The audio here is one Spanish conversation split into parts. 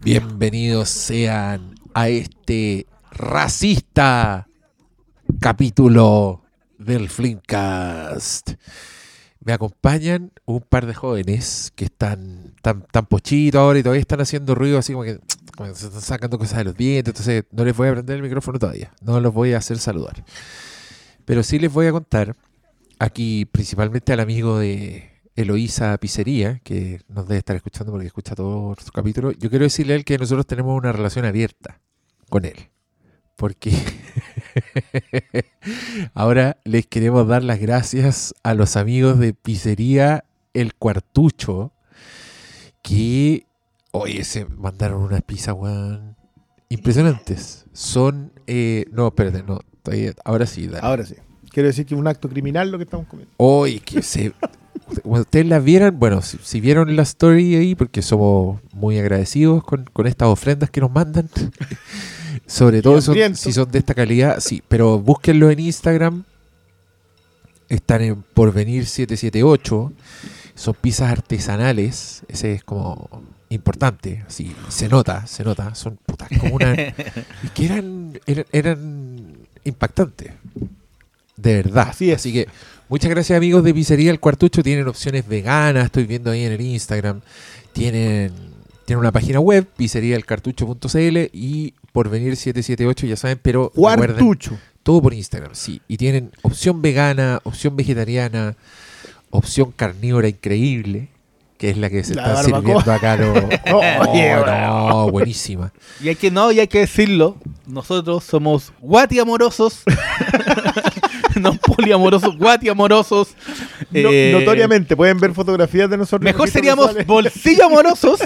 Bienvenidos sean a este racista capítulo del Flimcast. Me acompañan un par de jóvenes que están tan, tan pochitos ahora y todavía están haciendo ruido así como que, se están sacando cosas de los dientes. Entonces no les voy a prender el micrófono todavía. No los voy a hacer saludar. Pero sí les voy a contar aquí principalmente al amigo de Eloísa Pizzería, que nos debe estar escuchando porque escucha todos nuestros capítulos. Yo quiero decirle a él que nosotros tenemos una relación abierta con él. Porque ahora les queremos dar las gracias a los amigos de Pizzería El Cuartucho, que, oye, se mandaron unas pizzas, weón, impresionantes. Son, eh, no, espérate, no, todavía- ahora sí, dale. Ahora sí. Quiero decir que es un acto criminal lo que estamos comiendo. Hoy que se. Cuando ustedes las vieran, bueno, si, si vieron la story ahí, porque somos muy agradecidos con, con estas ofrendas que nos mandan. Sobre todo son- si son de esta calidad, sí, pero búsquenlo en Instagram. Están en Porvenir 778. Son pizzas artesanales. Ese es como importante. Así, se nota, se nota. Son putas como una. es que eran, eran, eran impactantes. De verdad. Así es. Así que muchas gracias amigos de Pizzería El Cuartucho. Tienen opciones veganas, estoy viendo ahí en el Instagram. Tienen, tienen una página web, pizzeriaelcartucho.cl y por venir 778, ya saben, pero Cuartucho. todo por Instagram, sí. Y tienen opción vegana, opción vegetariana, opción carnívora increíble, que es la que se La está barbacoa. sirviendo acá. Oye, Oh, no, buenísima. Y hay que no, y hay que decirlo, nosotros somos guati amorosos, no poliamorosos, guati amorosos. No- Eh, notoriamente, pueden ver fotografías de nosotros. Mejor seríamos González. bolsillo amorosos.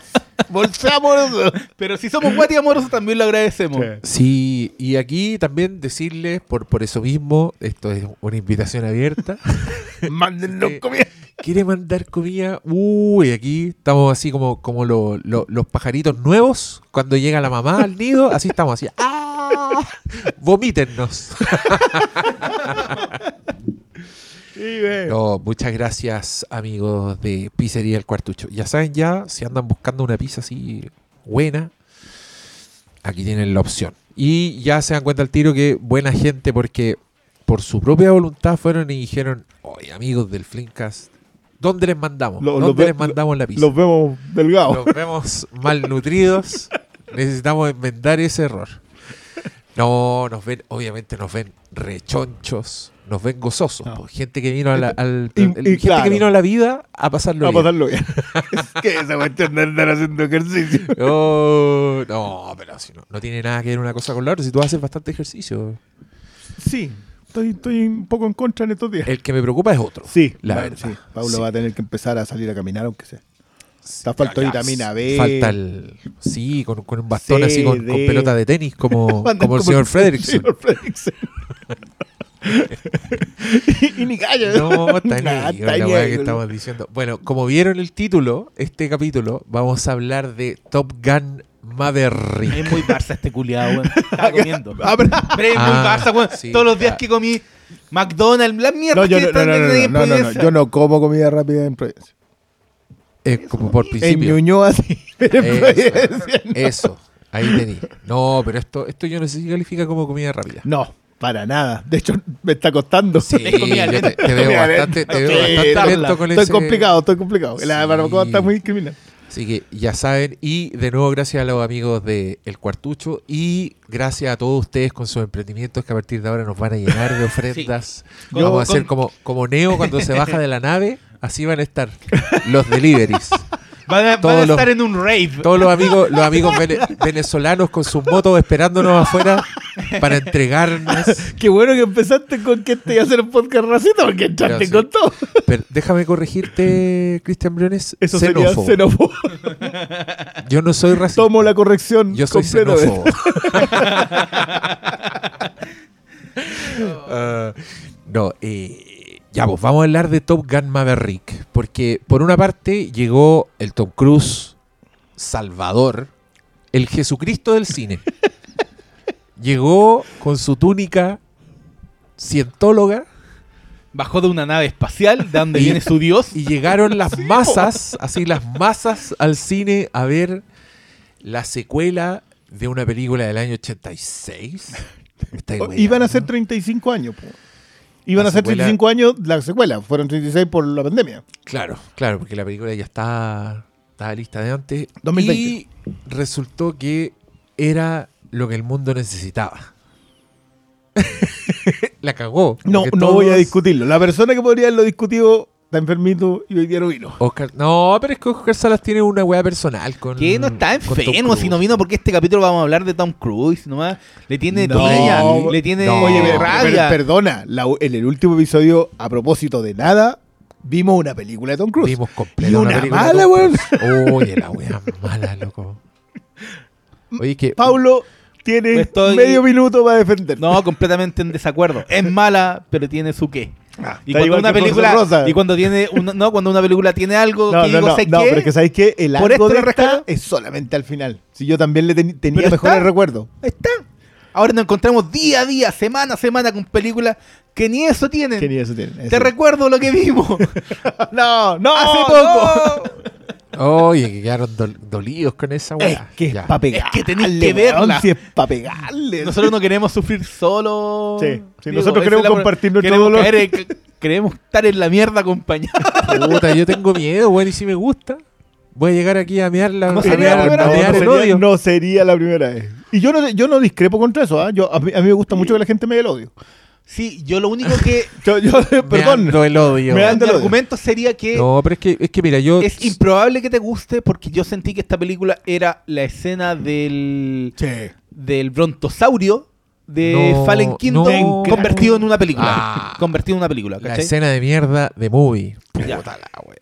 bolsillo amorosos. Pero si somos guati amorosos también lo agradecemos. Sí. Sí, y aquí también decirles, por, por eso mismo, esto es una invitación abierta. Mándennos Eh, comida. ¿Quiere mandar comida? Uy, aquí estamos así como, como lo- lo- los pajaritos nuevos cuando llega la mamá al nido, así estamos así. ¡Ah! Vomítennos. Sí, ve. No, muchas gracias, amigos de Pizzería El Cuartucho. Ya saben, ya, si andan buscando una pizza así buena, aquí tienen la opción. Y ya se dan cuenta al tiro que buena gente, porque por su propia voluntad fueron y dijeron, oye, amigos del Flimcast, ¿dónde les mandamos? Lo- ¿Dónde los les mandamos la pizza? Los vemos delgados. Los vemos malnutridos. Necesitamos enmendar ese error. No, nos ven, obviamente nos ven rechonchos, nos ven gozosos. No. po. Gente que vino a la, al- Y- y gente claro. que vino a la vida a pasarlo a bien. pasarlo bien. es que esa cuestión de andar haciendo ejercicio. Oh, no, pero si no, no tiene nada que ver una cosa con la otra. Si tú haces bastante ejercicio, Sí, estoy, estoy un poco en contra en estos días. el que me preocupa es otro. Sí, la verdad. sí. Paulo Sí. va a tener que empezar a salir a caminar, aunque sea. Está falta vitamina B. Falta el. Sí, con, con un bastón C, así, con, con pelota de tenis, como, Anda como el señor Fredrickson. y, y ni calla. No, está Nah, ni la weá que estamos diciendo. Bueno, como vieron el título, este capítulo, vamos a hablar de Top Gun Maverick. Es muy Barça este culiado, weón. Estaba comiendo. Ah, pero- Pero es muy Ah, Barça, weón. sí, Todos los días que comí McDonald's, la mierda No, yo que no, no, no, no, yo no como comida rápida en Providencia. Es como por En principio. Ñuñoa sí, en Eso. Eso, ahí tení. No, pero esto, esto yo no sé si califica como comida rápida. No, para nada. De hecho, me está costando. Sí, Es comida yo te, veo Comida bastante, lenta. te veo Sí, bastante estoy- lento con Estoy ese- complicado, estoy complicado. La Sí. barbacoa está muy criminal. Así que ya saben, y de nuevo gracias a los amigos de El Cuartucho y gracias a todos ustedes con sus emprendimientos que a partir de ahora nos van a llenar de ofrendas. Vamos a con- hacer como, como Neo cuando se baja de la nave, así van a estar los deliveries. Van a, van a Todos los- estar en un rave. Todos los amigos, los amigos vene- venezolanos con sus motos esperándonos afuera para entregarnos. Qué bueno que empezaste con que este iba a ser un podcast racista porque entraste sí. con todo. Pero déjame corregirte, Cristian Briones. Eso xenófobo. sería xenófobo. Yo no soy racista. Tomo la corrección Yo soy xenófobo. Ah, no, eh, ya, pues vamos a hablar de Top Gun Maverick. Porque, por una parte, llegó el Tom Cruise Salvador, el Jesucristo del cine. llegó con su túnica cientóloga Bajó de una nave espacial, de donde Y- viene su dios. Y llegaron las masas, así las masas al cine a ver la secuela de una película del año 86. Me estáis O- Iban a ser weyando. 35 años. po. Iban a ser secuela- 35 años la secuela. Fueron 36 por la pandemia. Claro, claro, porque la película ya está, estaba lista de antes. 2020. Y resultó que era lo que el mundo necesitaba. la cagó. No, no voy a discutirlo. La persona que podría haberlo discutido está enfermito y hoy día no vino. Oscar, no, pero es que Oscar Salas tiene una weá personal con. Que no está enfermo, si no vino porque este capítulo vamos a hablar de Tom Cruise, nomás. Le tiene No, tonía, le tiene no. Oye, pero- rabia. pero perdona, la- en el último episodio, a propósito de nada, vimos una película de Tom Cruise. Vimos completa Y una una película de mala, weón. Oye, la weá mala, loco. Oye, que. Paulo tiene Estoy- medio minuto para defender. No, completamente en desacuerdo. Es mala, pero tiene su qué. Ah, Y cuando una película Rosa. y cuando tiene una, no, cuando una película tiene algo No, que no, digo, no, sé no, qué, pero es que sabéis que el Por algo de esta es solamente al final. Si yo también le tenía Pero mejores está. recuerdos. está. Ahora nos encontramos día a día, semana a semana con películas que ni eso tienen. Que ni eso tiene. Te recuerdo lo que vimos No, no, hace no. poco. Oye, que quedaron dol- dolidos con esa Es weá. que es para pegarle. que tenés que verla. Si es para pegarle. Nosotros no queremos sufrir solo. Sí, sí, nosotros queremos es compartir nuestro queremos dolor. caer queremos estar en la mierda acompañados. Puta, yo tengo miedo, weón, y si me gusta. Voy a llegar aquí a mearla, No mear, la primera a no, no no sería la primera vez. Y yo no, yo no discrepo contra eso. ¿ah? Yo, a, mí, a mí me gusta mucho que la gente me dé el odio. Sí, yo lo único que. Yo, yo- perdón. Meando el odio. Me odio. argumento sería que No, pero es que, es que mira, yo. es improbable que te guste porque yo sentí que esta película era la escena del. Che. del brontosaurio de No, Fallen Kingdom no. convertido en una película. Ah. convertido en una película, La escena de mierda de movie. Puta Ya. la wea.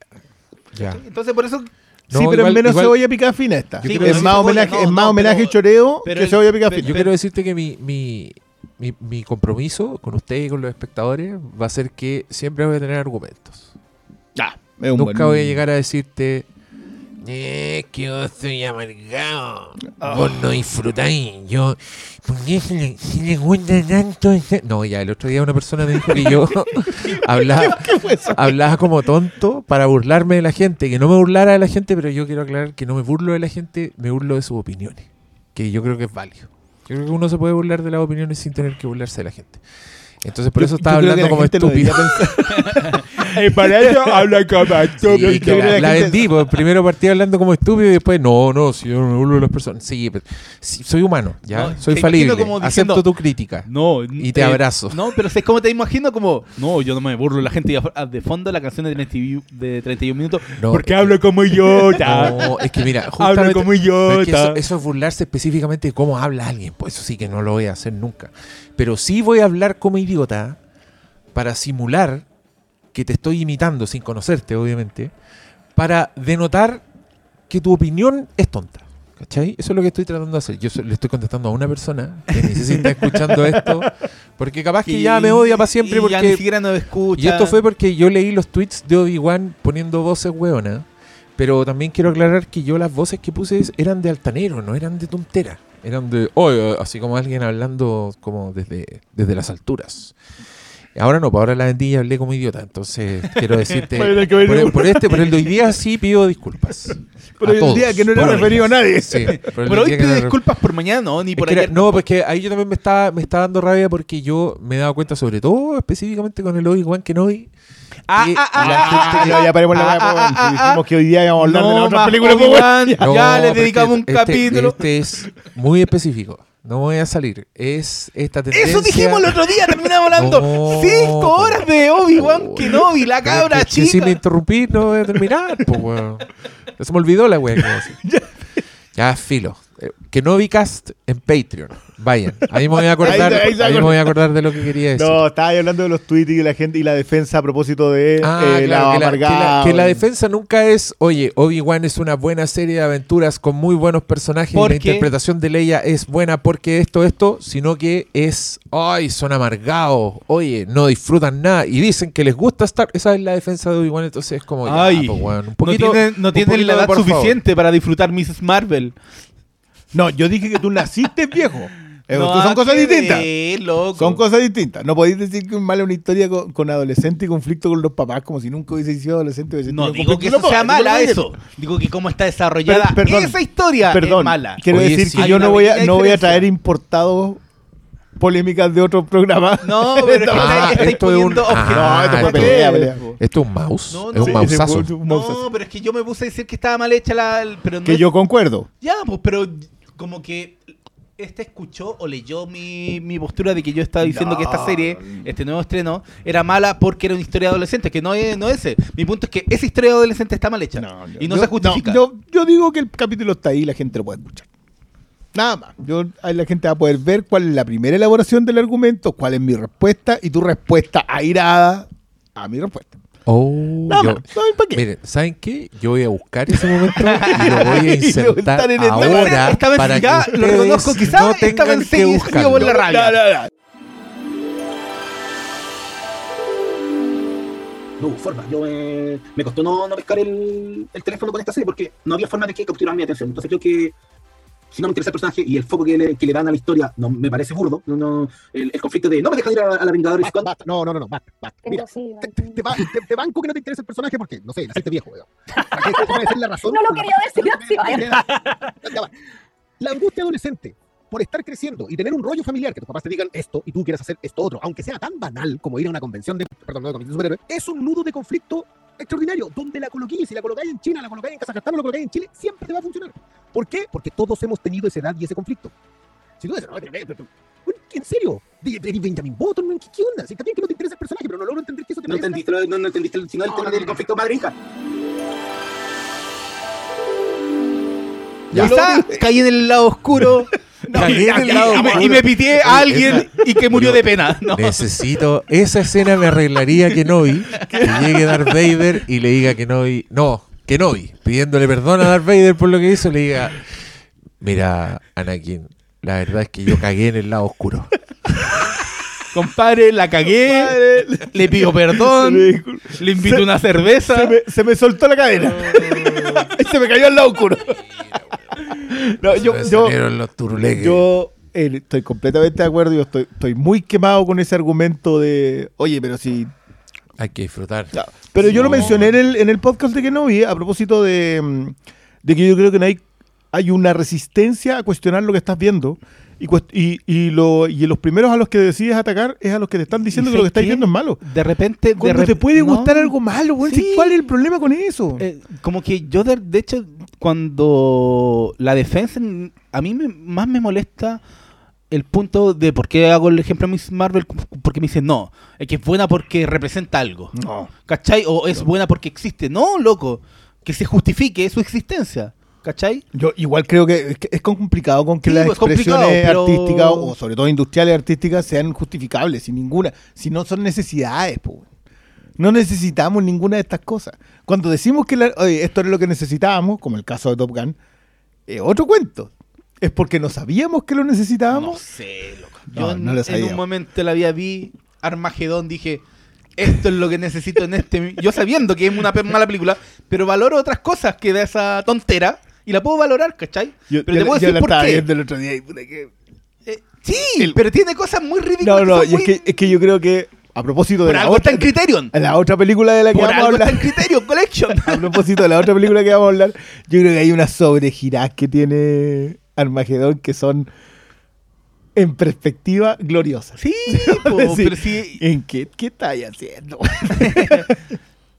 Ya. Entonces por eso No, sí, pero igual- es menos igual- cebolla picada fina esta. Sí, es más cebolla, homenaje, no, es más no, homenaje pero- choreo pero que el- cebolla picada fina. Yo quiero decirte que mi, mi, mi, mi compromiso con usted y con los espectadores va a ser que siempre voy a tener argumentos. Es un Nunca buen- voy a llegar a decirte, eh, que vos soy amargado. Vos no disfrutáis. Yo, ¿por qué se le, se le gusta tanto? ese-?" No, ya, el otro día una persona me dijo que yo hablaba, ¿Qué fue eso? hablaba como tonto para burlarme de la gente. Que no me burlara de la gente, pero yo quiero aclarar que no me burlo de la gente, me burlo de sus opiniones. Que yo creo que es válido. Yo creo que uno se puede burlar de las opiniones sin tener que burlarse de la gente. Entonces, por Yo- eso estaba hablando la como estúpido. pensar. Eh, para eso habla como estúpido. la, que la gente- vendí, pues, primero partí hablando como estúpido y después, no, no, si yo no me burlo de las personas. Sí, pero, sí, soy humano, ya, No, soy falible. como diciendo- Acepto tu crítica. No, Y te abrazo. No, pero es como te imagino como, no, yo no me burlo la gente y af- de fondo la canción de 31, de 31 minutos, No, porque es hablo como yo. No, es que mira, hablo como yo, es que ta. eso, eso es burlarse específicamente de cómo habla alguien. Pues eso sí que no lo voy a hacer nunca. Pero sí voy a hablar como idiota para simular que te estoy imitando sin conocerte, obviamente, para denotar que tu opinión es tonta. ¿Cachai? Eso es lo que estoy tratando de hacer. Yo le estoy contestando a una persona que ni sé si está escuchando esto, porque capaz que ya me odia para siempre. y ya porque ni siquiera nos escucha. y esto fue porque yo leí los tweets de Obi-Wan poniendo voces hueonas. Pero también quiero aclarar que yo las voces que puse eran de altanero, no eran de tontera. Eran de, "Oye", así como alguien hablando como desde, desde las alturas. Ahora no, pues ahora la vendí y hablé como idiota. Entonces quiero decirte, por, por este, por el de hoy día sí pido disculpas. A el todos. día que no Por hoy. referido a nadie. Sí, por del hoy no- disculpas por mañana, no, ni es por era- ayer. no, pues que ahí yo también me estaba, me estaba dando rabia porque yo me he dado cuenta, sobre todo específicamente con el Obi-Wan Kenobi, Ah, que ah, ah, la ah, gente ah, que- No, ya paremos la ah, ah, ah, ah, dijimos que hoy día íbamos a hablar de la otra película, Obi-Wan. weón. Ya le pero dedicamos este- un capítulo. Este es muy específico. No voy a salir. Es esta tendencia. Eso dijimos el otro día, terminamos hablando No. cinco horas de Obi-Wan Uy. Kenobi, la cabra que- que si chica. me interrumpí, no voy a terminar. pues, weón. Se me olvidó la decir. Ya, filo. Eh, Kenobi Cast en Patreon. Vayan. Ahí me voy a acordar, Ahí- ahí me voy a acordar de lo que quería decir. No, estaba ahí hablando de los tweets y la gente y la defensa a propósito de Ah, eh, claro, la que, la, que la- amargada. que la defensa nunca es, oye, Obi-Wan es una buena serie de aventuras con muy buenos personajes y la Porque- interpretación de Leia es buena porque esto, esto, sino que es, ay, son amargados, oye, no disfrutan nada y dicen que les gusta estar, esa es la defensa de Obi-Wan, entonces es como, ya, Ay, pues, weón, un no poquito, tienen, no un tienen poquito la edad favor. suficiente para disfrutar Mrs. Marvel. No, yo dije que tú naciste viejo. Eh, No, son cosas distintas. ver, loco. Son cosas distintas. No podéis decir que un mal es una historia con, con adolescente y conflicto con los papás, como si nunca hubiese sido adolescente. hubiese No digo que eso sea mala, eso. Digo que cómo está desarrollada Per- perdón. esa historia Perdón, es mala. quiero Oye, decir sí. que yo no voy a, pequeña no voy a diferencia. traer importados polémicas de otros programas. No, pero es que Ah, estáis- estáis esto es un- ah. No, esto fue esto- pelea, pelea. ¿Esto es un mouse? No, es no. fue un mouseazo. No, pero es que yo me puse a decir que estaba mal hecha la. Pero no Que es- yo concuerdo. Ya, pues, pero como que este escuchó o leyó mi, mi postura de que yo estaba diciendo que esta No. serie, este nuevo estreno, era mala porque era una historia de adolescente, que no es, no es ese. Mi punto es que esa historia de adolescente está mal hecha y no yo- se justifica. yo, yo digo que el capítulo está ahí y la gente lo puede escuchar. Nada más. Yo, ahí la gente va a poder ver cuál es la primera elaboración del argumento, cuál es mi respuesta y tu respuesta airada a mi respuesta. Oh, Nada yo- más. ¿Saben para qué? Miren, ¿saben qué? Yo voy a buscar ese momento y lo voy a insertar en el- ahora Esta vez para ya que lo reconozco, quizás no tengan que buscarlo. por la rabia. No, no, no. No hubo forma. Yo eh, me costó no, no pescar el, el teléfono con esta serie porque no había forma de que capturar mi atención. Entonces creo que si no me interesa el personaje y el foco que le, que le dan a la historia no me parece burdo, no, no, el, el conflicto de no me dejan ir a, a la basta. No, no, no, no, basta, basta. Mira, sí, te, te- te te- te banco que no te interesa el personaje porque, no sé, naciste viejo, la razón. No lo quería decir así. La angustia adolescente por estar creciendo y tener un rollo familiar, que tus papás te digan esto y tú quieras hacer esto otro, aunque sea tan banal como ir a una convención de, perdón, no de convención de superhéroes, es un nudo de conflicto extraordinario, donde la coloquilla, si la colocáis en China, la colocáis en Kazajstán, o la colocáis en Chile, siempre te va a funcionar. ¿Por qué? Porque todos hemos tenido esa edad y ese conflicto. Si tú dices, no, ¿en serio? ¿De- de- de Benjamin Button? ¿Qué, qué onda? Si está bien que no te interesa el personaje, pero no logro entender que eso te No entendiste, lo- no, no entendiste el- tema del conflicto madre-hija. Ya. Quizá caí en el lado oscuro Caí en el y, lado y me, oscuro. y me piteé a alguien esa- y que murió de pena. No. Necesito. Esa escena me arreglaría que Kenobi. Que llegue Darth Vader y le diga a Kenobi. No, Kenobi. Pidiéndole perdón a Darth Vader por lo que hizo. Le diga: Mira, Anakin. La verdad es que yo cagué en el lado oscuro. Compadre, la cagué, le pido perdón, le invito una cerveza. Se me, se me soltó la cadena. y se me cayó al lado oscuro. No, yo, yo, los yo eh, estoy completamente de acuerdo. Yo estoy, estoy muy quemado con ese argumento de, oye, pero si Hay que disfrutar. Ya, Pero yo lo mencioné en el, en el podcast de que no vi a propósito de, mm, de que yo creo que no hay, hay una resistencia a cuestionar lo que estás viendo. Y, y, lo, y los primeros a los que decides atacar es a los que te están diciendo ¿Y que lo que estás qué? viendo es malo. De repente, de Cuando rep- te puede no. gustar algo malo, güey, Sí. ¿cuál es el problema con eso? Eh, como que yo, de, de hecho, cuando la defensa, a mí me- más me molesta el punto de por qué hago el ejemplo de Miss Marvel, porque me dicen, no, es que es buena porque representa algo. no. ¿Cachai? O es buena porque existe. No, loco, que se justifique su existencia. ¿Cachai? Yo igual creo que es, que es complicado con que Sí, las pues, expresiones pero- artísticas o sobre todo industriales artísticas sean justificables, sin ninguna. Si no son necesidades, po. No necesitamos ninguna de estas cosas. Cuando decimos que la- oye, esto era lo que necesitábamos, como el caso de Top Gun, es otro cuento. Es porque no sabíamos que lo No necesitábamos. sé, loco. No, Yo en, no lo en sabía. un momento de la vida vi Armagedón, dije, esto es lo que necesito en este... Yo sabiendo que es una mala película, pero valoro otras cosas que de esa tontera y la puedo valorar, ¿cachai? Yo, pero yo- te puedo yo decir por qué. viendo el otro día y puta que- Eh, sí, pero tiene cosas muy No, ridículas. no, que y es que, es que yo creo que a propósito de por la algo otra, está en Criterion. la otra película de la que Por vamos a algo está hablar, en Criterion Collection. a propósito de la otra película que vamos a hablar, yo creo que hay unas sobregirás que tiene Armagedón que son en perspectiva gloriosas. Sí, po, pero sí. ¿En qué, qué estáis haciendo?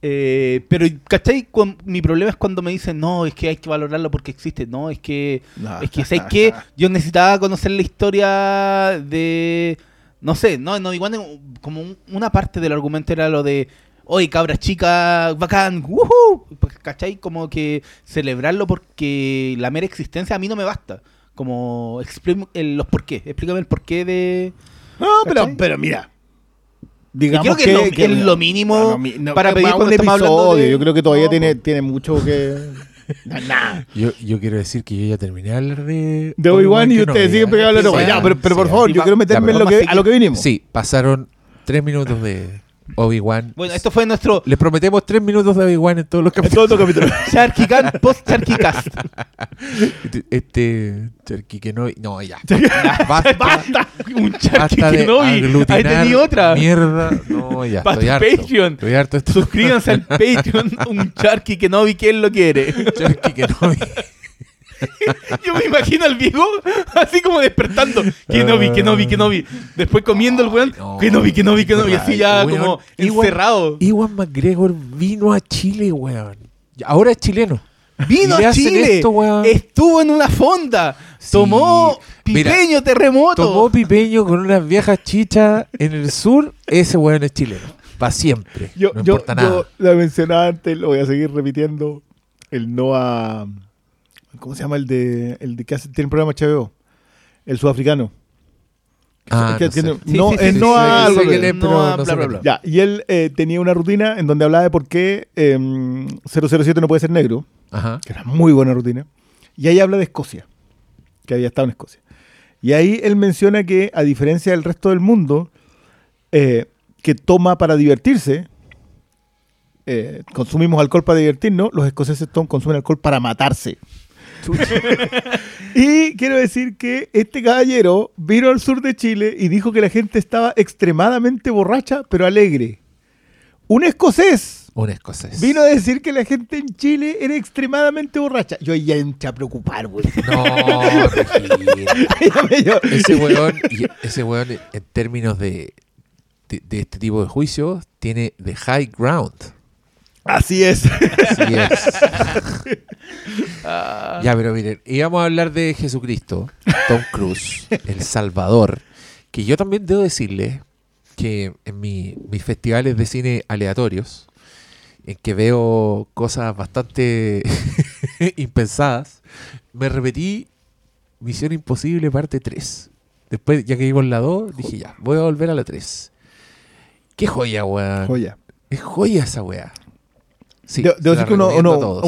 eh, pero, ¿cachai? Con- mi problema es cuando me dicen, no, es que hay que valorarlo porque existe. No, es que No. Es que, ¿sabes qué? Yo necesitaba conocer la historia de. No sé, no, no, igual como un- una parte del argumento era lo de. Oye, cabras chicas, bacán, woohoo", ¿Cachai? Como que celebrarlo porque la mera existencia a mí no me basta. Como explícame el- los por qué. Explícame el porqué de. No, pero, pero mira. Digamos creo que, es lo, es lo mínimo No, no, no, para pedir un estamos hablando episodio. de- Yo creo que todavía No, tiene, tiene mucho que. Nada. Yo, yo quiero decir que yo ya terminé de hablar de. De Obi-Wan y ustedes siguen pegados a la Ya, pero, pero por favor, yo quiero meterme ya, en lo que, a lo que vinimos. Sí, pasaron tres minutos de, Obi-Wan. Bueno, esto fue nuestro Les prometemos tres minutos de Obi-Wan en todos los En capítulos. todo capítulo. Sharky Can post Sharky Cast. Este. Cherky que no. No, ya. Basta. Basta. Un Sharky Basta Kenobi. Ahí tenía otra. Mierda. No, ya. Pa' Estoy harto. Patreon. Estoy harto. Suscríbanse al Patreon. Un Sharky Kenobi, ¿quién lo quiere? Cherky que no. Yo me imagino al viejo así como despertando. Kenobi, Kenobi, Kenobi. Después comiendo el weón. no. Kenobi, Kenobi, Kenobi. Así ya Weón, como encerrado. Iwan McGregor vino a Chile, weón. Ahora es chileno. Vino a Chile. esto, weón. Estuvo en una fonda. Sí. Tomó Mira, pipeño terremoto. Tomó pipeño con unas viejas chichas en el sur. Ese weón es chileno. Para siempre. Yo, no yo, importa nada. yo lo mencionaba antes, lo voy a seguir repitiendo. El no a. ¿Cómo se llama el de. El de que hace, tiene un programa HBO? El sudafricano. Ah, que no sé. no, sí, sí, sí, algo. Ya, y él eh, tenía una rutina en donde hablaba de por qué em, 007 no puede ser negro, Ajá. que era muy buena rutina. Y ahí habla de Escocia, que había estado en Escocia. Y ahí él menciona que, a diferencia del resto del mundo, eh, que toma para divertirse, eh, consumimos alcohol para divertirnos, los escoceses consumen alcohol para matarse. y quiero decir que este caballero vino al sur de Chile y dijo que la gente estaba extremadamente borracha, pero alegre. Un escocés Un escocés. vino a decir que la gente en Chile era extremadamente borracha. Yo ya entré a preocupar, güey. No, ese weón, ese weón en términos de, de, de este tipo de juicios, tiene the high ground. Así es. Así es. ya, pero miren, íbamos a hablar de Jesucristo, Tom Cruise, el Salvador, que yo también debo decirle que en mi- mis festivales de cine aleatorios, en que veo cosas bastante impensadas, me repetí Misión Imposible parte 3. Después, ya que vimos la 2, dije ya, voy a volver a la 3. Qué joya, weón. Joya. Es joya esa weá. Sí, Debo decir que uno,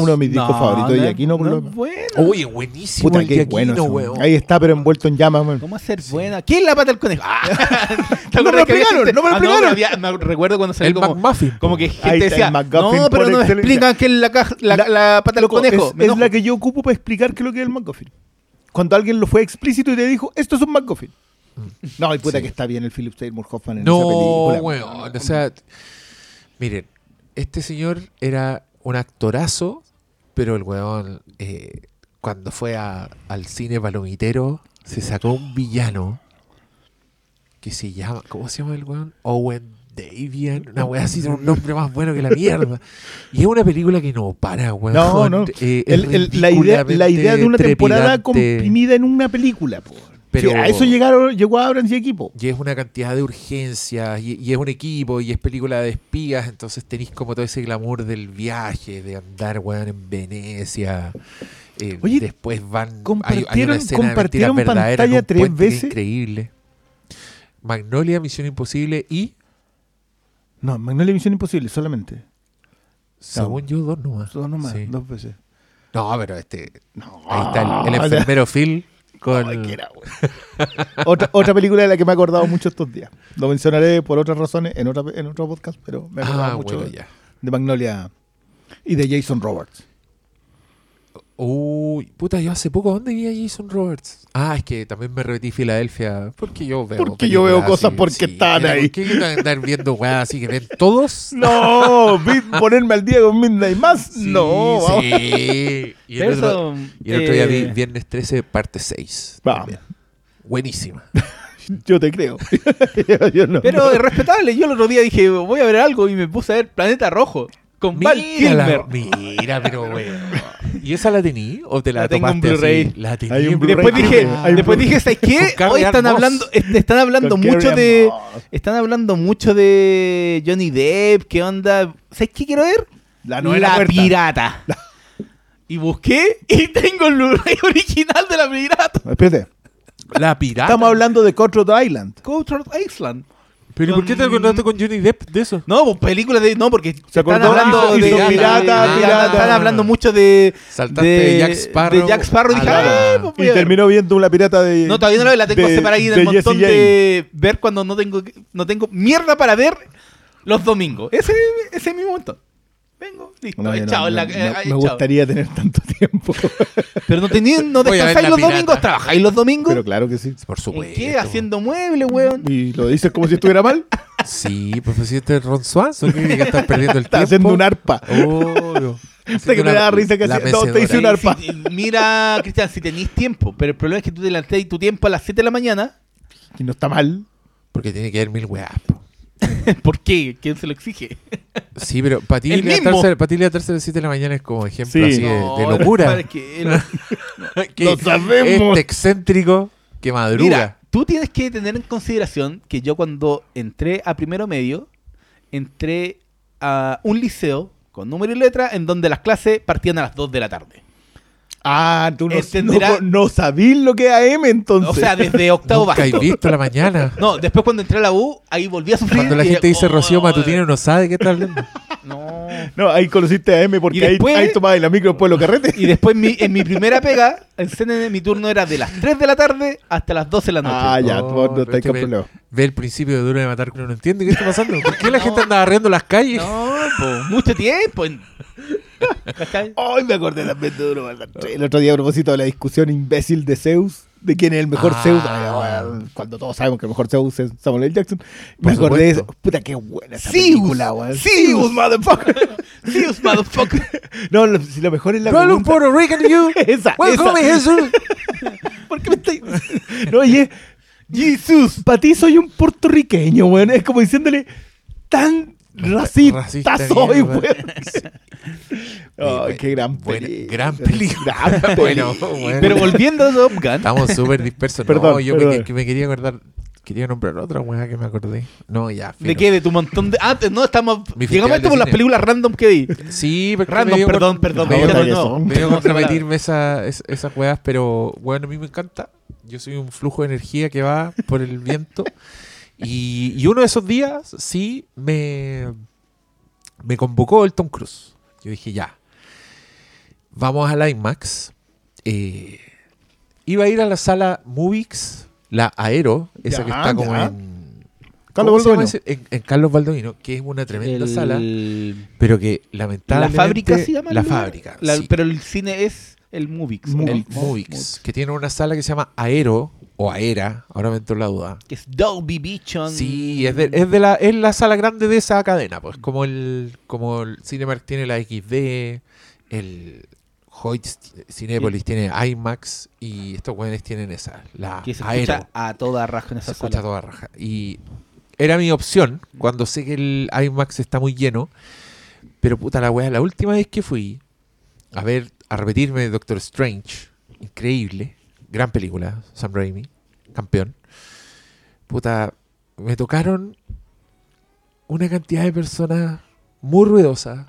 de mis discos favoritos de Giaquino, por no lo bueno. Oye, buenísimo Puta, el qué Giaquino, bueno. weón. Ahí está, pero envuelto en llamas, weón. ¿Cómo hacer buena? ¿Quién es la pata del conejo? Ah, ¿te No me lo explicaron, gente- no me lo Ah, explicaron. me recuerdo cuando salió El como, McMuffin. como que gente decía, McGuffin no, pero no me excelencia". explican qué es la, caja- la, La- la pata del conejo. Es, la que yo ocupo para explicar qué es lo que es el McGuffin. Cuando alguien lo fue explícito y te dijo, esto es un McGuffin. No, y puta Sí. que está bien el Philip Seymour Hoffman en No, esa película. weón. O sea, miren, este señor era un actorazo, pero el weón, eh, cuando fue a- al cine palomitero, se sacó un villano que se llama, ¿cómo se llama el weón? Owen Davian, una weá así, un nombre más bueno que la mierda. Y es una película que no para, weón. No, no. Eh, es El- el- la, idea, la idea de una temporada comprimida en una película, po. Pero- Sí, a eso llegaron, llegó Abrams y equipo. Y es una cantidad de urgencias, y, y es un equipo, y es película de espías, entonces tenéis como todo ese glamour del viaje, de andar, weón, en Venecia. Eh, Oye, después van... hay- hay, compartieron- una escena de compartieron pantalla tres veces. increíble. Magnolia, Misión Imposible y, No, Magnolia Misión Imposible, solamente. según yo, dos nomás. Dos nomás, Sí. dos veces. No, pero este... No. Ahí está el, el enfermero Phil con... Ay, que era, güey. otra, otra película de la que me he acordado mucho estos días. Lo mencionaré por otras razones en, otra, en otro podcast, pero me he acordado ah, mucho bueno, ya. de Magnolia y de Jason Roberts. Uy, puta, yo hace poco, ¿dónde vi a Jason Roberts? Ah, es que también me repetí Filadelfia. Porque yo veo. Porque yo veo cosas así, porque sí. están Mira, ahí. ¿Por qué andar viendo weas así que ven todos? No, vi- ponerme al día con Midnight Más. Sí, no, vamos. Sí. Y el, otro, y el otro día vi eh, Viernes 13, parte 6. Vamos. también. Buenísima. Yo te creo. Yo- yo no. Pero es respetable. Yo el otro día dije, voy a ver algo y me puse a ver Planeta Rojo con Val Kilmer. mira, pero weón. ¿Y esa la tení? ¿O te la, La tengo en? Blu-ray. La tení Hay un en Blu-ray. Después dije, después dije, ¿sabes qué? Hoy están hablando, est- están hablando Con mucho de, están hablando mucho de Johnny Depp, ¿qué onda? ¿Sabes qué quiero ver? La novena puerta. pirata. Y busqué y tengo el Blu-ray original de la pirata. Espérate. La pirata. Estamos hablando de Cutthroat Island. Cutthroat Island. ¿Pero ¿y por qué te acordaste con Johnny Depp de eso? No, pues película de. No, porque están acordó? hablando Hizo de. pirata, de- pirata. Están hablando mucho de. Saltaste de Jack Sparrow De Jack Sparrow dije, la- "Ah, pues Y a ver". terminó viendo una pirata de. No, todavía no la veo, la tengo de- separada ahí en de el Jesse montón de ver cuando no tengo no tengo mierda para ver. Los domingos. Ese, ese es mi momento. Vengo, listo. No, la- no- eh, no- me gustaría tener tanto tiempo. Pero no, tení, no descansáis los pirata. domingos, trabajáis los domingos. Pero claro que sí. Por ¿En supuesto. qué? Haciendo muebles, weón. Y lo dices como si estuviera mal. Sí, pues pues, si este es Ron Swanson, que estás perdiendo el Está tiempo. haciendo un arpa. Obvio. Sé que me da risa que hacía- no, te hice un arpa. Si- mira, Cristian, si tenéis tiempo, pero el problema es que tú te tu tiempo a las 7 de la mañana. Y no está mal. Porque tiene que haber mil weas. po. ¿Por qué? ¿Quién se lo exige? Sí, pero para ti El mismo. levantarse para ti levantarse a las 7 de la mañana es como ejemplo Sí. así de, de No, locura. es que Lo sabemos. Este excéntrico que madruga. Mira, tú tienes que tener en consideración que yo cuando entré a primero medio, entré a un liceo con número y letra en donde las clases partían a las 2 de la tarde. Ah, tú no, Entenderá- no, no sabís lo que es AM entonces. O sea, desde octavo Nunca he básico. visto la mañana. No, después cuando entré a la U, ahí volví a sufrir. Cuando la y gente dije, dice "Oh, Rocío no, Matutino no sabe de qué está hablando. No. No, ahí conociste a AM porque Y después- ahí, ahí tomabas la micro después de los carretes. Y después mi- en mi primera pega, en CNN, mi turno era de las 3 de la tarde hasta las 12 de la noche. Ah, ya, Oh, tú no pero este con ve- problema. Ve el principio de Duro de Matar que uno no entiende qué está pasando. ¿Por qué la No. gente anda barriendo las calles? No, mucho tiempo. Ay, me acordé también de Duro. El otro día a propósito de la discusión imbécil de Zeus, de quién es el mejor Ah. Zeus, Ay, bueno, cuando todos sabemos que el mejor Zeus es Samuel L. Jackson. Me acordé de eso. Puta, qué buena esa Zeus. película, weón. Zeus. motherfucker. Zeus, motherfucker. No, lo, si lo mejor es la pregunta. Puerto Rican you. Esa, Welcome esa. Jesús. ¿Por qué me estáis...? No, oye, Jesús, para ti soy un puertorriqueño, weón. Es como diciéndole, tan racista, Racista soy, weón. Ay, qué gran película. gran película. Gran Bueno, película. bueno. Pero volviendo a Top Gun. Estamos súper dispersos. no, Perdón, yo me, perdón. que me quería acordar. Quería nombrar otra weá que me acordé. No, ya. ¿De qué? De tu montón de. Ah, no, estamos. Llegamos a esto por las películas random que vi. Sí, porque Random, me perdón, perdón, me no. me dio No, contra no, meterme esa, es- esas weas, pero bueno, a mí me encanta. Yo soy un flujo de energía que va por el viento. Y, y uno de esos días, sí, me, me convocó el Tom Cruise. Yo dije, ya, vamos a la IMAX. Eh, iba a ir a la sala Movix, la Aero, esa Ya, que está como ya. en... Carlos ¿cómo se llama Baldovino. En, en Carlos Baldovino, que es una tremenda El- sala, pero que La lamentablemente... fábrica se llama. La fábrica, La- sí. Pero el cine es el Movix. Mo- el Mo- Movix, que tiene una sala que se llama Aero o Aera, ahora me entró la duda. Que es Dolby Vision. Sí, es de, es de la es la sala grande de esa cadena, pues como el como el Cinemark tiene la XD, el Hoyt Cinepolis tiene IMAX y estos güeyes tienen esa, la Que se Aero. escucha a toda raja en Se esa escucha sala. toda raja. Y era mi opción cuando sé que el IMAX está muy lleno. Pero puta la weá, la última vez que fui a ver, a repetirme Doctor Strange, increíble, gran película, Sam Raimi, campeón. Puta, me tocaron una cantidad de personas muy ruidosas.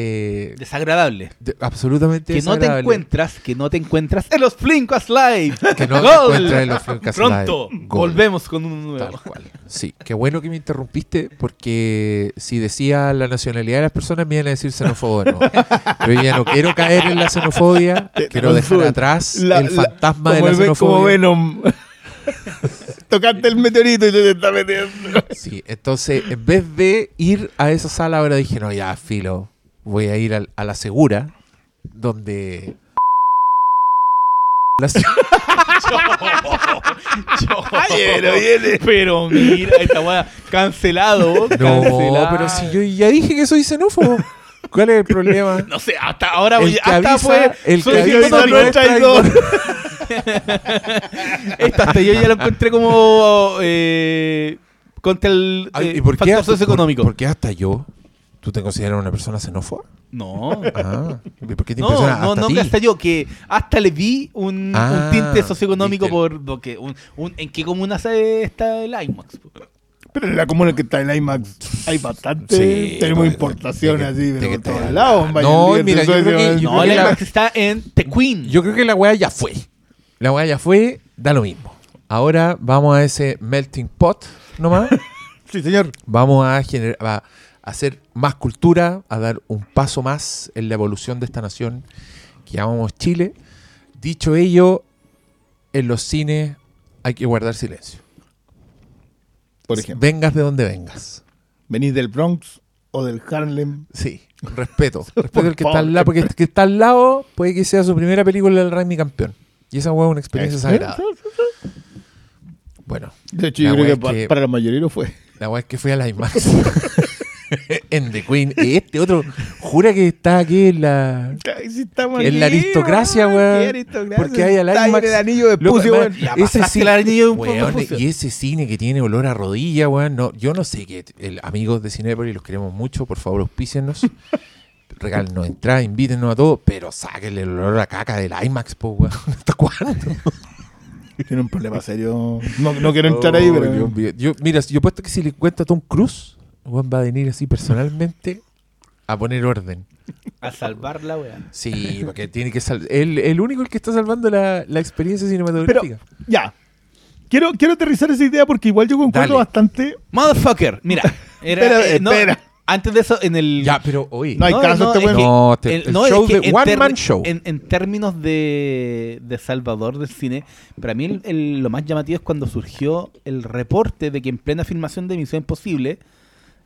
Eh, Desagradable. de- absolutamente Que no te desagradable. encuentras, que no te encuentras en los Flinkas Live. Que no te encuentras en los Flimcast Pronto Live. Volvemos con un nuevo. Tal cual. Sí, qué bueno que me interrumpiste porque si decía la nacionalidad de las personas me iban a decir xenófobo. Pero yo ya no quiero caer en la xenofobia, quiero dejar atrás La- el la- fantasma de la ve- Como xenofobia. Venom. Tocaste el meteorito y te está metiendo. Sí, entonces en vez de ir a esa sala ahora dije, no, ya, filo, voy a ir al- a, la segura, donde... La- pero viene. Pero mira, esta weá, cancelado. No, cancelado. pero si yo ya dije que soy xenófobo. ¿Cuál es el problema? No sé, hasta ahora El hasta avisa- fue. el soy que avisa no es traidor. Esto hasta yo ya lo encontré como eh, contra el Ay, eh, ¿Y por qué, factor hasta, socioeconómico. por, por qué hasta yo? ¿Tú te consideras una persona xenófoba? No. Ah, ¿y ¿por qué te No, impresiona no, hasta no, ti? que hasta yo, que hasta le vi un, Ah, un tinte socioeconómico viste. por lo que, un, un- en qué comuna está el IMAX. Pero en la comuna que está en IMAX hay bastante. Sí, tenemos pues, importaciones de así, de pero que por te- todos lados. No, mira, yo creo que- yo No, creo el IMAX está en The Queen. Yo creo que la weá ya fue. La weá ya fue, da lo mismo. Ahora vamos a ese melting pot nomás. Sí, señor. vamos a, generar, hacer más cultura, a dar un paso más en la evolución de esta nación que llamamos Chile. Dicho ello, en los cines hay que guardar silencio. Por ejemplo. Vengas de donde vengas. venís del Bronx o del Harlem. Sí, respeto. respeto al que está al lado, porque el que está al lado puede que sea su primera película del Raimi campeón. Y esa hueá es una experiencia sagrada. Bueno, De hecho, yo creo que, para la mayoría lo fue. la hueá es que fue a la IMAX. en The Queen. Y este otro jura que está aquí en la. En la aristocracia, weón. Porque hay al IMAX. el anillo de además, weón. Ese el anillo weón, y ese cine que tiene olor a rodilla, weón. No, yo no sé qué. El, amigos de Cinepolis, los queremos mucho. Por favor, auspícenos. Regálenos entrada, invítenos a todos. Pero sáquenle el olor a caca del IMAX, po, weón. ¿Hasta cuándo? Tiene un problema serio. No, no quiero entrar ahí, Oh, pero. Yo, mira, yo puesto que si le cuento a Tom Cruise, weón va a venir así personalmente a poner orden. A salvar la wea. Sí, porque tiene que salvar. El, el único el que está salvando la, la experiencia cinematográfica. Ya. Quiero, quiero aterrizar esa idea porque igual yo concuerdo Dale. bastante. Motherfucker, mira. Era, Espera, eh, no, espera. antes de eso, en el. ya, pero oye. No hay caso este es weón. que- No, te- el- el no, es show que de en One Man Show. En, en términos de, de Salvador del cine, para mí el- el- lo más llamativo es cuando surgió el reporte de que en plena filmación de Misión Imposible,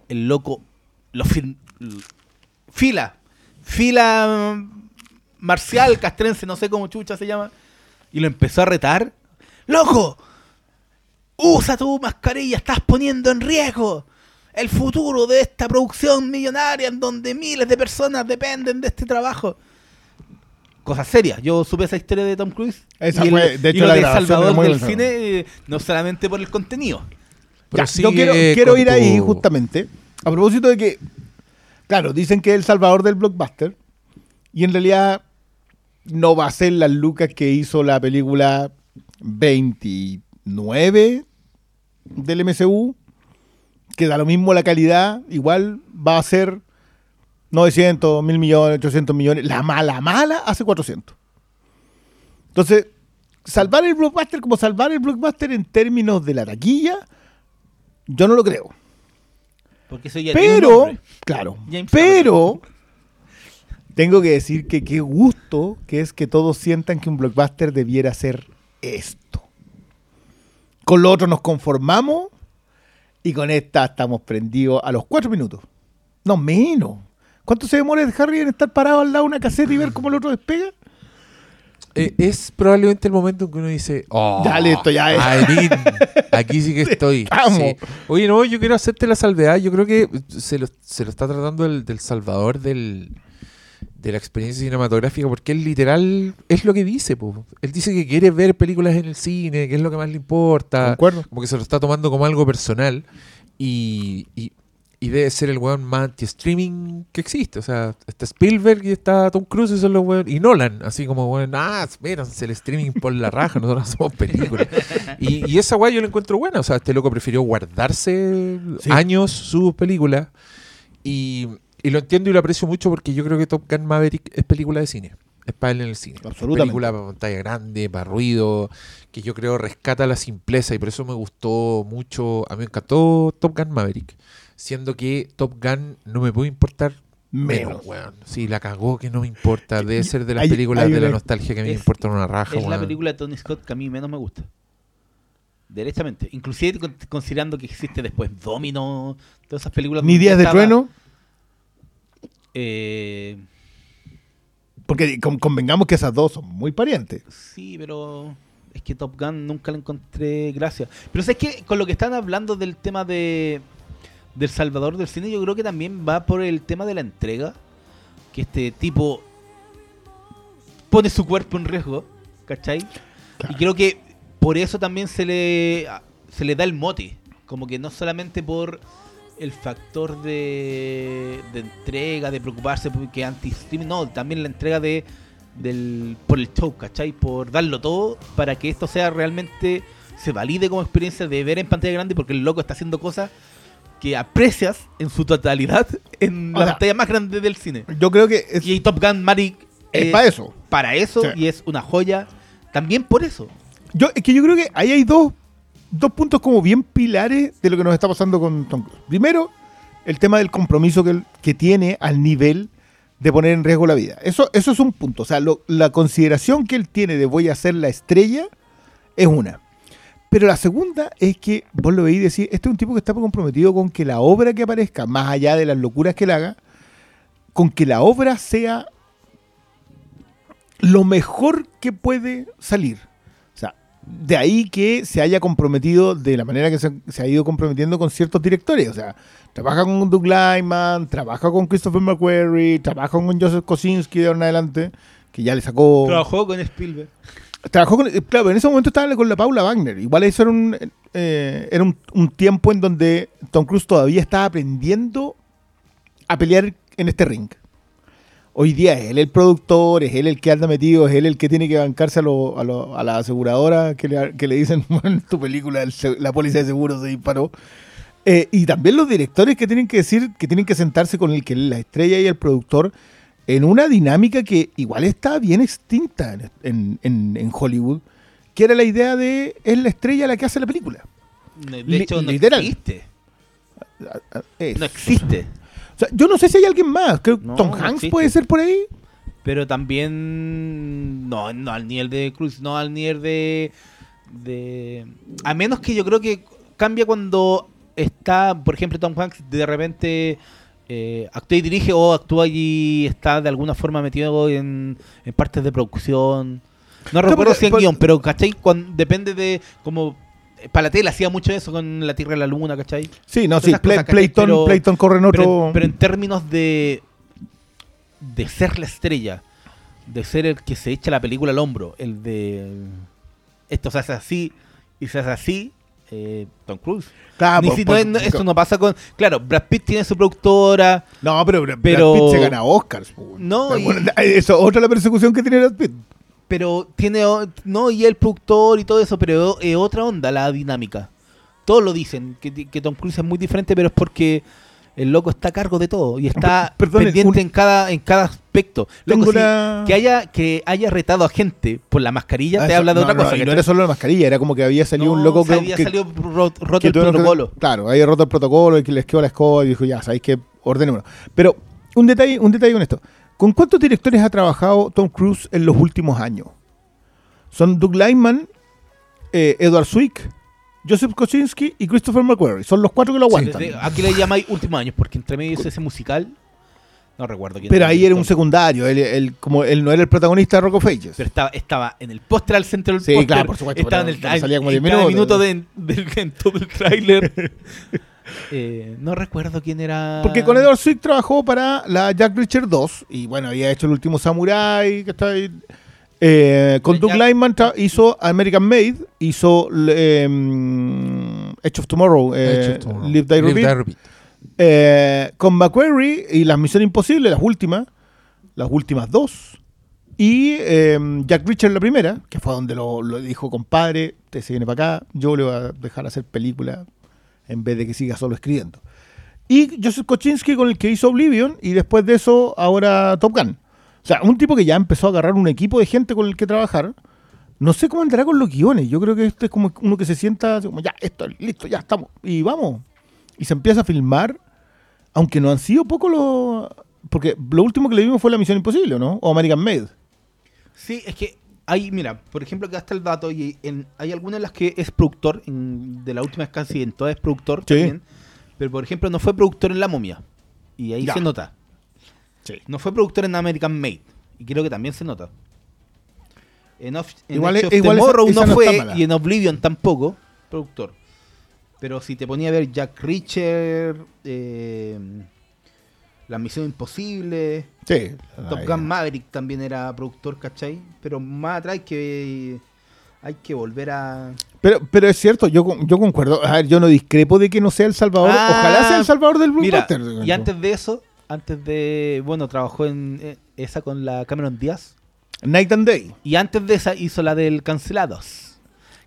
el loco lo l- fila, fila mm, marcial, castrense, no sé cómo chucha se llama, y lo empezó a retar. ¡Loco! ¡Usa tu mascarilla! ¡Estás poniendo en riesgo! el futuro de esta producción millonaria en donde miles de personas dependen de este trabajo. Cosas serias. Yo supe esa historia de Tom Cruise. Esa y el- fue, de y hecho, lo la de Salvador del cine, eh, no solamente por el contenido. Ya, yo quiero, quiero ir ahí justamente. A propósito de que, claro, dicen que es el salvador del blockbuster. Y en realidad no va a ser las lucas que hizo la película 29 del MCU. Que da lo mismo la calidad. Igual va a ser 900, 1000 millones, 800 millones. La mala, mala hace 400. Entonces, salvar el blockbuster como salvar el blockbuster en términos de la taquilla, yo no lo creo. Porque eso ya Pero, claro, James pero tengo que decir que qué gusto que es que todos sientan que un blockbuster debiera ser esto. Con lo otro nos conformamos y con esta estamos prendidos a los cuatro minutos. No menos. ¿Cuánto se demora el Harry en estar parado al lado de una caseta y ver cómo el otro despega? Eh, es probablemente el momento en que uno dice, oh, Ya, listo, ya es. Aquí sí que estoy. Sí. Oye, no, yo quiero hacerte la salvedad. Yo creo que se lo, se lo está tratando el, del salvador del, de la experiencia cinematográfica porque él literal es lo que dice. po. Él dice que quiere ver películas en el cine, que es lo que más le importa. Como que se lo está tomando como algo personal. Y, y, y debe ser el weón más anti-streaming que existe. O sea, está Spielberg y está Tom Cruise y son los weón. Y Nolan, así como weón, ah, métanse el streaming por la raja, nosotros hacemos películas. y, y esa weá yo la encuentro buena. O sea, este loco prefirió guardarse Sí. años sus películas. Y, y lo entiendo y lo aprecio mucho porque yo creo que Top Gun Maverick es película de cine. Es para él en el cine. Absolutamente. Película para pantalla grande, para ruido, que yo creo rescata la simpleza y por eso me gustó mucho. A mí me encantó Top Gun Maverick. Siendo que Top Gun no me puede importar menos, Menos. weón. Sí, la cagó que no me importa. Debe ser de las Hay- películas hay de la nostalgia que a mí me importan una raja, Es la película de Tony Scott que a mí menos me gusta. Derechamente. Inclusive con- considerando que existe después Domino, todas esas películas. Ni Días de estaba, Trueno, eh, porque con- convengamos que esas dos son muy parientes. sí, pero es que Top Gun nunca le encontré gracia. Pero es que con lo que están hablando del tema de del Salvador del cine, yo creo que también va por el tema de la entrega. Que este tipo pone su cuerpo en riesgo, ¿cachai? Y creo que por eso también se le, se le da el mote. Como que no solamente por el factor de, de entrega, de preocuparse porque anti-streaming, no, también la entrega de del por el show, ¿cachai? Por darlo todo para que esto sea realmente, se valide como experiencia de ver en pantalla grande porque el loco está haciendo cosas que aprecias en su totalidad en O la sea, pantalla más grande del cine. Yo creo que es, Y Top Gun Maverick es eh, para eso. para eso Sí. y es una joya también por eso. Yo, es que yo creo que ahí hay dos, dos puntos como bien pilares de lo que nos está pasando con Tom Cruise. Primero, el tema del compromiso que, él- que tiene al nivel de poner en riesgo la vida. Eso, eso es un punto. O sea, lo- la consideración que él tiene de voy a ser la estrella es una. Pero la segunda es que vos lo veis y decís, este es un tipo que está comprometido con que la obra que aparezca, más allá de las locuras que él haga, con que la obra sea lo mejor que puede salir. O sea, de ahí que se haya comprometido de la manera que se, se ha ido comprometiendo con ciertos directores. O sea, trabaja con Doug Lyman, trabaja con Christopher McQuarrie, trabaja con Joseph Kosinski de ahora en adelante, que ya le sacó... Trabajó con Spielberg. Trabajó con, claro, en ese momento estaba con la Paula Wagner. Igual eso era un, eh, era un, un tiempo en donde Tom Cruise todavía estaba aprendiendo a pelear en este ring. Hoy día es él el productor, es él el que anda metido, es él el que tiene que bancarse a, lo- a, la aseguradora que le, que le dicen, bueno, en tu película la póliza de seguro se disparó. Eh, y también los directores que tienen que decir, que tienen que sentarse con el que la estrella y el productor en una dinámica que igual está bien extinta en, en- en- Hollywood, que era la idea de es la estrella la que hace la película. De hecho, no literal. existe. Es. No existe. O sea, yo no sé si hay alguien más. Creo que No, Tom no Hanks existe. puede ser por ahí. Pero también. No, no al nivel de Cruz, no al nivel de. de a menos que yo creo que cambia cuando está, por ejemplo, Tom Hanks de repente. Eh, actúa y dirige o actúa y está de alguna forma metido en, en partes de producción. No recuerdo si en guion, pero ¿cachai? Cuando, depende de como... eh, Para la tele hacía mucho eso con La Tierra y la Luna, ¿cachai? Sí, no, Todas sí. Playton, Pero- Playton corre en otro. Pero, en- pero en términos de de ser la estrella, de ser el que se echa la película al hombro, el de esto se hace así y se hace así, eh, Tom Cruise. Claro, Ni por- si- por- no es- no- pasa con. Claro, Brad Pitt tiene su productora. No, pero Brad Pero- Pitt se gana Oscars. No, y- Eso, otra la persecución que tiene Brad Pitt. Pero tiene. No, y el productor y todo eso, pero es otra onda la dinámica. Todos lo dicen, que, que Tom Cruise es muy diferente, pero es porque el loco está a cargo de todo y está Per- perdone, pendiente un- en cada en cada aspecto. Loco, Tengo sí, una- que haya que haya retado a gente por la mascarilla Ah, te eso- habla de no, otra no, cosa. y no era solo la mascarilla, era como que había salido No, un loco que, había que- salido ro- roto que el que- protocolo. claro, había roto el protocolo y que les quedó la escoba y dijo, ya, sabéis que ordenémonos. Pero un detalle, un detalle con esto. ¿Con cuántos directores ha trabajado Tom Cruise en los últimos años? Son Doug Lyman, eh, Edward Zwick, Joseph Kosinski y Christopher McQuarrie. Son los cuatro que lo aguantan. Aquí le llamáis últimos años, porque entre medio hizo ese musical. No recuerdo quién Pero ahí era un secundario, él, él- como él no era el protagonista de Rock of Ages. Pero estaba, estaba en el póster al centro del Sí, póster. claro, por supuesto, Estaba en el pero salía como en 10 cada minutos. minuto de, del- en todo el tráiler. Eh, no recuerdo quién era. Porque con Edward Zwick trabajó para la Jack Reacher 2 y bueno, había hecho el último Samurai, que está ahí. Eh, con Doug tra- hizo American Made, hizo eh, mm, Edge of Tomorrow, eh, Tomorrow. Live, Die, Live, Repeat. Die, Repeat. Eh, con McQuarrie y las Misión Imposible, las últimas, las últimas dos. Y eh, Jack Reacher la primera, que fue donde lo, lo dijo, compadre, usted se viene para acá, yo le voy a dejar hacer película en vez de que siga solo escribiendo. Y Joseph Kosinski con el que hizo Oblivion y después de eso ahora Top Gun. O sea, un tipo que ya empezó a agarrar un equipo de gente con el que trabajar. No sé cómo andará con los guiones. Yo creo que este es como uno que se sienta así como, ya, esto, listo, ya estamos. Y vamos. Y se empieza a filmar, aunque no han sido pocos los... Porque lo último que le vimos fue La Misión Imposible, ¿no? O American Made. Sí, es que hay, mira, por ejemplo, que hasta el dato, y en- hay algunas en las que es productor, en- de la última casi en todas es productor Sí. también, pero por ejemplo no fue productor en La Momia, y ahí Ya. se nota. Sí. No fue productor en American Made, y creo que también se nota. En, Of- en Igual Edge es- of igual esa- no fue, y en Oblivion tampoco, productor. Pero si te ponía a ver Jack Reacher, eh, La Misión Imposible, Sí. Top. Gun Maverick también era productor, ¿cachai? Pero más atrás hay que, hay que volver a... Pero, pero es cierto, yo, yo concuerdo. A ver, yo no discrepo de que no sea el salvador. Ah, Ojalá sea el salvador del Mira, blockbuster. y antes de eso, antes de... Bueno, trabajó en eh, esa con la Cameron Díaz. Night and Day. Y antes de esa hizo la del Cancelados.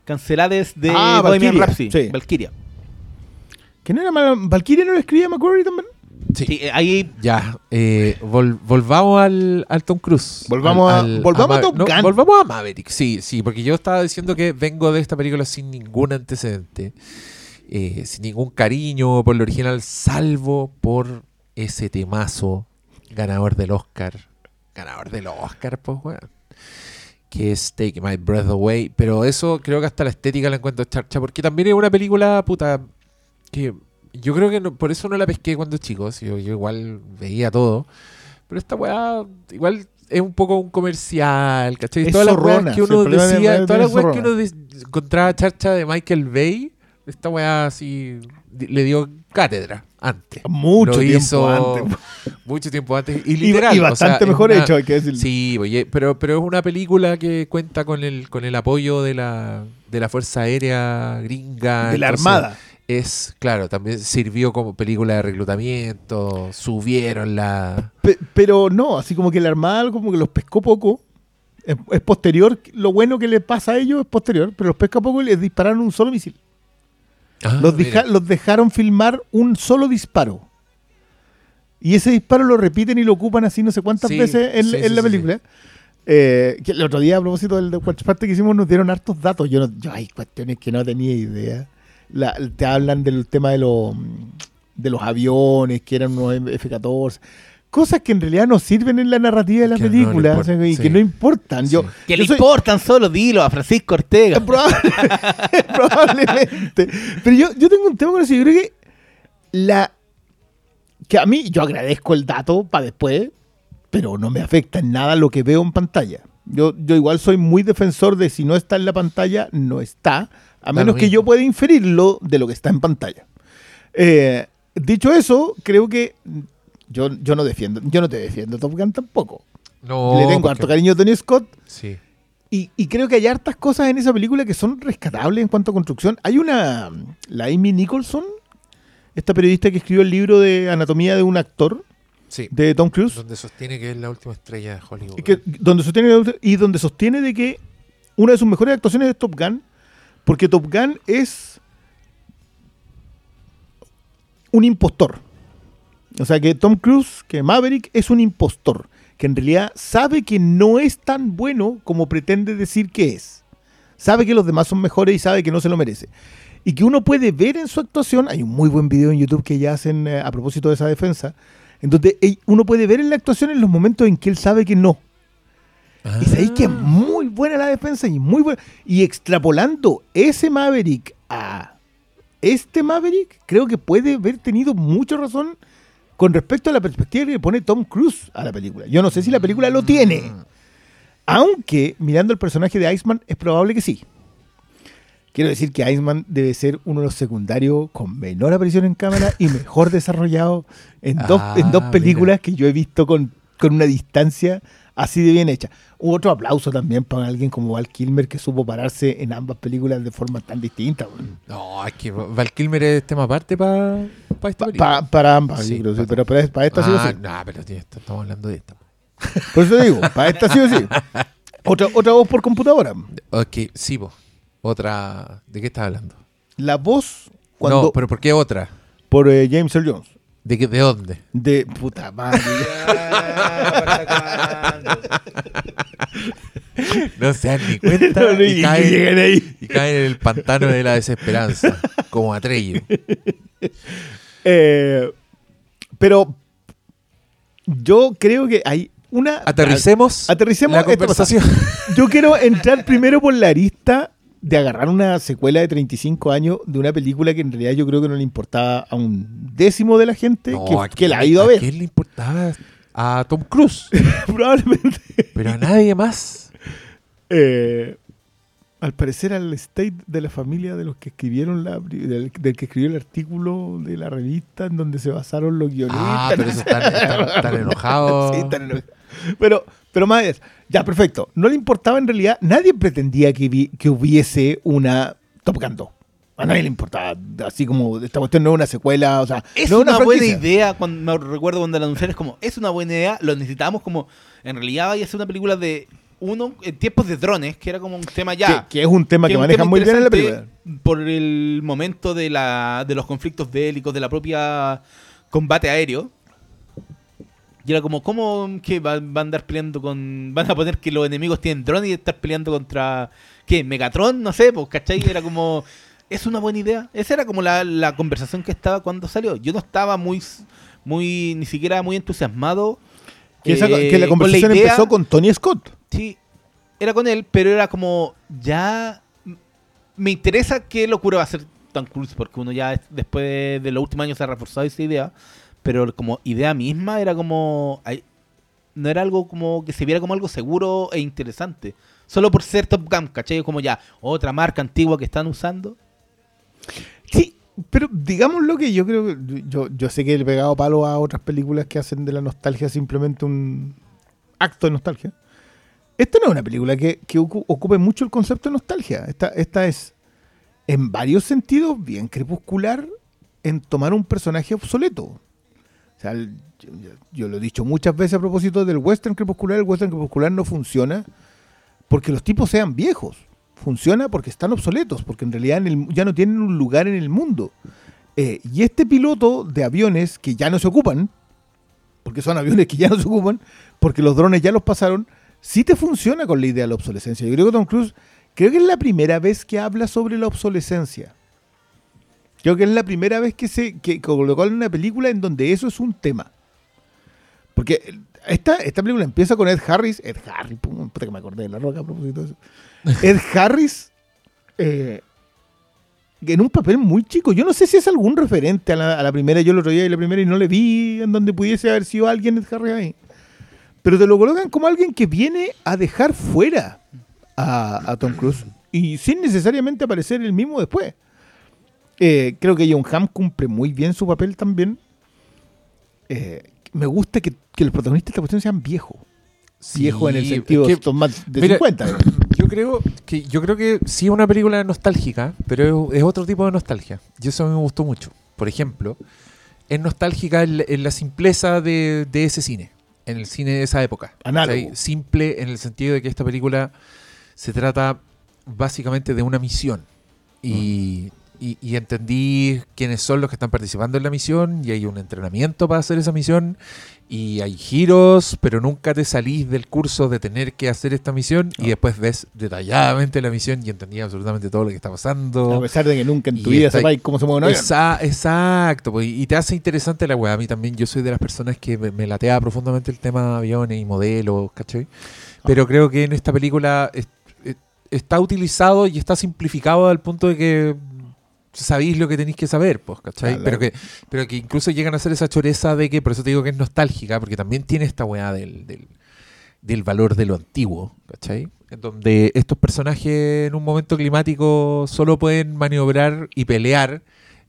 Cancelados de Ah, Bohemian Valkyria, Rhapsody. sí. Valkyria. ¿Que no era mala? ¿Valkyria no lo escribía McQuarrie también? Sí. Sí, eh, ahí... Ya, eh, vol- volvamos al, al Tom Cruise. Volvamos Al- a- volvamos a Ma- Top no, Gun. volvamos a Maverick, sí, sí, porque yo estaba diciendo que vengo de esta película sin ningún antecedente, eh, sin ningún cariño por lo original, salvo por ese temazo ganador del Oscar. Ganador del Oscar, pues, weón. que es Take My Breath Away. Pero eso creo que hasta la estética la encuentro charcha, porque también es una película puta que yo creo que no- por eso no la pesqué cuando chico. si Yo, yo igual veía todo. Pero esta weá igual es un poco un comercial, ¿cachai? Es todas las weas que uno de decía, todas las weas que uno encontraba charcha de Michael Bay, esta weá así le dio cátedra antes. Mucho Lo tiempo hizo antes. Mucho tiempo antes. Y Y, literal. y o sea, bastante mejor una- hecho, hay que decirlo. Sí, oye, pero, pero es una película que cuenta con el, con el apoyo de la, de la Fuerza Aérea gringa. de la entonces Armada. Es, claro, también sirvió como película de reclutamiento, subieron la... Pe- pero no, así como que la Armada como que los pescó poco. Es, es posterior, lo bueno que le pasa a ellos es posterior, pero los pesca poco y les dispararon un solo misil. Ah, los, mira. deja- los dejaron filmar un solo disparo. Y ese disparo lo repiten y lo ocupan así no sé cuántas Sí, veces en, sí, en sí, la película. Eh, que el otro día, a propósito del de Watch Party que hicimos, nos dieron hartos datos. Yo, no, yo hay cuestiones que no tenía idea. La- te hablan del tema de, los de los aviones, que eran unos F-14. Cosas que en realidad no sirven en la narrativa de la Que no le película importa, o sea, y sí. que no importan. Yo. Que yo le soy- importan solo, dilo a Francisco Ortega. Probable- probablemente. Pero yo, yo tengo un tema con eso. Yo creo que la. Que a mí, yo agradezco el dato para después, pero no me afecta en nada lo que veo en pantalla. Yo, yo igual soy muy defensor de si no está en la pantalla, no está, a menos que yo pueda inferirlo de lo que está en pantalla. Eh, dicho eso, creo que yo, yo no defiendo, yo no te defiendo Top Gun tampoco. No, Le tengo porque- harto cariño a Tony Scott, Sí. y, y creo que hay hartas cosas en esa película que son rescatables en cuanto a construcción. Hay una, la Amy Nicholson, esta periodista que escribió el libro de Anatomía de un actor, Sí. de Tom Cruise, Donde sostiene que es la última estrella de Hollywood. y, que, donde sostiene, y donde sostiene de que una de sus mejores actuaciones es Top Gun, porque Top Gun es un impostor. O sea que Tom Cruise, que Maverick, es un impostor, que en realidad sabe que no es tan bueno como pretende decir que es. Sabe que los demás son mejores y sabe que no se lo merece. Y que uno puede ver en su actuación, hay un muy buen video en YouTube que ya hacen eh, a propósito de esa defensa, en donde ey, uno puede ver en la actuación en los momentos en que él sabe que no. Ah. Y sabéis que es muy buena la defensa y muy buena. Y extrapolando ese Maverick a este Maverick, creo que puede haber tenido mucha razón con respecto a la perspectiva que le pone Tom Cruise a la película. Yo no sé si la película lo tiene. Aunque, mirando el personaje de Iceman, es probable que sí. Quiero decir que Iceman debe ser uno de los secundarios con menor aparición en cámara y mejor desarrollado en, dos, Ah, en dos mira. películas que yo he visto con, con una distancia así de bien hecha. Otro aplauso también para alguien como Val Kilmer que supo pararse en ambas películas de forma tan distinta. No, es que Val Kilmer es tema aparte para esta Pa- película. pa- para ambas, Sí, yo creo, sí, pero para, para esta sí o ah, sí. no, pero tío, estamos hablando de esta. Por eso digo, para esta sí o sí. Otra, otra voz por computadora. Ok, sí, vos. Otra. ¿De qué estás hablando? La voz cuando No, pero ¿por qué otra? por eh, James Earl Jones. ¿De, qué, ¿De dónde? De puta madre. No se dan ni cuenta No, y, y- y caen, llegan ahí. y caen en el pantano de la desesperanza, como Atrello. Eh, pero yo creo que hay una. Aterricemos, Aterricemos la esta conversación. Yo quiero entrar primero por la arista de agarrar una secuela de 35 años de una película que en realidad yo creo que no le importaba a un décimo de la gente No, que, ¿a la ha ido a ¿A ver. quién le importaba? A Tom Cruise, Probablemente. pero a nadie más. Eh, al parecer al state de la familia de los que escribieron la del, del que escribió el artículo de la revista en donde se basaron los guionistas. Ah, pero eso están, están- están enojados. Sí, están enojados. Pero, pero más es, ya, perfecto. No le importaba en realidad, nadie pretendía que, vi- que hubiese una Top Gun 2. A nadie le importaba, así como esta cuestión no es una secuela, o sea, Es no una, buena idea, cuando me recuerdo cuando la anunciaron, es como, es una buena idea, lo necesitábamos como, en realidad vaya a ser una película de uno, en tiempos de drones, que era como un tema ya. Que, que es un tema que, un manejan muy bien en la película. Por el momento de, la, de los conflictos bélicos, de la propia combate aéreo. Y era como, ¿cómo que van, van a andar peleando con. Van a poner que los enemigos tienen drones y estar peleando contra. ¿Qué? ¿Megatron? No sé, pues, ¿cachai? Era como. Es una buena idea. Esa era como la, la conversación que estaba cuando salió. Yo no estaba muy. muy ni siquiera muy entusiasmado. Que, esa- eh, que la con conversación idea- empezó con Tony Scott. Sí. era con él, pero era como, ya me interesa qué locura va a hacer Tom Cruise, porque uno ya es- después de, de los últimos años se ha reforzado esa idea, pero como idea misma era como, no era algo como que se viera como algo seguro e interesante, solo por ser Top Gun, ¿cachai? Como ya, otra marca antigua que están usando. Sí, pero digamos lo que yo creo que yo, yo sé que he pegado palo a otras películas que hacen de la nostalgia simplemente un acto de nostalgia. Esta no es una película que, que ocu- ocupe mucho el concepto de nostalgia. Esta, esta es, en varios sentidos, bien crepuscular en tomar un personaje obsoleto. Yo, lo he dicho muchas veces a propósito del western crepuscular. El western crepuscular no funciona porque los tipos sean viejos. Funciona porque están obsoletos, porque en realidad ya no tienen un lugar en el mundo. Eh, y este piloto de aviones que ya no se ocupan, porque son aviones que ya no se ocupan, porque los drones ya los pasaron, sí te funciona con la idea de la obsolescencia. Yo creo que Tom Cruise, creo que es la primera vez que habla sobre la obsolescencia. Creo que es la primera vez que se que colocó en una película en donde eso es un tema. Porque esta, esta película empieza con Ed Harris. Ed Harris, pum, puta que me acordé de la roca a propósito de eso. Ed Harris eh, en un papel muy chico. Yo no sé si es algún referente a la, a la primera. Yo lo otro día y la primera y no le vi en donde pudiese haber sido alguien Ed Harris ahí. Pero te lo colocan como alguien que viene a dejar fuera a, a Tom Cruise y sin necesariamente aparecer el mismo después. Eh, creo que John Hamm cumple muy bien su papel también. Eh, me gusta que, que los protagonistas de esta cuestión sean viejos. Viejos en el Sí, sentido que- más de mira, 50. ¿no? Yo creo que yo creo que sí es una película nostálgica, pero es, es otro tipo de nostalgia. Y eso a mí me gustó mucho. Por ejemplo, es nostálgica en, la- en la simpleza de, de ese cine, en el cine de esa época. Análogo. Simple en el sentido de que esta película se trata básicamente de una misión. Y, y- y entendí quiénes son los que están participando en la misión y hay un entrenamiento para hacer esa misión y hay giros, pero nunca te salís del curso de tener que hacer esta misión y después ves detalladamente la misión y entendí absolutamente todo lo que está A pasando. pesar de que nunca en tu Y vida sepáis cómo se mueve un avión. Esa- exacto, pues, y te hace interesante la weá. A mí también, yo soy de las personas que me, me latea profundamente el tema de aviones y modelos, ¿cachai? Pero creo que en esta película es- es- está utilizado y está simplificado al punto de que sabéis lo que tenéis que saber, pues, ¿cachai? Claro. Pero que, pero que incluso llegan a hacer esa choreza de que, por eso te digo que es nostálgica, porque también tiene esta weá del, del, del valor de lo antiguo, ¿cachai? En donde estos personajes en un momento climático solo pueden maniobrar y pelear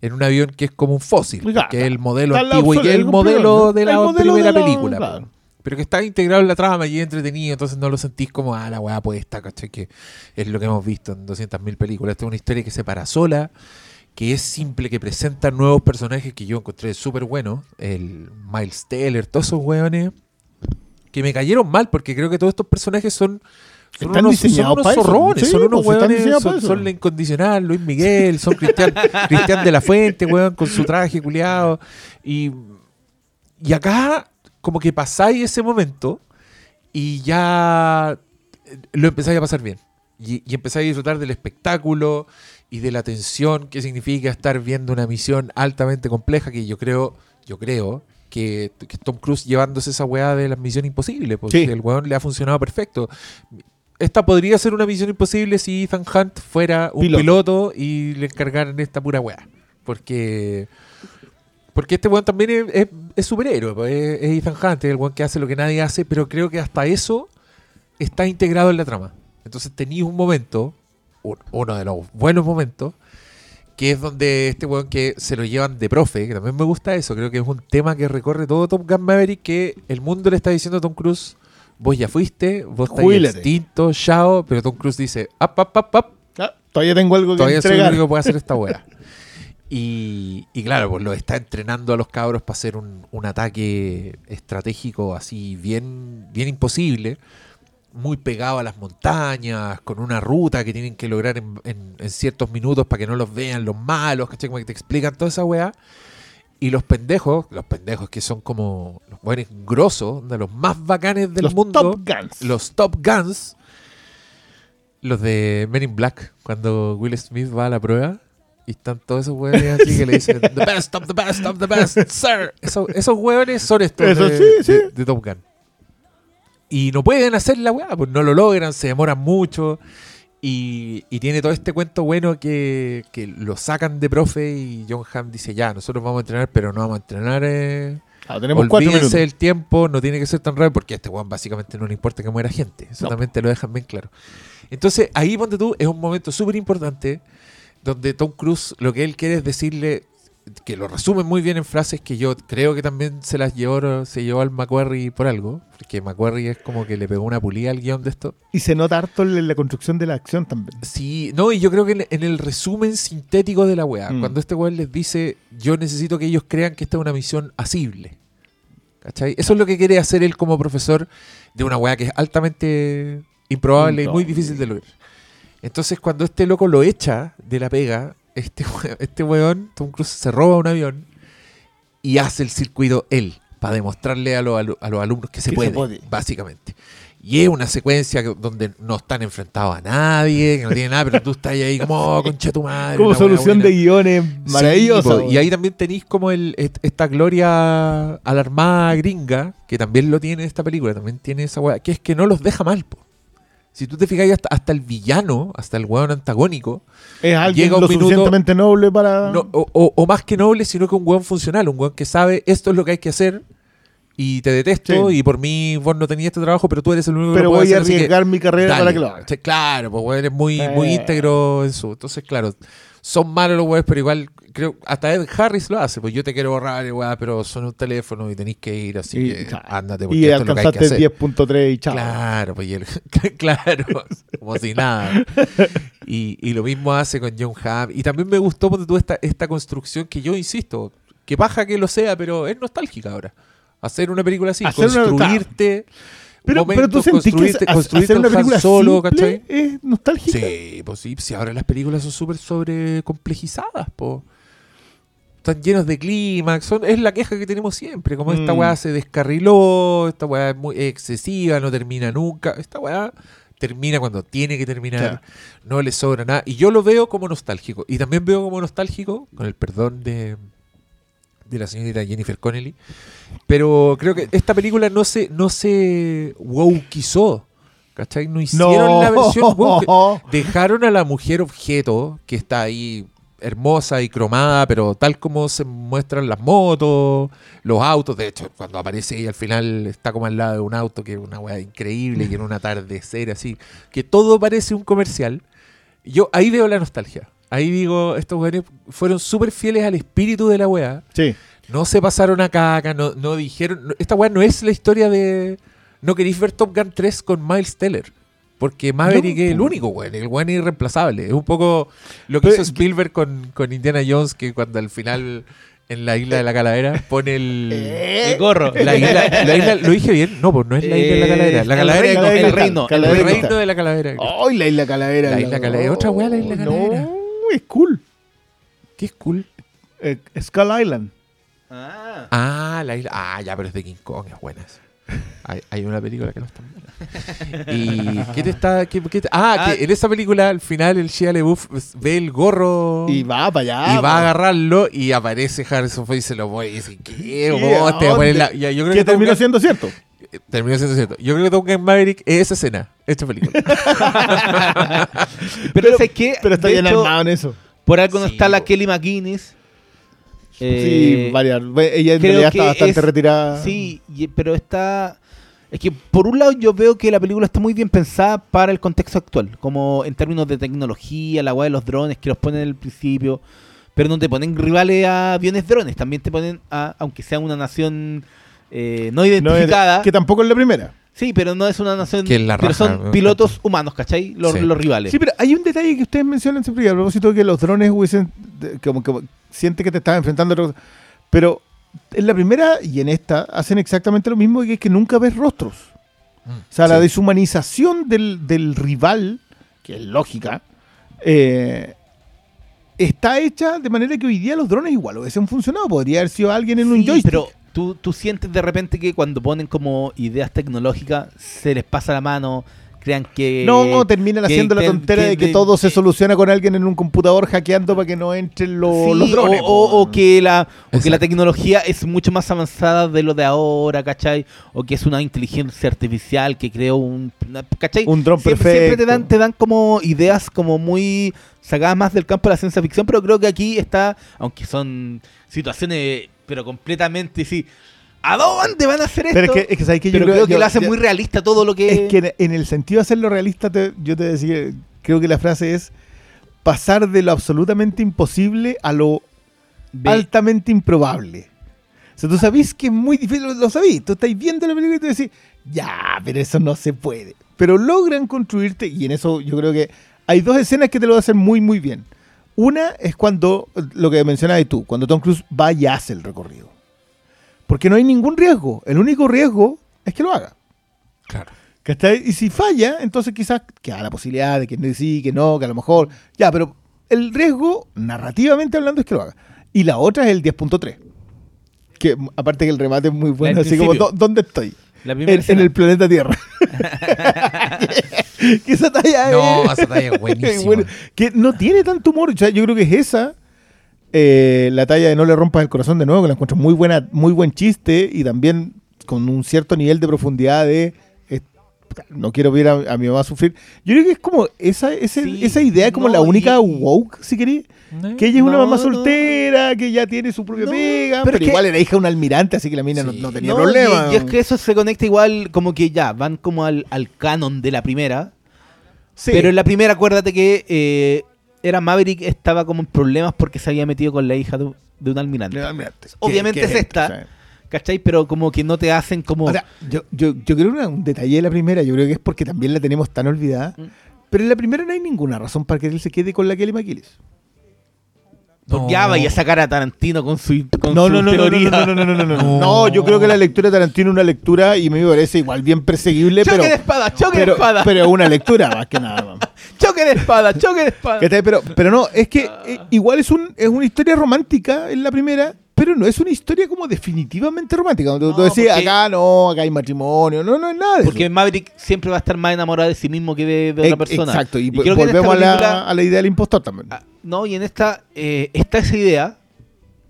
en un avión que es como un fósil, Claro, que es el modelo antiguo y que es el modelo de la el modelo primera de la- película. claro. po. Pero que está integrado en la trama y es entretenido, entonces no lo sentís como, ah, la weá puesta, ¿cachai? Que es lo que hemos visto en 200.000 películas. Esta es una historia que se para sola, que es simple, que presenta nuevos personajes que yo encontré súper buenos. El Miles Teller, todos esos weones que me cayeron mal, porque creo que todos estos personajes son, son Están unos, son unos zorrones, Sí, son unos pues, diseñados son, la incondicional, Luis Miguel, son Cristian, Cristian de la Fuente, weón, con su traje culiado. Y, y acá, como que pasáis ese momento y ya lo empezáis a pasar bien. Y, y empezáis a disfrutar del espectáculo y de la tensión que significa estar viendo una misión altamente compleja que yo creo, yo creo que, que Tom Cruise llevándose esa weá de la misión imposible, porque Sí. el weón le ha funcionado perfecto. Esta podría ser una misión imposible si Ethan Hunt fuera un Piloto. piloto, y le encargaran esta pura weá. Porque porque este weón también es, es- es superhéroe, pues, es, es Ethan Hunt, es el weón que hace lo que nadie hace, pero creo que hasta eso está integrado en la trama. Entonces tenéis un momento, un- uno de los buenos momentos, que es donde este weón que se lo llevan de profe, que también me gusta eso, creo que es un tema que recorre todo Top Gun Maverick, que el mundo le está diciendo a Tom Cruise, vos ya fuiste, vos estás extinto, chao, pero Tom Cruise dice, up, up, up, up, Ah, todavía tengo algo que todavía soy el entregar. único que puede hacer esta weá. Y, y claro, pues lo está entrenando a los cabros para hacer un, un ataque estratégico así bien, bien imposible, muy pegado a las montañas, con una ruta que tienen que lograr en, en- en ciertos minutos para que no los vean los malos, ¿cachai? Como que te explican toda esa weá. Y los pendejos, los pendejos que son como los buenos grosos, de los más bacanes del Los mundo, Top Guns. los Top Guns, los de Men in Black, cuando Will Smith va a la prueba y están todos esos hueones así que le dicen The best of the best of the best, sir. Esos, esos hueones son estos Eso de, sí, sí. de- de Top Gun. Y no pueden hacer la weá, pues no lo logran, se demoran mucho. Y, y tiene todo este cuento bueno que, que lo sacan de profe y John Hamm dice, ya, nosotros vamos a entrenar, pero no vamos a entrenar... Eh, Ah, tenemos cuatro minutos. del tiempo, no tiene que ser tan rápido, porque a este weón básicamente no le importa que muera gente. Eso No. también te lo dejan bien claro. Entonces, ahí ponte tú, es un momento súper importante donde Tom Cruise lo que él quiere es decirle, que lo resume muy bien en frases que yo creo que también se las llevó, se llevó al Macquarie por algo, porque Macquarie es como que le pegó una pulida al guion de esto. Y se nota harto en la construcción de la acción también. Sí, no, y yo creo que en, el resumen sintético de la weá, Mm. cuando este weón les dice, yo necesito que ellos crean que esta es una misión asible. ¿Cachai? Eso es lo que quiere hacer él como profesor de una weá que es altamente improbable y muy difícil de lograr. Entonces, cuando este loco lo echa de la pega, este, este weón, Tom Cruise, se roba un avión y hace el circuito él, para demostrarle a, los alu- a los alumnos que se, puede, básicamente. Y es una secuencia donde no están enfrentados a nadie, que no tiene nada, pero tú estás ahí como, oh, concha tu madre. Como solución buena". de guiones Sí, maravillosa. weón. y ahí también tenéis como el, est- esta gloria a la armada gringa, que también lo tiene esta película, también tiene esa weá, que es que no los deja mal, po. Si tú te fijas hasta, hasta el villano, hasta el weón antagónico, es alguien llega un lo minuto- suficientemente noble para. no, o, o- o más que noble, sino que un weón funcional, un weón que sabe esto es lo que hay que hacer y te detesto Sí. y por mí vos no tenías este trabajo, pero tú eres el único que pero lo puede voy a hacer, así que arriesgar mi carrera dale. para que lo haga. Claro, pues weón, eres muy, muy Eh. íntegro en su. Entonces, claro, son malos los weones, pero igual creo hasta Ed Harris lo hace, pues yo te quiero borrar, weá, pero son un teléfono y tenéis que ir, así Y, que ándate porque y esto es lo que hay que alcanzaste hacer. 10.3 y chao. Claro, pues y el- claro, como si nada. Y, y lo mismo hace con John Hamm. Y también me gustó ponte tú, esta, esta construcción que yo insisto, que paja que lo sea, pero es nostálgica ahora. Hacer una película así, Hacer una- Pero, pero tú sentís que hacer una película solo, simple ¿cachai? es nostálgica. Sí, pues sí, si ahora las películas son súper sobrecomplejizadas, po. Están llenos de clímax, es la queja que tenemos siempre, como esta Mm. weá se descarriló, esta weá es muy excesiva, no termina nunca, esta weá termina cuando tiene que terminar, Claro. no le sobra nada, y yo lo veo como nostálgico, y también veo como nostálgico, con el perdón de, de la señorita Jennifer Connelly, pero creo que esta película no se, no se wokeizó, ¿cachai? No hicieron la versión woke. Dejaron a la mujer objeto que está ahí hermosa y cromada, pero tal como se muestran las motos, los autos. De hecho, cuando aparece ella al final está como al lado de un auto que es una weá increíble, que en un atardecer así, que todo parece un comercial. Yo ahí veo la nostalgia. Ahí digo, estos weones fueron súper fieles al espíritu de la weá. Sí. No se pasaron a caca, no, no dijeron. no- esta weá no es la historia de. No queréis ver Top Gun 3 con Miles Teller. Porque Maverick No, es el único weón, el weón es irreemplazable. Es un poco lo que Pero- hizo Spielberg con, con Indiana Jones, que cuando al final en la isla de la calavera pone el. Eh, El gorro. La isla, la isla- ¿Lo dije bien? No, pues no es la isla de la calavera. La Eh, calavera el reino, el el reino, el reino de la calavera. ¡Ay, la isla calavera! La isla calavera, otra weá, la isla calavera. No, es cool. ¿Qué es cool? Eh, Skull Island. Ah. Ah, la isla. Ah, ya, pero es de King Kong, es buena esa. Hay, hay una película que no está buena. ¿Y qué te está.? qué- qué te- ah, Ah. que en esa película al final el Shia LaBeouf ve el gorro Y va para allá. y va a agarrarlo y aparece Harrison Ford y se lo voy y dice: ¿Qué? ¿Qué? vos te voy a la-". Ya, yo creo Que que terminó siendo cierto. eh, terminó siendo cierto. Yo creo que Top Gun Maverick es esa escena, esta película. Pero, ¿sabes qué? Pero está bien hecho, armado en eso. Por algo no Sí, está la. Kelly McGuinness. Sí, Eh, varias. Ella en realidad está bastante es- retirada. Sí, pero está... Es que por un lado yo veo que la película está muy bien pensada para el contexto actual, como en términos de tecnología, la weá de los drones que los ponen en el principio, pero no te ponen rivales a aviones drones, también te ponen a, aunque sea una nación eh, no No es- identificada, que tampoco es la primera. sí, pero no es una nación, Que es la pero raja, son pilotos humanos, ¿cachai? Los, Sí. los rivales. Sí, pero hay un detalle que ustedes mencionan siempre, y a propósito de que los drones hubiesen, de- como que siente que te estás enfrentando a otra cosa. Pero en la primera y en esta hacen exactamente lo mismo, que es que nunca ves rostros. O sea, la deshumanización del, del rival, que es lógica, eh, está hecha de manera que hoy día los drones igual hubiesen funcionado. Podría haber sido alguien en un joystick. pero tú, tú sientes de repente que cuando ponen como ideas tecnológicas se les pasa la mano, crean que... No, terminan que haciendo la tontera que de que de- todo se soluciona con alguien en un computador hackeando para que no entren los, Sí, los drones. o, o- o que la, o que la Exacto. tecnología es mucho más avanzada de lo de ahora, ¿cachai? O que es una inteligencia artificial que creó un... ¿cachai? Un dron siempre, perfecto. siempre te dan, te dan como ideas como muy sacadas más del campo de la ciencia ficción, pero creo que aquí está, aunque son situaciones, pero completamente, sí. ¿A dónde van a hacer esto? Pero es que, es que, ¿sabes qué? Yo pero creo, que yo- lo hace yo- muy realista todo lo que... Es que en- el sentido de hacerlo realista, te- yo te decía, creo que la frase es pasar de lo absolutamente imposible a lo altamente improbable. O sea, tú sabés que es muy difícil, lo, lo sabís. Tú estás viendo la película y tú decís, ya, pero eso no se puede. Pero logran construirte, y en eso yo creo que hay dos escenas que te lo hacen muy, muy bien. Una es cuando, lo que mencionabas tú, cuando Tom Cruise va y hace el recorrido. Porque no hay ningún riesgo. El único riesgo es que lo haga. Claro. ¿Cachai? Y si falla, entonces quizás queda la posibilidad de que sí, que no, que a lo mejor. Ya, pero el riesgo, narrativamente hablando, es que lo haga. Y la otra es el 10.3. Que aparte que el remate es muy bueno, así como, principio. "¿Dó- ¿dónde estoy? la En, en el planeta Tierra. que esa talla No, es- esa talla es buenísima. bueno, que no tiene tanto humor. O sea, yo creo que es esa. Eh, la talla de No le rompas el corazón de nuevo, que la encuentro muy buena, muy buen chiste y también con un cierto nivel de profundidad de eh, no quiero ver a, a mi mamá sufrir. Yo creo que es como esa, ese- Sí, esa idea como no, la única y- woke, si querés. Que ella es una No, mamá soltera, que ya tiene su propia pega, pero que- igual era hija de un almirante, así que la mina no- Sí. no, tenía problema. Y, y es que eso se conecta igual, como que ya, van como al, al canon de la primera. Sí. Pero en la primera, acuérdate que eh, era Maverick, estaba como en problemas porque se había metido con la hija de, un- de un almirante. Obviamente Que- es que- esta. o ¿Cachai? Pero como que no te hacen como. Ahora, yo, yo, yo creo que un detalle de la primera, yo creo que es porque también la tenemos tan olvidada. Mm. Pero en la primera no hay ninguna razón para que él se quede con la Kelly McGillis. No. Ya vaya a sacar a Tarantino con su, con No, su no, no, no, no, teoría. no, no, no, no, no, no. No. No, yo creo que la lectura de Tarantino es una lectura y me parece igual bien perseguible, Choque pero, de espada, choque de pero, espada. pero es una lectura más que nada. man. Choque de espada, choque de espada. Pero, pero no, es que eh, igual es, un, es una historia romántica en la primera, pero no es una historia como definitivamente romántica. Tú, tú No, decías, porque- acá no, acá hay matrimonio, no, no es nada de eso. Porque Maverick siempre va a estar más enamorado de sí mismo que de, de otra persona. Exacto, y, creo que en esta volvemos a la, película- a la idea del impostor también. Ah, No, y en esta eh, está esa idea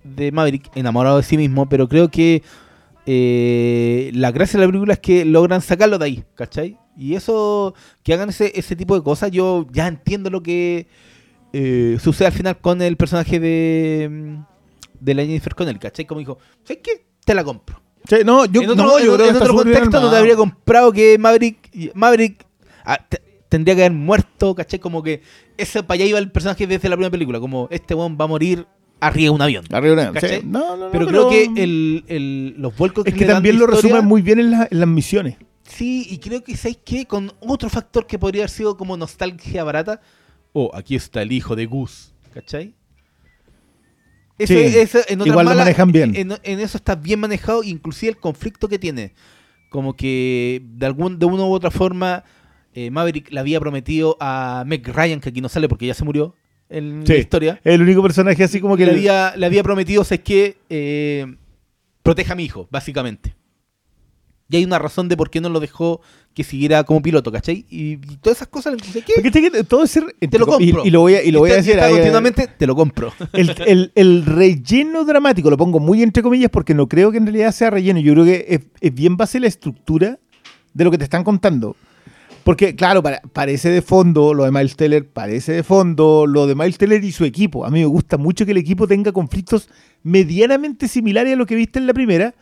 de Maverick enamorado de sí mismo, pero creo que eh, la gracia de la película es que logran sacarlo de ahí, ¿cachai? Y eso, que hagan ese, ese tipo de cosas, yo ya entiendo lo que eh, sucede al final con el personaje de, mm, de la Jennifer Connelly, ¿cachai? Como dijo, ¿sabes qué? Te la compro. Sí, no, yo, en otro, no, en yo otro- creo que en otro contexto no te habría comprado que Maverick, Maverick ah, te- tendría que haber muerto, ¿cachai? Como que ese para allá iba el personaje desde la primera película, como este weón va a morir arriba de un avión. Arriba de una- ¿Cachai? sí. No, no, no, pero, creo que el, el- los vuelcos Es le que también lo historia- resumen muy bien en, la- en las misiones. Sí, y creo que ¿sabes qué? Con otro factor que podría haber sido como nostalgia barata. Oh, aquí está el hijo de Gus, ¿cachai? Eso, Sí, eso en otras igual lo manejan bien. En, en eso está bien manejado, inclusive el conflicto que tiene. Como que de algún de una u otra forma eh, Maverick le había prometido a Meg Ryan, que aquí no sale porque ya se murió en Sí. la historia. El único personaje así como que... le, le- había, le había prometido, ¿sabes qué? Eh, proteja a mi hijo, básicamente. Y hay una razón de por qué no lo dejó que siguiera como piloto, ¿cachai? Y, y todas esas cosas, ¿qué? Porque este que todo es ser... Te lo compro. Y, lo voy a, y lo voy a está- decir... ahí, continuamente, te lo compro. el, el- el relleno dramático, lo pongo muy entre comillas porque no creo que en realidad sea relleno. Yo creo que es, es bien base la estructura de lo que te están contando. Porque, claro, parece de fondo lo de Miles Teller, parece de fondo lo de Miles Teller y su equipo. A mí me gusta mucho que el equipo tenga conflictos medianamente similares a lo que viste en la primera,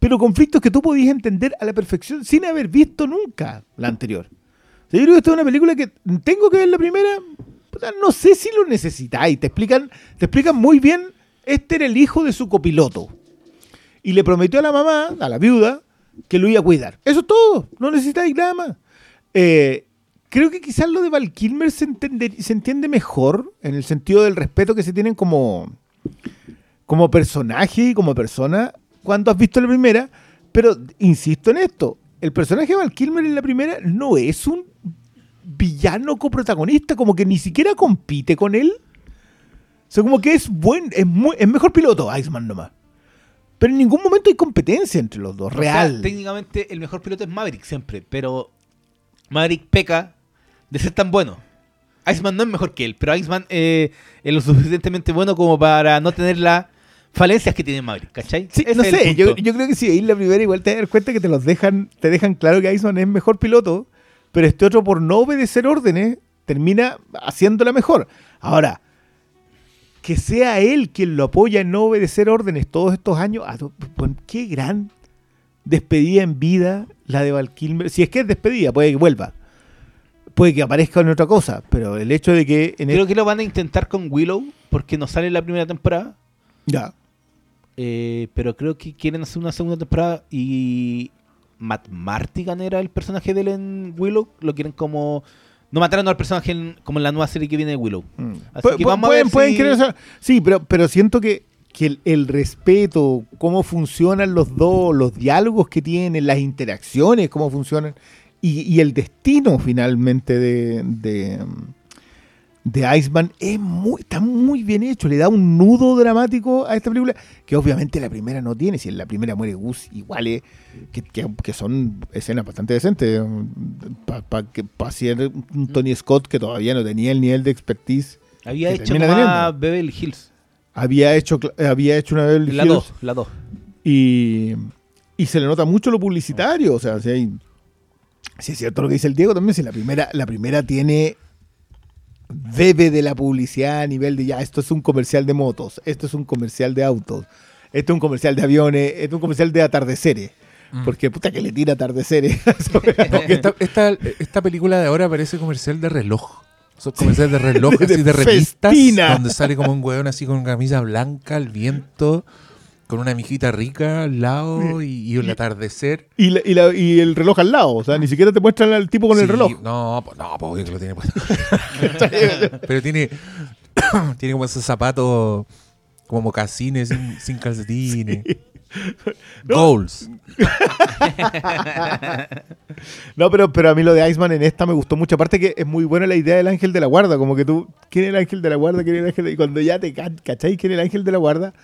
pero conflictos que tú podías entender a la perfección sin haber visto nunca la anterior. O sea, yo creo que esta es una película que tengo que ver la primera. No sé si lo necesitáis. Te explican, te explican muy bien. Este era el hijo de su copiloto. Y le prometió a la mamá, a la viuda, que lo iba a cuidar. Eso es todo. No necesitáis nada más. Eh, creo que quizás lo de Val Kilmer se, entiende mejor en el sentido del respeto que se tienen como, como personaje y como persona cuando has visto la primera. Pero insisto en esto: el personaje de Val Kilmer en la primera no es un villano coprotagonista, como que ni siquiera compite con él. O sea, como que es buen, es, muy, es mejor piloto Iceman nomás. Pero en ningún momento hay competencia entre los dos, O sea, real. técnicamente el mejor piloto es Maverick siempre, pero Maverick peca de ser tan bueno. Iceman no es mejor que él, pero Iceman eh, es lo suficientemente bueno como para no tener las falencias que tiene Maverick, ¿cachai? Sí, no sé, yo, yo creo que si ahí la primera igual te das cuenta que te los dejan, te dejan claro que Iceman es mejor piloto, pero este otro por no obedecer órdenes termina haciéndola mejor. Ahora, que sea él quien lo apoya en no obedecer órdenes todos estos años, ah, qué gran despedida en vida la de Val Kilmer. Si es que es despedida, puede que vuelva. Puede que aparezca en otra cosa, pero el hecho de que en Creo que lo van a intentar con Willow porque no sale la primera temporada. Ya. Eh, pero creo que quieren hacer una segunda temporada y Matt Martigan era el personaje de él en Willow. Lo quieren como. No mataron al personaje en- como en la nueva serie que viene de Willow. Mm. Así que vamos a pueden, ver pueden si- querer hacer- Sí, pero, pero siento que, que el, el respeto, cómo funcionan los dos, los diálogos que tienen, las interacciones, cómo funcionan, y, y el destino finalmente de, de, de Iceman es muy, está muy bien hecho. Le da un nudo dramático a esta película que obviamente la primera no tiene. Si en la primera muere Gus, igual es que, que- que son escenas bastante decentes. Para ser un Tony Scott que todavía no tenía el nivel de expertise Había hecho teniendo. Beverly Hills. Había hecho cl- había hecho una Beverly La Hills 2, la 2. y, y se le nota mucho lo publicitario o sea si hay si es cierto lo que dice el Diego también si la primera la primera tiene bebe de la publicidad a nivel de ya esto es un comercial de motos esto es un comercial de autos esto es un comercial de aviones esto es un comercial de atardeceres Mm. porque puta que le tira atardeceres No, esta, esta, esta película de ahora parece comercial de reloj. Son comerciales de reloj, De así de revistas, festina. donde sale como un hueón así con camisa blanca, al viento, con una mijita rica al lado y, y el atardecer. y, la- y, la- y el reloj al lado o sea ni siquiera te muestran al tipo con el reloj No, pues no, pues obvio que lo tiene puesto. Pero tiene, tiene como esos zapatos como mocasines sin, sin calcetines. Goals. No, pero, pero a mí lo de Iceman en esta me gustó mucho. Aparte que es muy buena la idea del ángel de la guarda. Como que tú, ¿quién es el ángel de la guarda? ¿Quién es el ángel de-?" Y cuando ya te ca- cacháis quién es el ángel de la guarda,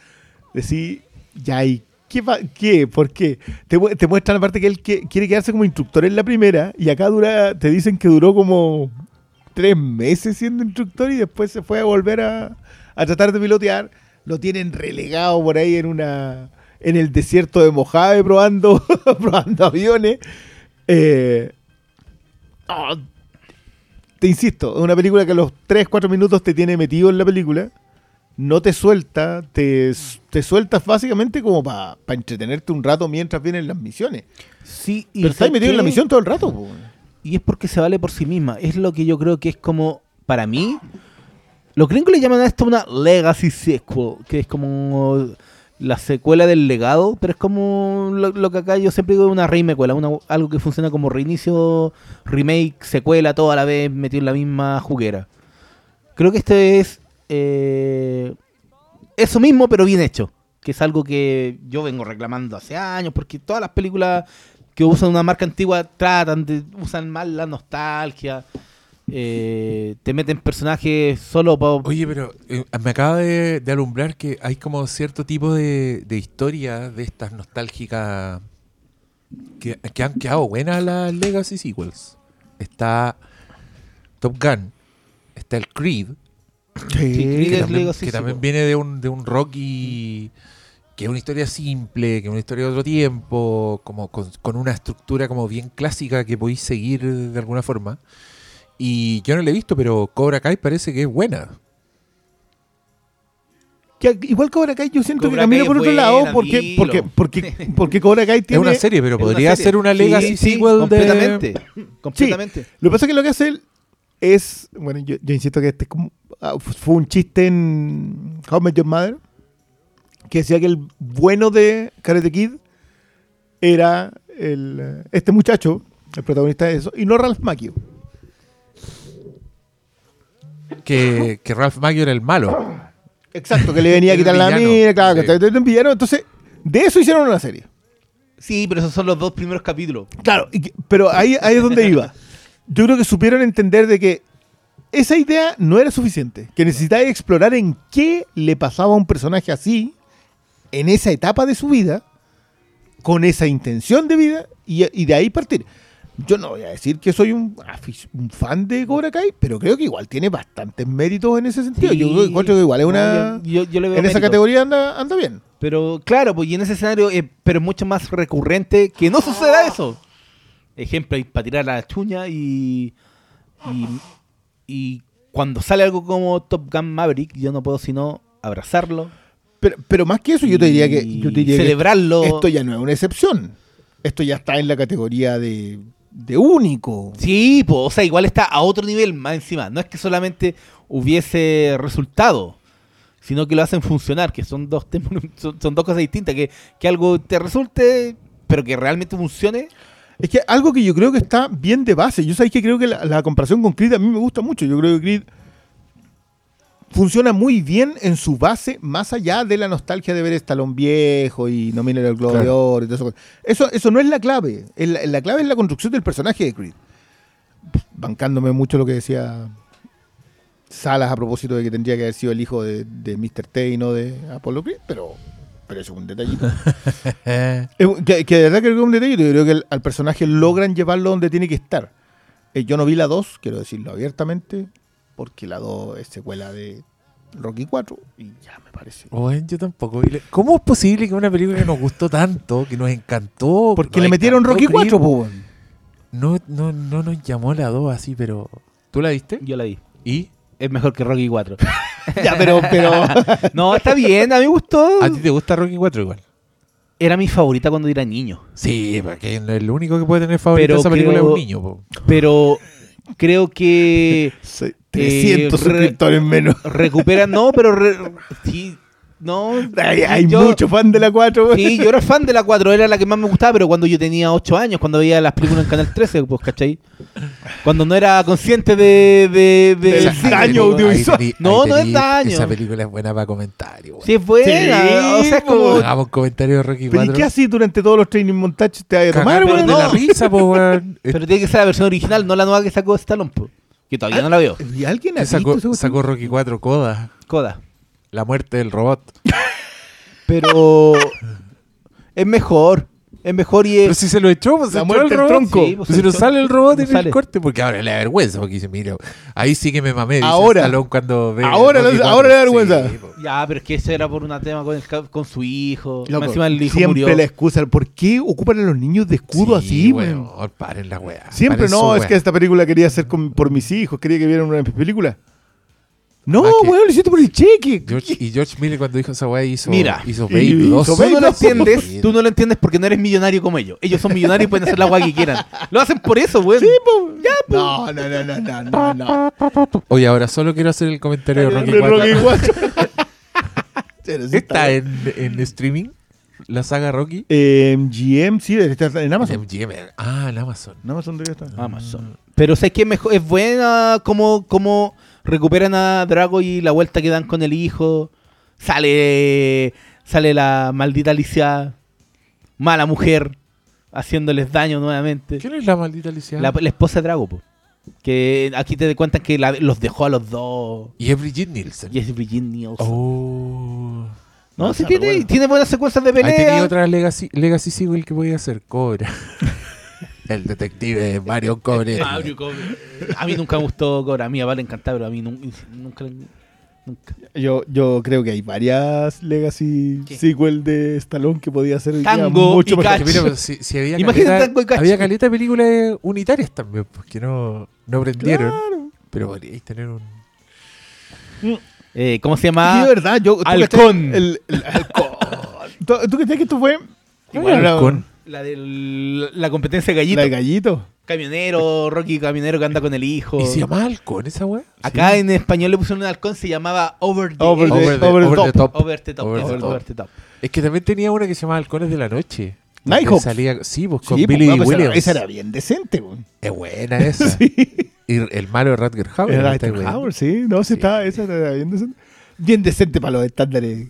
decís, ya, ¿y qué? ¿Qué? ¿Por qué? Te, te muestran aparte que él que- quiere quedarse como instructor en la primera y acá dura, te dicen que duró como tres meses siendo instructor y después se fue a volver a, a tratar de pilotear. Lo tienen relegado por ahí en una en el desierto de Mojave probando, probando aviones. Eh, ah, te insisto, es una película que a los 3, 4 minutos te tiene metido en la película. No te suelta, te, te sueltas básicamente como para entretenerte un rato mientras vienen las misiones. Sí, y Pero estás ¿sabes metido en la misión todo el rato. po. Y es porque se vale por sí misma. Es lo que yo creo que es como, para mí, los gringos le llaman a esto una legacy sequel, que es como la secuela del legado, pero es como lo, que acá yo siempre digo una remecuela, una, algo que funciona como reinicio, remake, secuela, todo a la vez metido en la misma juguera. Creo que este es eh, eso mismo, pero bien hecho. Que es algo que yo vengo reclamando hace años, porque todas las películas que usan una marca antigua tratan de usan mal la nostalgia. Eh, te meten personajes solo para. Oye, pero eh, me acaba de, de alumbrar que hay como cierto tipo de, de historia de estas nostálgicas que, que han quedado buenas las Legacy Sequels. Está Top Gun, está el Creed, que también, Legacy que también Sequel. viene de un, de un Rocky que es una historia simple, que es una historia de otro tiempo, como con, con una estructura como bien clásica que podéis seguir de alguna forma. Y yo no la he visto, pero Cobra Kai parece que es buena. Que igual Cobra Kai yo siento Cobra que camina por es otro buena, lado porque, porque, porque, porque Cobra Kai Es tiene... una serie, pero Es una podría serie. ser una Sí, Legacy sí, sequel de... completamente. Completamente. Lo que pasa es que lo que hace él es. Bueno, yo, yo insisto que este es como- ah, fue un chiste en How I Met Your Mother. Que decía que el bueno de Karate Kid era el, eh, este muchacho, el protagonista de eso, y no Ralph Macchio. Que, que Ralph Macchio era el malo. Exacto, que le venía a quitar la villano, mina, claro, sí. que te un villano. Entonces, de eso hicieron una serie. Sí, pero esos son los dos primeros capítulos. Claro, y que- pero ahí, ahí es donde iba. Yo creo que supieron entender de que esa idea no era suficiente, que necesitaba explorar en qué le pasaba a un personaje así, en esa etapa de su vida, con esa intención de vida, y, y de ahí partir. Yo no voy a decir que soy un, fan de Cobra Kai, pero creo que igual tiene bastantes méritos en ese sentido. Sí. Yo encuentro que igual es una... No, yo, yo- yo le veo en esa categoría anda, anda bien. Pero claro, pues y en ese escenario, eh, pero es mucho más recurrente que no suceda eso. Ejemplo, para tirar la chuña y, y. y cuando sale algo como Top Gun Maverick, yo no puedo sino abrazarlo. Pero, pero más que eso, yo te diría que, y yo te diría que celebrarlo. esto ya no es una excepción. Esto ya está en la categoría de, de único. Sí, pues, o sea, igual está a otro nivel más encima. No es que solamente hubiese resultado, sino que lo hacen funcionar, que son dos son, son dos cosas distintas. Que, que algo te resulte, pero que realmente funcione. Es que algo que yo creo que está bien de base. Yo sabéis que creo que la, la comparación con Creed a mí me gusta mucho. Yo creo que Creed funciona muy bien en su base, más allá de la nostalgia de ver Stallone viejo y nominen el Globo de Claro. Oro y todo eso. eso. Eso no es la clave. La, la clave es la construcción del personaje de Creed. Bancándome mucho lo que decía Salas a propósito de que tendría que haber sido el hijo de, de Mr. T y no de Apollo Creed, pero, pero eso es un detallito. Que, que de verdad creo que es un detalle. Yo creo que el- al personaje logran llevarlo donde tiene que estar. Eh, yo no vi la 2, quiero decirlo abiertamente, porque la 2 es secuela de Rocky 4 y ya me parece. bueno, yo tampoco. ¿Cómo es posible que una película que nos gustó tanto, que nos encantó? Porque nos le metieron encantó Rocky Creed, 4, po, weón. No, no, no nos llamó la 2 así, pero. ¿Tú la viste? Yo la vi. ¿Y? Es mejor que Rocky 4. Ya, pero, pero. no, está bien, a mí me gustó. ¿A ti te gusta Rocky 4 igual? Era mi favorita cuando era niño. Sí, porque el único que puede tener favorito Pero esa película es un niño. po. Pero creo que Sí, 300 Eh, re- suscriptores menos. recupera. No, pero. re- sí, no. Hay, hay yo- mucho fan de la 4, weón. Sí, yo era fan de la 4, era la que más me gustaba, pero cuando yo tenía 8 años, cuando veía las películas en Canal 13, pues, ¿cachai? Cuando no era consciente de... de, de- Ahí daño audiovisual. ahí tení- No, ahí no es daño. Esa película es buena para comentario. Sí, es buena. Sí, o sea, es como... Hagamos comentarios de Rocky Pero ¿y 4. qué así durante todos los training montajes te vas a tomar, weón? de la risa, po. Pero tiene que ser la versión original, no la nueva que sacó Stallone, po, que todavía no la veo. ¿Y alguien ha visto sacó, cuestión? sacó Rocky 4 Coda. Coda. La muerte del robot. Pero... es mejor. Es mejor y Pero es... si se lo echó, pues se echó el robot. tronco. Sí, pues, Pues si no sale el robot no en sale. el corte, porque ahora le da vergüenza, porque dice, mira, ahí sí que me mamé. dice Ahora. Cuando ve Ahora le- 4. ahora le da vergüenza. Sí, po. Ya, pero es que eso era por un tema con, el con su hijo. Loco, Encima el hijo siempre murió. la excusa. ¿Por qué ocupan a los niños de escudo Sí, así, weón? Paren la weá. Siempre no, es weá. que esta película quería hacer con- por mis hijos, quería que vieran una de mis películas. No, que- weón, lo hiciste por el cheque. George- y George Miller cuando dijo esa weá hizo, Mira, hizo y- Babe hizo 2. Tú no lo dos, entiendes, tú no lo entiendes porque no eres millonario como ellos. Ellos son millonarios y pueden hacer la guay que quieran. Lo hacen por eso, güey. Sí, po. No, no, no, no, no, no, no. Oye, ahora solo quiero hacer el comentario de Rocky De 4. Rocky 4. Pero sí ¿Está en, en streaming? ¿La saga Rocky? Eh, GM, sí, está en Amazon. MGM. Ah, en Amazon. En Amazon debería estar. Amazon. Pero sé que es buena como, como recuperan a Drago y la vuelta que dan con el hijo. Sale sale la maldita Alicia, mala mujer, haciéndoles daño nuevamente. ¿Quién es la maldita Alicia? La, la esposa de Drago, po. que aquí te cuentan que la- los dejó a los dos. Y es Brigitte Nielsen. Y es Brigitte Nielsen. Oh. No, No, sí tiene, bueno. tiene buenas secuencias de Ahí tenía pelea. otra Legacy, Legacy Sequel que podía hacer Cobra. el detective Mario Cobre. Mario Cobra. A mí nunca me gustó Cobra. A mí a Val le encantaba, pero a mí nun- nunca. nunca. Yo, yo creo que hay varias Legacy ¿Qué? sequel de Stallone que podía ser Tango mucho y mejor. Que mira, si, si había, Imagínate caleta, Tango y Cacho. había caleta de películas unitarias también, pues que no, no prendieron. Claro. Pero podríais tener un. Eh, ¿Cómo se llama? de verdad, yo. ¿tú Halcón. El, el halcón. ¿Tú, ¿Tú crees que esto fue? Igual era halcón. La de la competencia de gallito. La de gallito. Camionero, Rocky Camionero que anda con el hijo. ¿Y se llama Halcón esa weá? Acá en español le pusieron un halcón, se llamaba Over the, Over the- the, the top. Over the top. Over the top. over the top. Es que también tenía una que se llamaba Halcones de la Noche. Nighthawks. Que Salía, sí, pues con Sí, pues, Billy pues, Williams. Esa era bien decente, weón. Es buena esa. Y el malo de Rutger Hauer. Era Rutger. Hauer, sí. No, sí, estaba, esa era bien decente. Bien decente para los estándares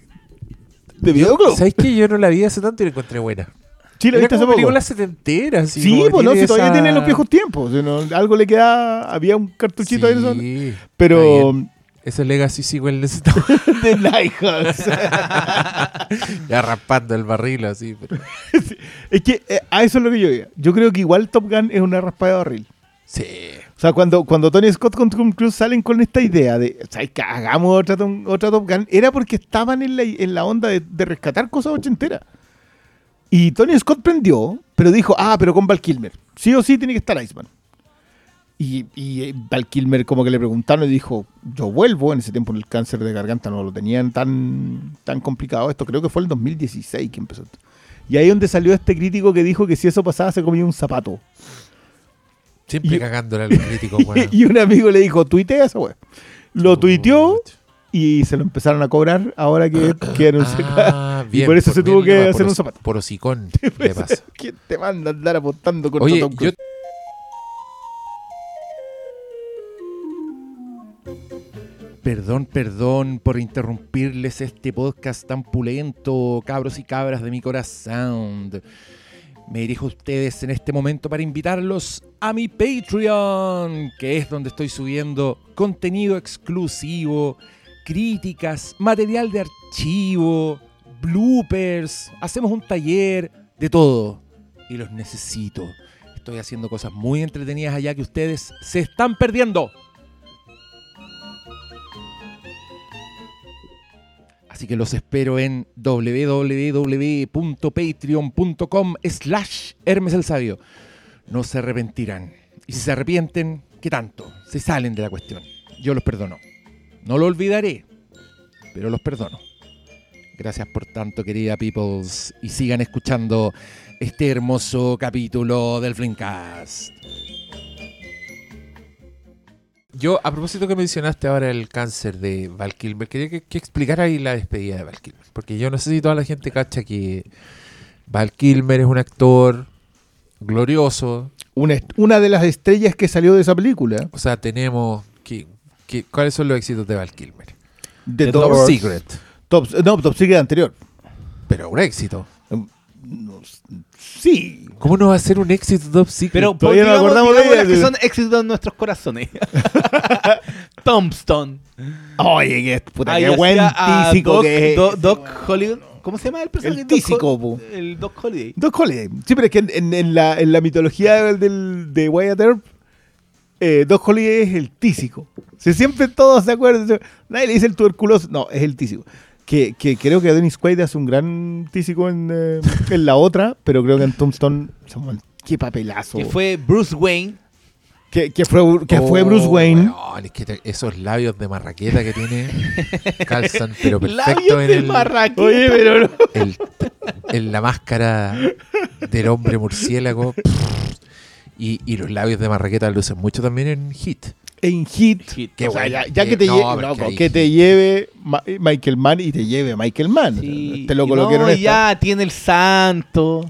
de videoclub. ¿Sabes qué? Yo no la vi hace tanto y la encontré buena. Sí, la viste hace poco. película setentera. así Sí, pues no, si todavía esa- tiene los viejos tiempos. si no, algo le queda, había un cartuchito ahí en eso. Sí, está Pero. Ese Legacy Sequel necesitamos. de Lighthouse. ya raspando el barril así. pero- es que eh, a eso es lo que yo digo. Yo creo que igual Top Gun es una raspada de barril. Sí. O sea, cuando, cuando Tony Scott con Tom Cruise salen con esta idea de, ¿sabes qué? Hagamos otra, otra Top Gun, era porque estaban en la, en la onda de, de rescatar cosas ochenteras. Y Tony Scott prendió, pero dijo, ah, pero con Val Kilmer. Sí o sí tiene que estar Iceman. Y, y eh, Val Kilmer como que le preguntaron y dijo, yo vuelvo. En ese tiempo el cáncer de garganta no lo tenían tan, tan complicado. Esto creo que fue el 2016 que empezó. Y ahí donde salió este crítico que dijo que si eso pasaba se comía un zapato. Siempre Y- cagándole a los críticos, y un amigo le dijo, tuitea esa wea. Lo tuiteó y se lo empezaron a cobrar ahora que, que anunció- Ah, Y bien, por eso se tuvo que hacer un zapato. Por hocicón le pasa. ¿Quién te manda a andar apostando con Oye, Tom yo? Perdón, perdón por interrumpirles este podcast tan pulento, cabros y cabras de mi corazón. Me dirijo a ustedes en este momento para invitarlos a mi Patreon, que es donde estoy subiendo contenido exclusivo, críticas, material de archivo, bloopers, hacemos un taller, de todo. Y los necesito. Estoy haciendo cosas muy entretenidas allá que ustedes se están perdiendo. Así que los espero en www.patreon.com slash Hermes el Sabio. No se arrepentirán. Y si se arrepienten, ¿qué tanto? Se salen de la cuestión. Yo los perdono. No lo olvidaré, pero los perdono. Gracias por tanto, querida Peoples. Y sigan escuchando este hermoso capítulo del Flimcast. Yo, a propósito que mencionaste ahora el cáncer de Val Kilmer, quería que, que explicara ahí la despedida de Val Kilmer. Porque yo no sé si toda la gente cacha que Val Kilmer es un actor glorioso. Una, una de las estrellas que salió de esa película, O sea, tenemos... ¿Cuáles son los éxitos de Val Kilmer? de The Top, Top Secret. Top- no, Top Secret anterior. Pero un éxito. No, sí. ¿Cómo no va a ser un éxito Top Secret? Pero Todavía no digamos- acordamos de digamos ella, las que son éxitos en nuestros corazones. Tombstone. Oye, qué, puta, qué buen tísico Doc, que es. Do- Doc Hollywood. ¿Cómo se llama el personaje? El Doc tísico. El Doc Holiday. Doc Holiday. Sí, pero es que en, en- en la, en la mitología del, de Wyatt Earp, eh, Doc Holiday es el tísico. Si siempre todos se acuerdan. Nadie le dice el tuberculoso. No, es el tísico. Que, que creo que Dennis Quaid hace un gran tísico en, eh, en la otra, pero creo que en Tombstone. Qué papelazo. Que fue Bruce Wayne. Que, que fue, que fue Oh, Bruce Wayne. weón, es que te- esos labios de marraqueta que tiene calzan, pero perfecto Labios en de el, marraqueta. Oye, pero no. el- en la máscara del hombre murciélago. Y, y los labios de marraqueta lucen mucho también en Hit. En Hit. Hit. Qué o sea, ya, ya Eh, que te, no, lleve, loco, que que te lleve Ma- Michael Mann y te lleve Michael Mann. Sí. Te lo Y no, esta. ya tiene el santo.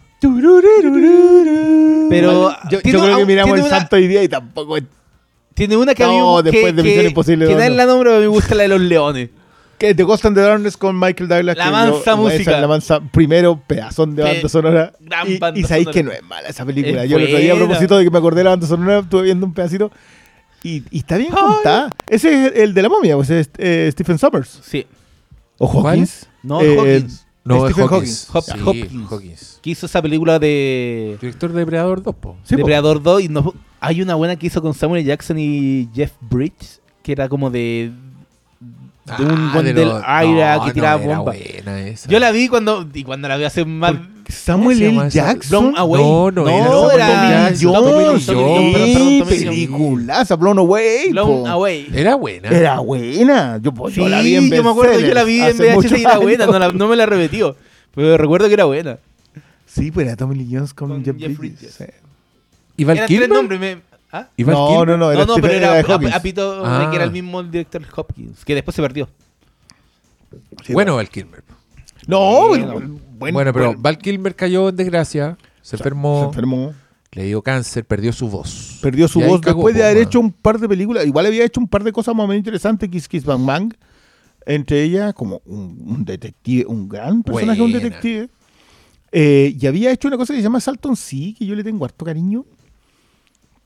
Pero, yo, creo que miramos el una- santo hoy día y tampoco es- Tiene una que a mí No, después que, de Misión que- Imposible Que no. la nombra, pero me gusta la de los leones. Que The Ghost and the Darkness con Michael Douglas. La mansa esa música. La mansa, primero pedazón de banda sonora. gran y, banda y sabéis que no es mala esa película. Es yo el otro día, a propósito de que me acordé de la banda sonora, estuve viendo un pedacito. Y, y está bien contada. Ese es el de la momia, pues es eh, Stephen Sommers. Sí. O. Hawkins. No, Eh, Hawkins. No, Stephen Hawkins. Hawkins. Sí, Hopkins. Hawkins. Que hizo esa película de Director de Depredador 2, po. Sí, po. Depredador 2. Y no- hay una buena que hizo con Samuel. Jackson y Jeff Bridges. Que era como de. De un Ah, buen del Aira no, que no, tiraba era bomba. buena esa. Yo la vi cuando. Y cuando la vi hace más. Samuel L. Jackson. Blown Away. No, no, era no era. Tommy Jones. peliculaza, Blown Away. Blown. Away. Era buena. Era buena. Yo, pues, yo Sí, la vi en yo me acuerdo que yo la vi en VHS y era buena, no, la- no me la repetió. Pero recuerdo que era buena. Sí, pues era Tommy Lee Jones con, Con Jeff, Jeff Bridges. Bridges. sí. ¿Y Val tres Kilmer? nombres. me- ¿Ah? ¿Y Val No, no, no, era no, no, pero era, era de Hawkins. a- apito Ah. que era el mismo director Hopkins, que después se perdió. Sí, Bueno, Val Kilmer. No, Bueno. bueno, Bueno, pero Val Kilmer cayó en desgracia, se enfermó, se enfermó. le dio cáncer, perdió su voz. Perdió su Y voz cagó, después de haber hecho un par de películas. Igual había hecho un par de cosas más o menos interesantes. Kiss Kiss Bang Bang. Entre ellas, como un, un detective, un gran personaje, un Buena. detective. Eh, y había hecho una cosa que se llama Salton Sea, que yo le tengo harto cariño.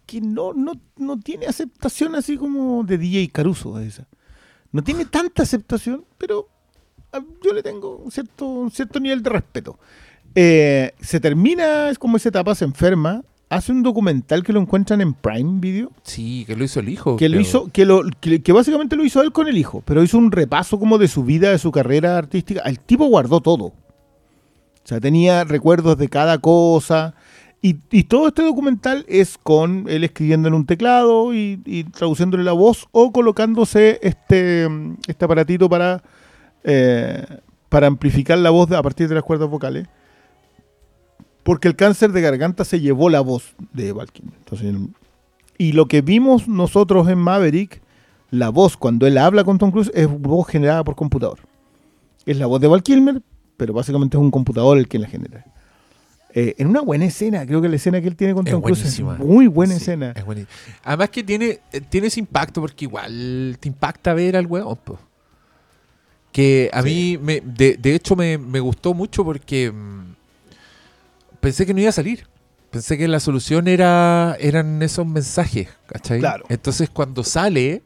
Que no, no, no tiene aceptación así como de DJ Caruso. Esa. No tiene tanta aceptación, pero ah, yo le tengo un cierto, un cierto nivel de respeto. Eh, se termina, es como esa etapa, se enferma, hace un documental que lo encuentran en Prime Video, Sí, que lo hizo el hijo. que lo hizo, que, lo, que, que básicamente lo hizo él con el hijo, pero hizo un repaso como de su vida, de su carrera artística. El tipo guardó todo. O sea, tenía recuerdos de cada cosa. Y, todo este documental es con él escribiendo en un teclado y, y traduciéndole la voz o colocándose este, mm, este aparatito para, eh, para amplificar la voz a partir de las cuerdas vocales. Porque el cáncer de garganta se llevó la voz de Val Kilmer. Entonces, y lo que vimos nosotros en Maverick, la voz cuando él habla con Tom Cruise es voz generada por computador. Es la voz de Val Kilmer, pero básicamente es un computador el que la genera. Eh, en una buena escena, creo que la escena que él tiene con Tom Cruise es buenísima. muy buena Sí, escena. es. Además que tiene, eh, tiene ese impacto porque igual te impacta ver al huevón. po. Que a mí, me, de, de hecho, me, me gustó mucho porque mm, pensé que no iba a salir. Pensé que la solución era eran esos mensajes, ¿cachai? Claro. Entonces cuando sale,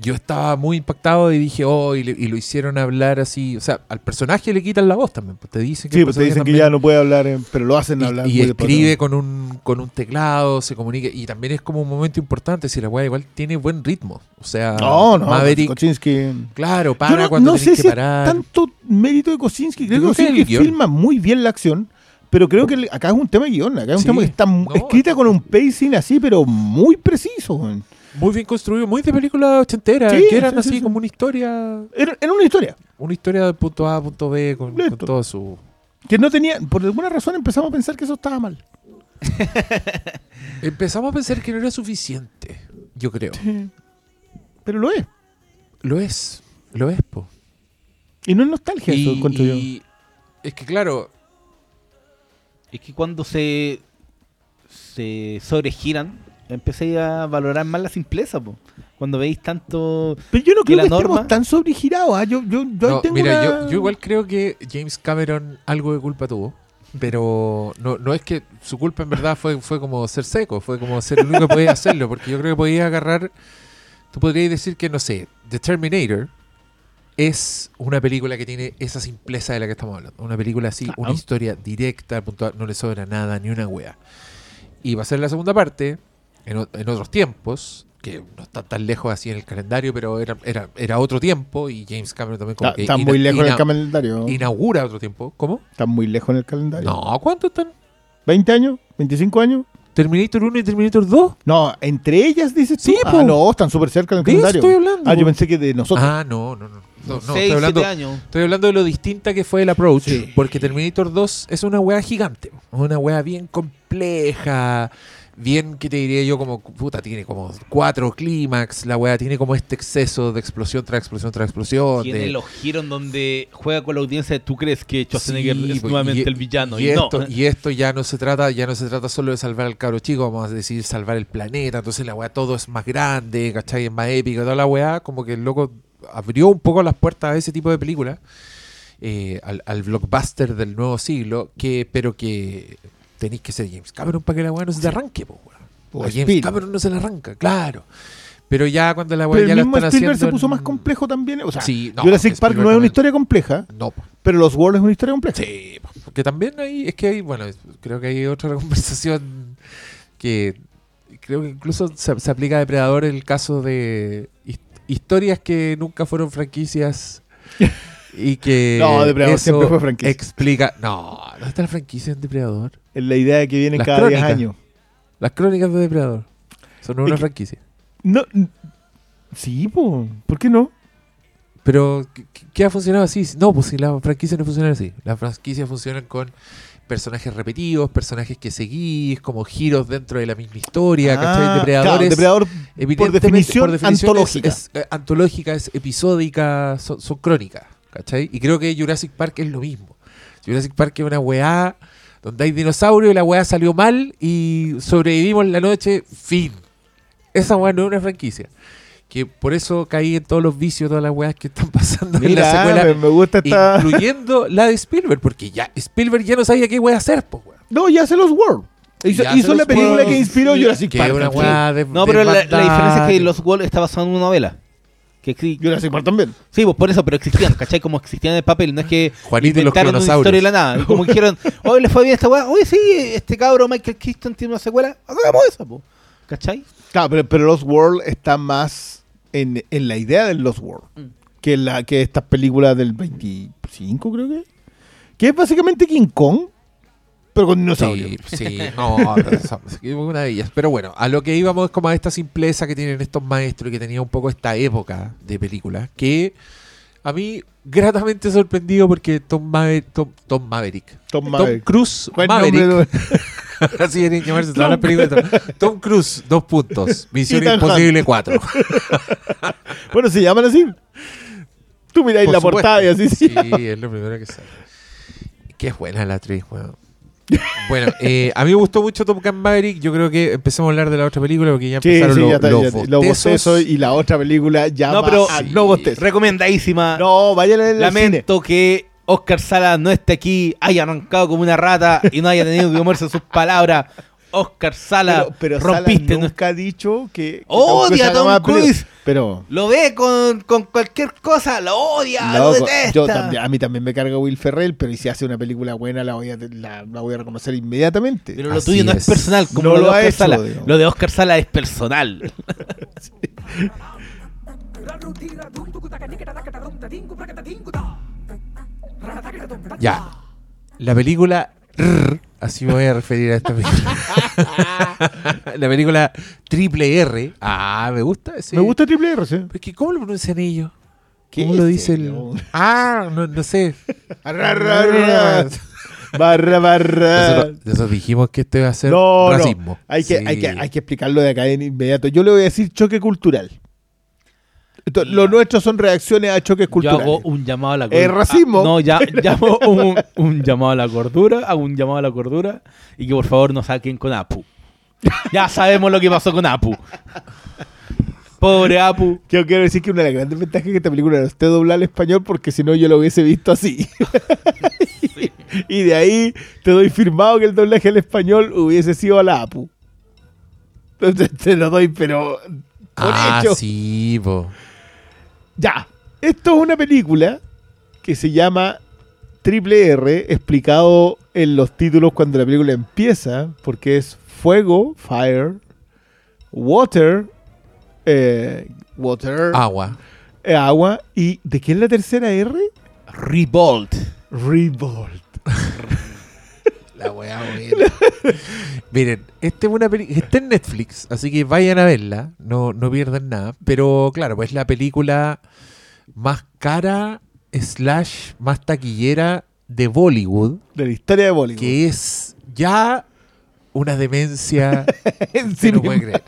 yo estaba muy impactado y dije, oh, y, le- y lo hicieron hablar así. O sea, al personaje le quitan la voz también. pues, te dicen que Sí, pues te dicen que ya no puede hablar, eh, pero lo hacen hablar. y, y muy despacio. escribe con un, con un teclado, se comunica. Y también es como un momento importante. Si la weá igual tiene buen ritmo. O sea, No, no, Maverick, Kocinski. claro, para no, cuando no sé que si parar. es tanto mérito de Kocinski. Creo creo que Kocinski filma muy bien la acción, pero creo que acá es un tema de guion. Acá es un Sí, tema que está no, escrita con un pacing así, pero muy preciso. Muy bien construido, muy de película ochentera. Sí, que eran sí, así sí, sí. como una historia. Era, era una historia Una historia de punto A a punto B con, con todo su. que no tenía. Por alguna razón empezamos a pensar que eso estaba mal. Empezamos a pensar que no era suficiente. Yo creo. Pero lo es. Lo es. Lo es, po. Y no es nostalgia eso, Y, encuentro yo. y es que claro, Es que cuando se, se sobregiran, empecé a valorar más la simpleza, po. Cuando veis tanto... Pero yo no creo la que estemos norma- tan sobregirados. ¿ah? Yo, yo, yo ahí No, tengo mira, una- yo, yo igual creo que James Cameron algo de culpa tuvo. Pero no, no es que su culpa en verdad fue, fue como ser seco, fue como ser el único que podía hacerlo, porque yo creo que podía agarrar, tú podrías decir que, no sé, The Terminator es una película que tiene esa simpleza de la que estamos hablando. Una película así, Claro. una historia directa, puntual, no le sobra nada, ni una wea. Y va a ser la segunda parte, en, en otros tiempos, que no está tan lejos así en el calendario, pero era, era, era otro tiempo, y James Cameron también como Está, que está ina- muy lejos en el calendario. inaugura otro tiempo. ¿Cómo? Está muy lejos en el calendario. No, ¿cuánto están? ¿20 años? ¿25 años? ¿Terminator 1 y Terminator 2? No, entre ellas dices tú. Sí, ah, po. no, están súper cerca del De eso calendario. estoy hablando. Ah, yo pensé que de nosotros. Ah, no, no, no. No, no, seis, estoy, hablando, siete años. estoy hablando de lo distinta que fue el approach. Sí. Porque Terminator 2 es una wea gigante. Una wea bien compleja. Bien, que te diría yo? Como, puta, tiene como cuatro clímax. La wea tiene como este exceso de explosión tras explosión tras explosión. Tiene de- los giros donde juega con la audiencia de tú crees que Schwarzenegger Sí, es pues, nuevamente y- el villano. Y, Y, no. esto, y esto ya no se trata, ya no se trata solo de salvar al cabro chico, vamos a decir salvar el planeta, entonces la weá todo es más grande, ¿cachai? Es más épico, toda la weá, como que el loco abrió un poco las puertas a ese tipo de películas, eh, al, al blockbuster del nuevo siglo, que, pero que tenéis que ser James Cameron para que la weá no se te arranque, po, weón. O A James Spielberg. Cameron no se le arranca, claro. Pero ya cuando la weá Pero ya el la mismo están Spielberg haciendo se puso en- más complejo también. O sea, Sí, no, Jurassic Park no Spielberg es una historia compleja, No, po. pero Los World es una historia compleja. Sí, porque también hay, es que hay, bueno, creo que hay otra conversación que creo que incluso se, se aplica a Depredador el caso de his- historias que nunca fueron franquicias y que No, Depredador eso siempre fue franquicia. explica, no, ¿dónde está la franquicia en Depredador? Es la idea de que vienen Las cada 10 crónicas. años. Las crónicas de Depredador. Son una Es franquicia. No, sí, po, ¿por qué no? Pero, ¿qué, ha funcionado así? No, pues si la franquicia no funciona así. Las franquicias funcionan con personajes repetidos, personajes que seguís, como giros dentro de la misma historia, ¿cachai? Ah, Depredador claro, es, Depredador evidentemente, definición es- antológica. Es, eh, antológica, es episódica, son, son crónicas, ¿cachai? Y creo que Jurassic Park es lo mismo. Jurassic Park es una weá donde hay dinosaurios y la weá salió mal y sobrevivimos la noche, fin. Esa weá no es una franquicia. Que por eso caí en todos los vicios, todas las weas que están pasando en la Mira, secuela. me, me gusta esta... Incluyendo la de Spielberg, porque ya Spielberg ya no sabía qué wea hacer, po, weón. No, ya hace los World. Hizo, se la película que inspiró Jurassic Que Park. una wea de No, de pero la, diferencia es que. Los Wall está basado en una novela. Que exi- Jurassic Park también. Sí, pues por eso, pero existían, ¿cachai? Como existían en el papel, no es que Juanito y los inventaron una historia de la nada. Como dijeron, hoy le fue bien esta weá, oye sí, este cabro Michael Keaton tiene una secuela, hagamos esa, po. ¿cachai? Claro, pero, pero Lost World está más en, en la idea del Lost World Mm. que la que estas películas del 25, creo que. Que es básicamente King Kong, pero con dinosaurios. Sí, sí, no, una de ellas. Pero bueno, a lo que íbamos es como a esta simpleza que tienen estos maestros y que tenía un poco esta época de películas, que a mí gratamente sorprendido porque Tom, Maverick, Tom, Tom Maverick, Tom Tom Maverick. Cruise Buen Maverick, así deberían llamarse todas las películas. de Tom, Tom Cruise, dos puntos, Misión Imposible 4. Bueno, se llaman así. Tú miráis Por la supuesto. portada y así sí. Sí, es lo primero que sale. Qué buena la actriz, weón. Bueno, eh, a mí me gustó mucho Top Gun Maverick. Yo creo que empecemos a hablar de la otra película porque ya Sí, empezaron sí, los, ya está, los ya bostezos. Los bostezos y la otra película ya No, pero- a Sí. no bostezo. Recomendadísima. No, vayan a la cine. Lamento que Oscar Sala no esté aquí, haya arrancado como una rata y no haya tenido que comerse sus palabras. Oscar Sala, Pero, pero Sala rompiste nuestra- nunca ha dicho que. que Odia a Tom Cruise Pero. Lo ve con, con cualquier cosa, lo odia, lo detesta. yo también- a mí también me carga Will Ferrell, pero y si hace una película buena la voy a, la, la voy a reconocer inmediatamente. Pero lo Así tuyo no es, es. personal, como No lo de Oscar hecho, Sala. Lo de Oscar Sala es personal. Ya. La película. Así me voy a referir a esta película. la película Triple R. Ah, me gusta ese. Me gusta Triple R, sí. Es que, ¿Cómo lo pronuncian ellos? ¿Qué ¿Cómo lo dice el.? Ah, no, no sé. Arra, arra, arra. Barra, barra. Nosotros, nosotros dijimos que esto iba a ser No, no. racismo. Hay que, Sí. hay, que, hay que explicarlo de acá en inmediato. Yo le voy a decir choque cultural. Esto- lo nuestro son reacciones a choques Yo culturales. hago un llamado a la Eh, cordura. racismo. no, ya llamo un, un llamado a la cordura, hago un llamado a la cordura y que por favor no saquen con Apu. Ya sabemos lo que pasó con Apu. Pobre Apu. Yo quiero decir que una de las grandes ventajas es que esta película no esté doblada al español porque si no yo lo hubiese visto así. y de ahí te doy firmado que el doblaje al español hubiese sido a la APU. Entonces te lo doy, pero por Ah, hecho. sí, po. Ya. Esto es una película que se llama Triple R, explicado en los títulos cuando la película empieza, porque es fuego, fire, water, eh, water, Agua. eh, agua, y ¿de qué es la tercera R? Revolt. Revolt. La weá buena. Miren, esta es una película. Está en Netflix, así que vayan a verla. No, no pierdan nada. Pero claro, pues es la película más cara, slash, más taquillera de Bollywood. De la historia de Bollywood. Que es ya una demencia En que sí no puede creer.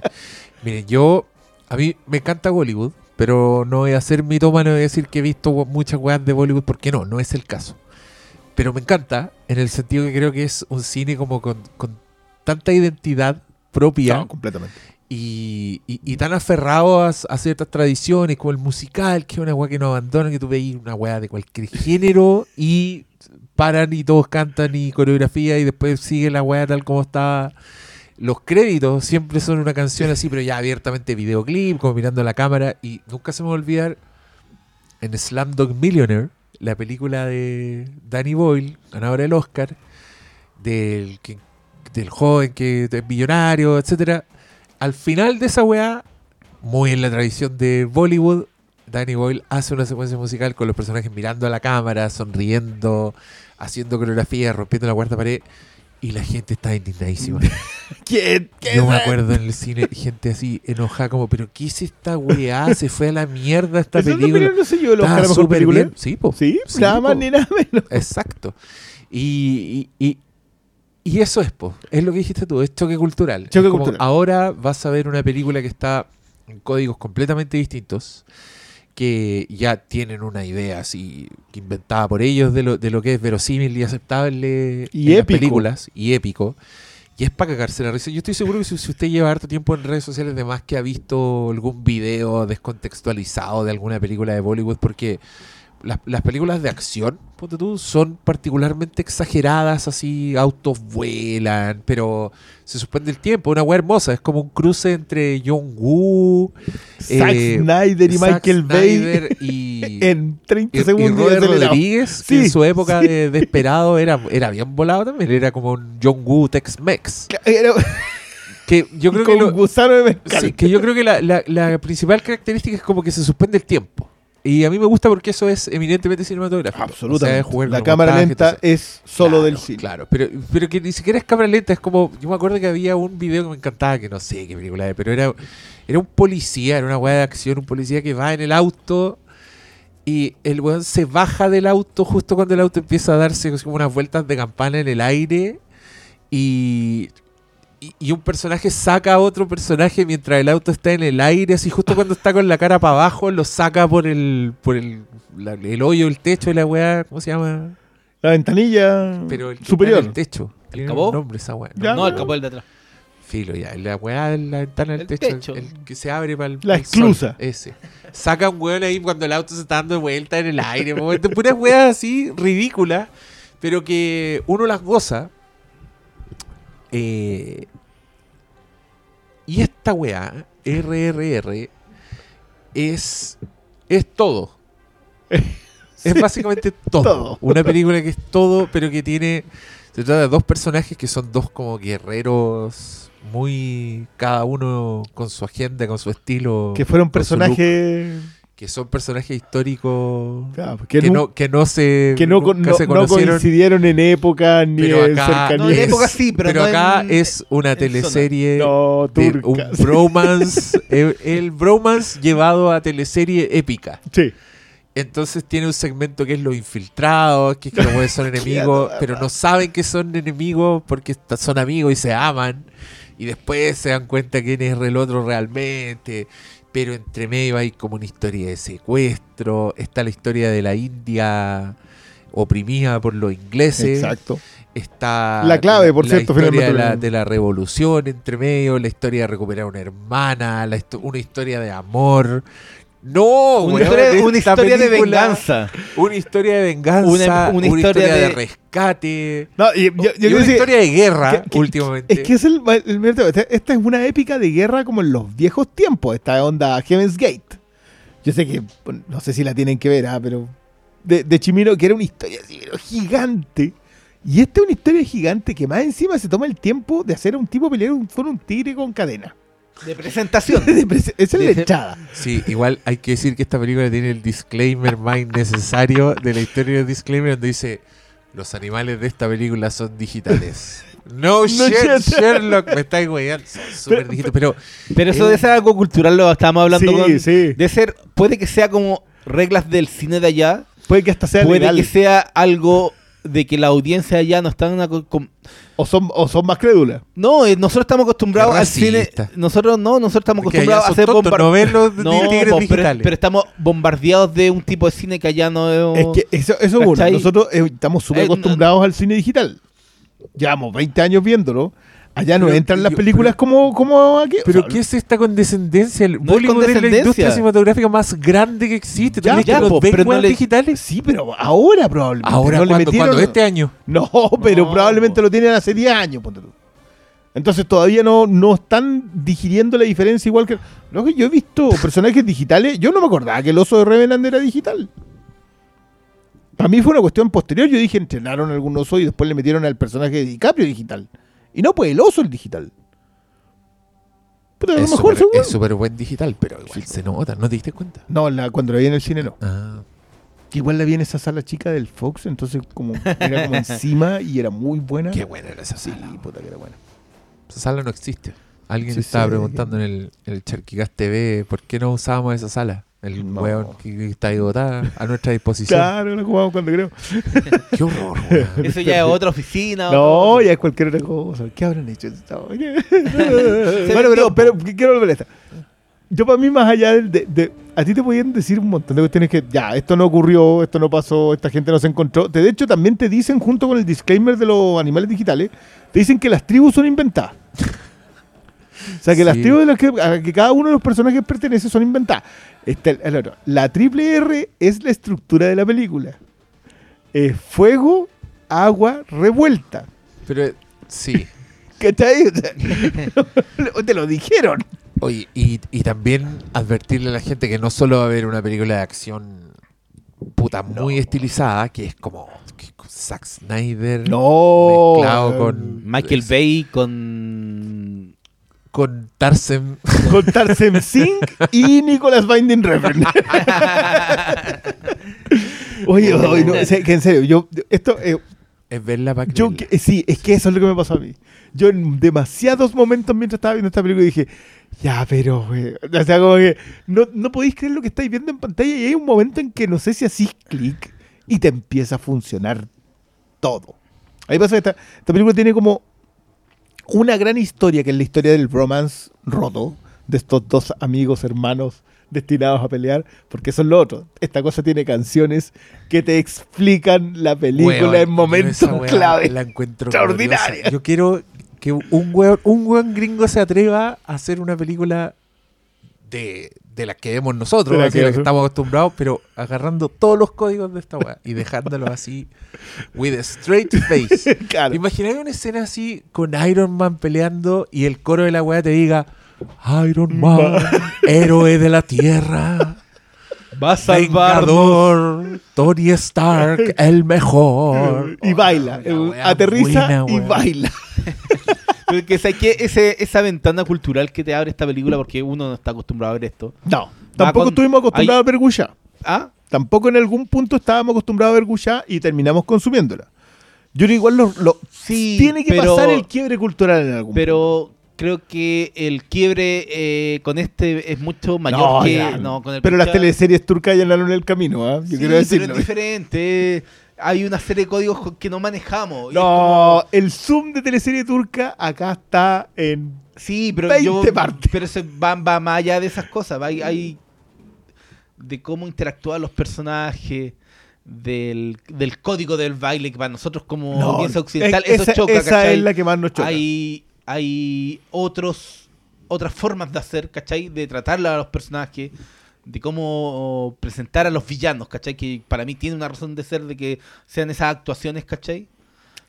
Miren, yo. A mí me encanta Bollywood, pero no voy a ser mitómano y decir que he visto muchas weas de Bollywood porque no, no es el caso. Pero me encanta en el sentido que creo que es un cine como con, con tanta identidad propia No, completamente. y, y- y tan aferrado a, a ciertas tradiciones como el musical, que es una wea que no abandona, que tú veis una wea de cualquier género y paran y todos cantan y coreografía y después sigue la wea tal como estaba. Los créditos siempre son una canción así, pero ya abiertamente videoclip, como mirando la cámara. Y nunca se me va a olvidar en Slamdog Millionaire, la película de Danny Boyle, ganadora del Oscar, del, que- del joven que es millonario, etcétera. Al final de esa weá, muy en la tradición de Bollywood, Danny Boyle hace una secuencia musical con los personajes mirando a la cámara, sonriendo, haciendo coreografía, rompiendo la cuarta pared. Y la gente está indignadísima. ¿Quién? ¿Qué Yo me acuerdo en el cine, gente así enojada, como, ¿pero qué es esta weá? Se fue a la mierda esta ¿Eso película. no sé yo, Estaba a mejor película? bien. Sí, po. ¿Sí? Sí, nada más ni nada menos. Exacto. Y, y, y- y eso es, po. Es lo que dijiste tú, es choque cultural. Choque Es como cultural. Ahora vas a ver una película que está en códigos completamente distintos, que ya tienen una idea así inventada por ellos de lo, de lo que es verosímil y aceptable Y en las películas y épico. Y es para cagarse la risa. Yo estoy seguro que si, si usted lleva harto tiempo en redes sociales, de más que ha visto algún video descontextualizado de alguna película de Bollywood, porque las, las películas de acción, ponte tú, son particularmente exageradas, así, autos vuelan, pero se suspende el tiempo, una weá hermosa, es como un cruce entre John Woo, Zack eh, Snyder y Zack Michael Bay y, en 30 y- segundos. y Robert. Rodríguez, que Sí, en su época sí. de Desperado era, era bien volado también, era como un John Woo Tex-Mex. Que yo creo que lo-. Sí, que yo creo que la, la- la principal característica es como que se suspende el tiempo. Y a mí me gusta porque eso es eminentemente cinematográfico. Absolutamente. O sea, la cámara lenta entonces- es solo Claro, del cine. Claro, pero, pero que ni siquiera es cámara lenta, es como. Yo me acuerdo que había un video que me encantaba, que no sé qué película es, pero era, era un policía, era una weá de acción, un policía que va en el auto y el weón se baja del auto justo cuando el auto empieza a darse como unas vueltas de campana en el aire y. y- Y un personaje saca a otro personaje mientras el auto está en el aire, así justo cuando está con la cara para abajo, lo saca por el por el, la- el hoyo, el techo de la weá, ¿cómo se llama? La ventanilla Pero el superior. el techo. Tiene capó? un nombre esa weá. Ya. No, el capó del de atrás. Filo, ya. La weá de la ventana del El techo. el- techo. El, que se abre para el. La sol, Ese. Saca un weón ahí cuando el auto se está dando vuelta en el aire. puras weas así ridículas. Pero que uno las goza. Eh, y esta weá, RRR, es. Es todo. Es básicamente todo. Todo. Una película que es todo, pero que tiene. Se trata de dos personajes que son dos como guerreros muy. Cada uno con su agenda, con su estilo. Que fueron personajes que son personajes históricos. claro, Que, no, que no se. que no, no- se no coincidieron en época ni pero en No, en época sí, pero no acá en- es una teleserie. No, de un bromance. el, el bromance llevado a teleserie épica. Sí. Entonces tiene un segmento que es los infiltrados, que es que los son enemigos, pero no saben que son enemigos porque son amigos y se aman. Y después se dan cuenta quién es el otro realmente. Pero entre medio hay como una historia de secuestro. Está la historia de la India oprimida por los ingleses. Exacto. Está La clave, por cierto, historia de la, de la revolución entre medio, la historia de recuperar una hermana, la una historia de amor. No, Una historia, una de venganza. Una historia de venganza, Una- una, una historia, historia de, de- rescate. No, y yo, yo y quiero una decir- historia de guerra, que- que- últimamente. Es que es el, el- esta- esta es una épica de guerra como en los viejos tiempos, esta onda Heaven's Gate. Yo sé que, no sé si la tienen que ver, ah, pero de, de Chimino, que era una historia así, pero gigante. Y esta es una historia gigante que más encima se toma el tiempo de hacer a un tipo pelear un, con un tigre con cadena. De presentación. De prese- Esa es la De- echada. Sí, igual hay que decir que esta película tiene el disclaimer más innecesario de la historia del disclaimer donde dice los animales de esta película son digitales. No, shit, shit. Sherlock, me estáis weyando, son súper digitales, pero Pero eso debe ser algo cultural, lo estábamos hablando Sí, con. sí. De ser, puede que sea como reglas del cine de allá, Puede que hasta sea puede legal. que sea algo de que la audiencia allá no está en una. co- com- O, son, o son más crédulas. No, eh, nosotros estamos acostumbrados Qué al cine. racista. Nosotros no, nosotros estamos porque allá acostumbrados a son tontos, bombard- no ven los tigres pero, digitales. pero estamos bombardeados de un tipo de cine que allá no Es que eso, eso es. ¿Cachai? Nosotros eh, estamos súper Eh, no- acostumbrados al cine digital. Llevamos 20 años viéndolo. Allá no Pero- entran las películas como, como aquí. O Pero sea, ¿qué es esta condescendencia? El No es Bollywood es la condescendencia. industria cinematográfica más grande que existe. ¿Tú Ya, ya, po, los ven pero no le- digitales? Sí, pero ahora probablemente. Ahora, no le metieron- ¿Cuándo? ¿Este año? No, pero No. probablemente lo tienen hace 10 años. ponte tú. Entonces todavía no, no están digiriendo la diferencia igual que... Lo que yo he visto personajes digitales, yo no me acordaba que el oso de Revenant era digital. Para mí fue una cuestión posterior. Yo dije, entrenaron algún oso y después le metieron al personaje de DiCaprio digital. Y no, pues el oso el digital. Puta, a lo Es mejor es súper buen digital, pero igual se nota, ¿no te diste cuenta? No, la- cuando la vi en el cine no. Ah, Igual la vi en esa sala chica del Fox, entonces como era como encima y era muy buena. qué buena era esa Sí, sala. puta que era buena. Esa sala no existe. Alguien Sí, estaba sí. preguntando en el, en el Charquicast TV por qué no usábamos esa sala. El No. weón que, que está ahí botada a nuestra disposición. Claro, la jugamos cuando creo. Qué horror, weón. Eso ya es otra oficina. No, ya es cualquier otra cosa. ¿Qué habrán hecho? esta- bueno, pero, pero ¿qué quiero volver a esta. Yo para mí, más allá de, de- A ti te podían decir un montón de cuestiones que, ya, esto no ocurrió, esto no pasó, esta gente no se encontró. De hecho, también te dicen, junto con el disclaimer de los animales digitales, te dicen que las tribus son inventadas. O sea, que las tribus de las que, a las que cada uno de los personajes pertenece son inventadas. Este, el otro. La triple R es la estructura de la película. Es fuego, agua, revuelta. Pero sí. ¿Cachai? Te lo dijeron. Oye, y, y también advertirle a la gente que no solo va a haber una película de acción puta muy estilizada, que es como que Zack Snyder No. mezclado con Michael Bay con. Con Tarsem. Con Tarsem Singh y Nicolas Binding Refn. Oye, oye, no, que en serio, yo, esto, eh, Es verla para yo, que- sí, es que eso es lo que me pasó a mí. Yo en demasiados momentos mientras estaba viendo esta película dije, ya, pero, güey, o sea, como que no, no podéis creer lo que estáis viendo en pantalla y hay un momento en que no sé si así clic y te empieza a funcionar todo. Ahí pasa que esta, esta película tiene como una gran historia, que es la historia del romance roto de estos dos amigos hermanos destinados a pelear, porque eso es lo otro. Esta cosa tiene canciones que te explican la película Weón, en momentos clave. La encuentro Extraordinaria. Yo quiero que un weón, un weón gringo se atreva a hacer una película de, de las que vemos nosotros, De que- las que estamos acostumbrados, pero agarrando todos los códigos de esta weá y dejándolos así, with a straight face. Claro. Imagináis una escena así con Iron Man peleando y el coro de la weá te diga Iron Man, héroe de la tierra, Va a vengador, Tony Stark, el mejor. Y baila. Aterriza buena, y baila. Porque. Ese, esa ventana cultural que te abre esta película, porque uno no está acostumbrado a ver esto. No. Tampoco con- estuvimos acostumbrados a ver Gusha. ¿Ah? Tampoco en algún punto estábamos acostumbrados a ver Gusha y terminamos consumiéndola. Yo creo igual lo, lo- Sí, tiene que pero- pasar el quiebre cultural en algún Pero creo que el quiebre eh, con este es mucho mayor No, que. ya. No, con el Pero las teleseries turcas ya andaron en el camino, ¿ah? Yo Sí, quiero pero decirlo. es diferente. Hay una serie de códigos que no manejamos. No, como- el zoom de teleserie turca acá está en. Sí, pero 20 yo. partes. Pero se va, va más allá de esas cosas. va- Hay, hay de cómo interactúan los personajes. Del, del código del baile que para nosotros como No, audiencia occidental es- eso esa, choca esa ¿cachai? es la que más nos choca. hay, hay otros otras formas de hacer, ¿cachai? De tratar a los personajes, de cómo presentar a los villanos, ¿cachai? Que para mí tiene una razón de ser de que sean esas actuaciones, ¿cachai?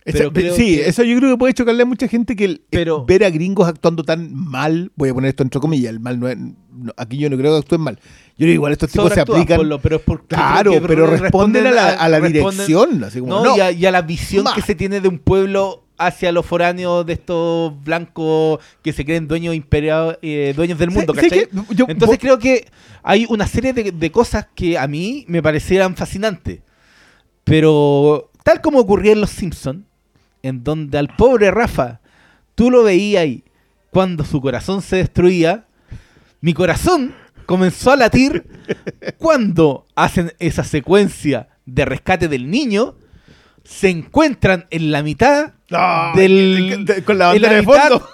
Esa- pero creo sí, que- eso yo creo que puede chocarle a mucha gente que el- Pero- ver a gringos actuando tan mal, voy a poner esto entre comillas, el mal no es- no- aquí yo no creo que actúen mal. Yo que igual estos tipos se aplican. pero es porque claro, pero re- responden a la, a la responden- dirección. Así como, No, no, Y, a, y a la visión que se tiene de un pueblo hacia los foráneos de estos blancos que se creen dueños imperial, eh, dueños del mundo, ¿cachai? yo- Entonces creo que hay una serie de, de cosas que a mí me parecieran fascinantes. Pero tal como ocurría en Los Simpsons, en donde al pobre Rafa tú lo veías y cuando su corazón se destruía, mi corazón comenzó a latir cuando hacen esa secuencia de rescate del niño, se encuentran en la mitad No, del- de- con la en la bandera de fondo.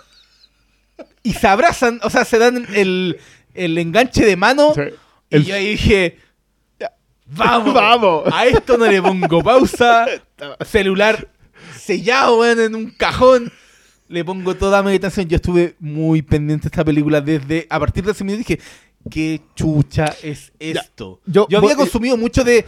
y se abrazan, o sea, se dan el, el enganche de mano. Sí. Y El- yo ahí dije, vamos, Vamos. a esto no le pongo pausa, celular sellado weón, en un cajón, le pongo toda mi atención. Yo estuve muy pendiente de esta película desde, a partir de ese minuto dije, ¿qué chucha es esto? yo- yo, había vos- consumido mucho de...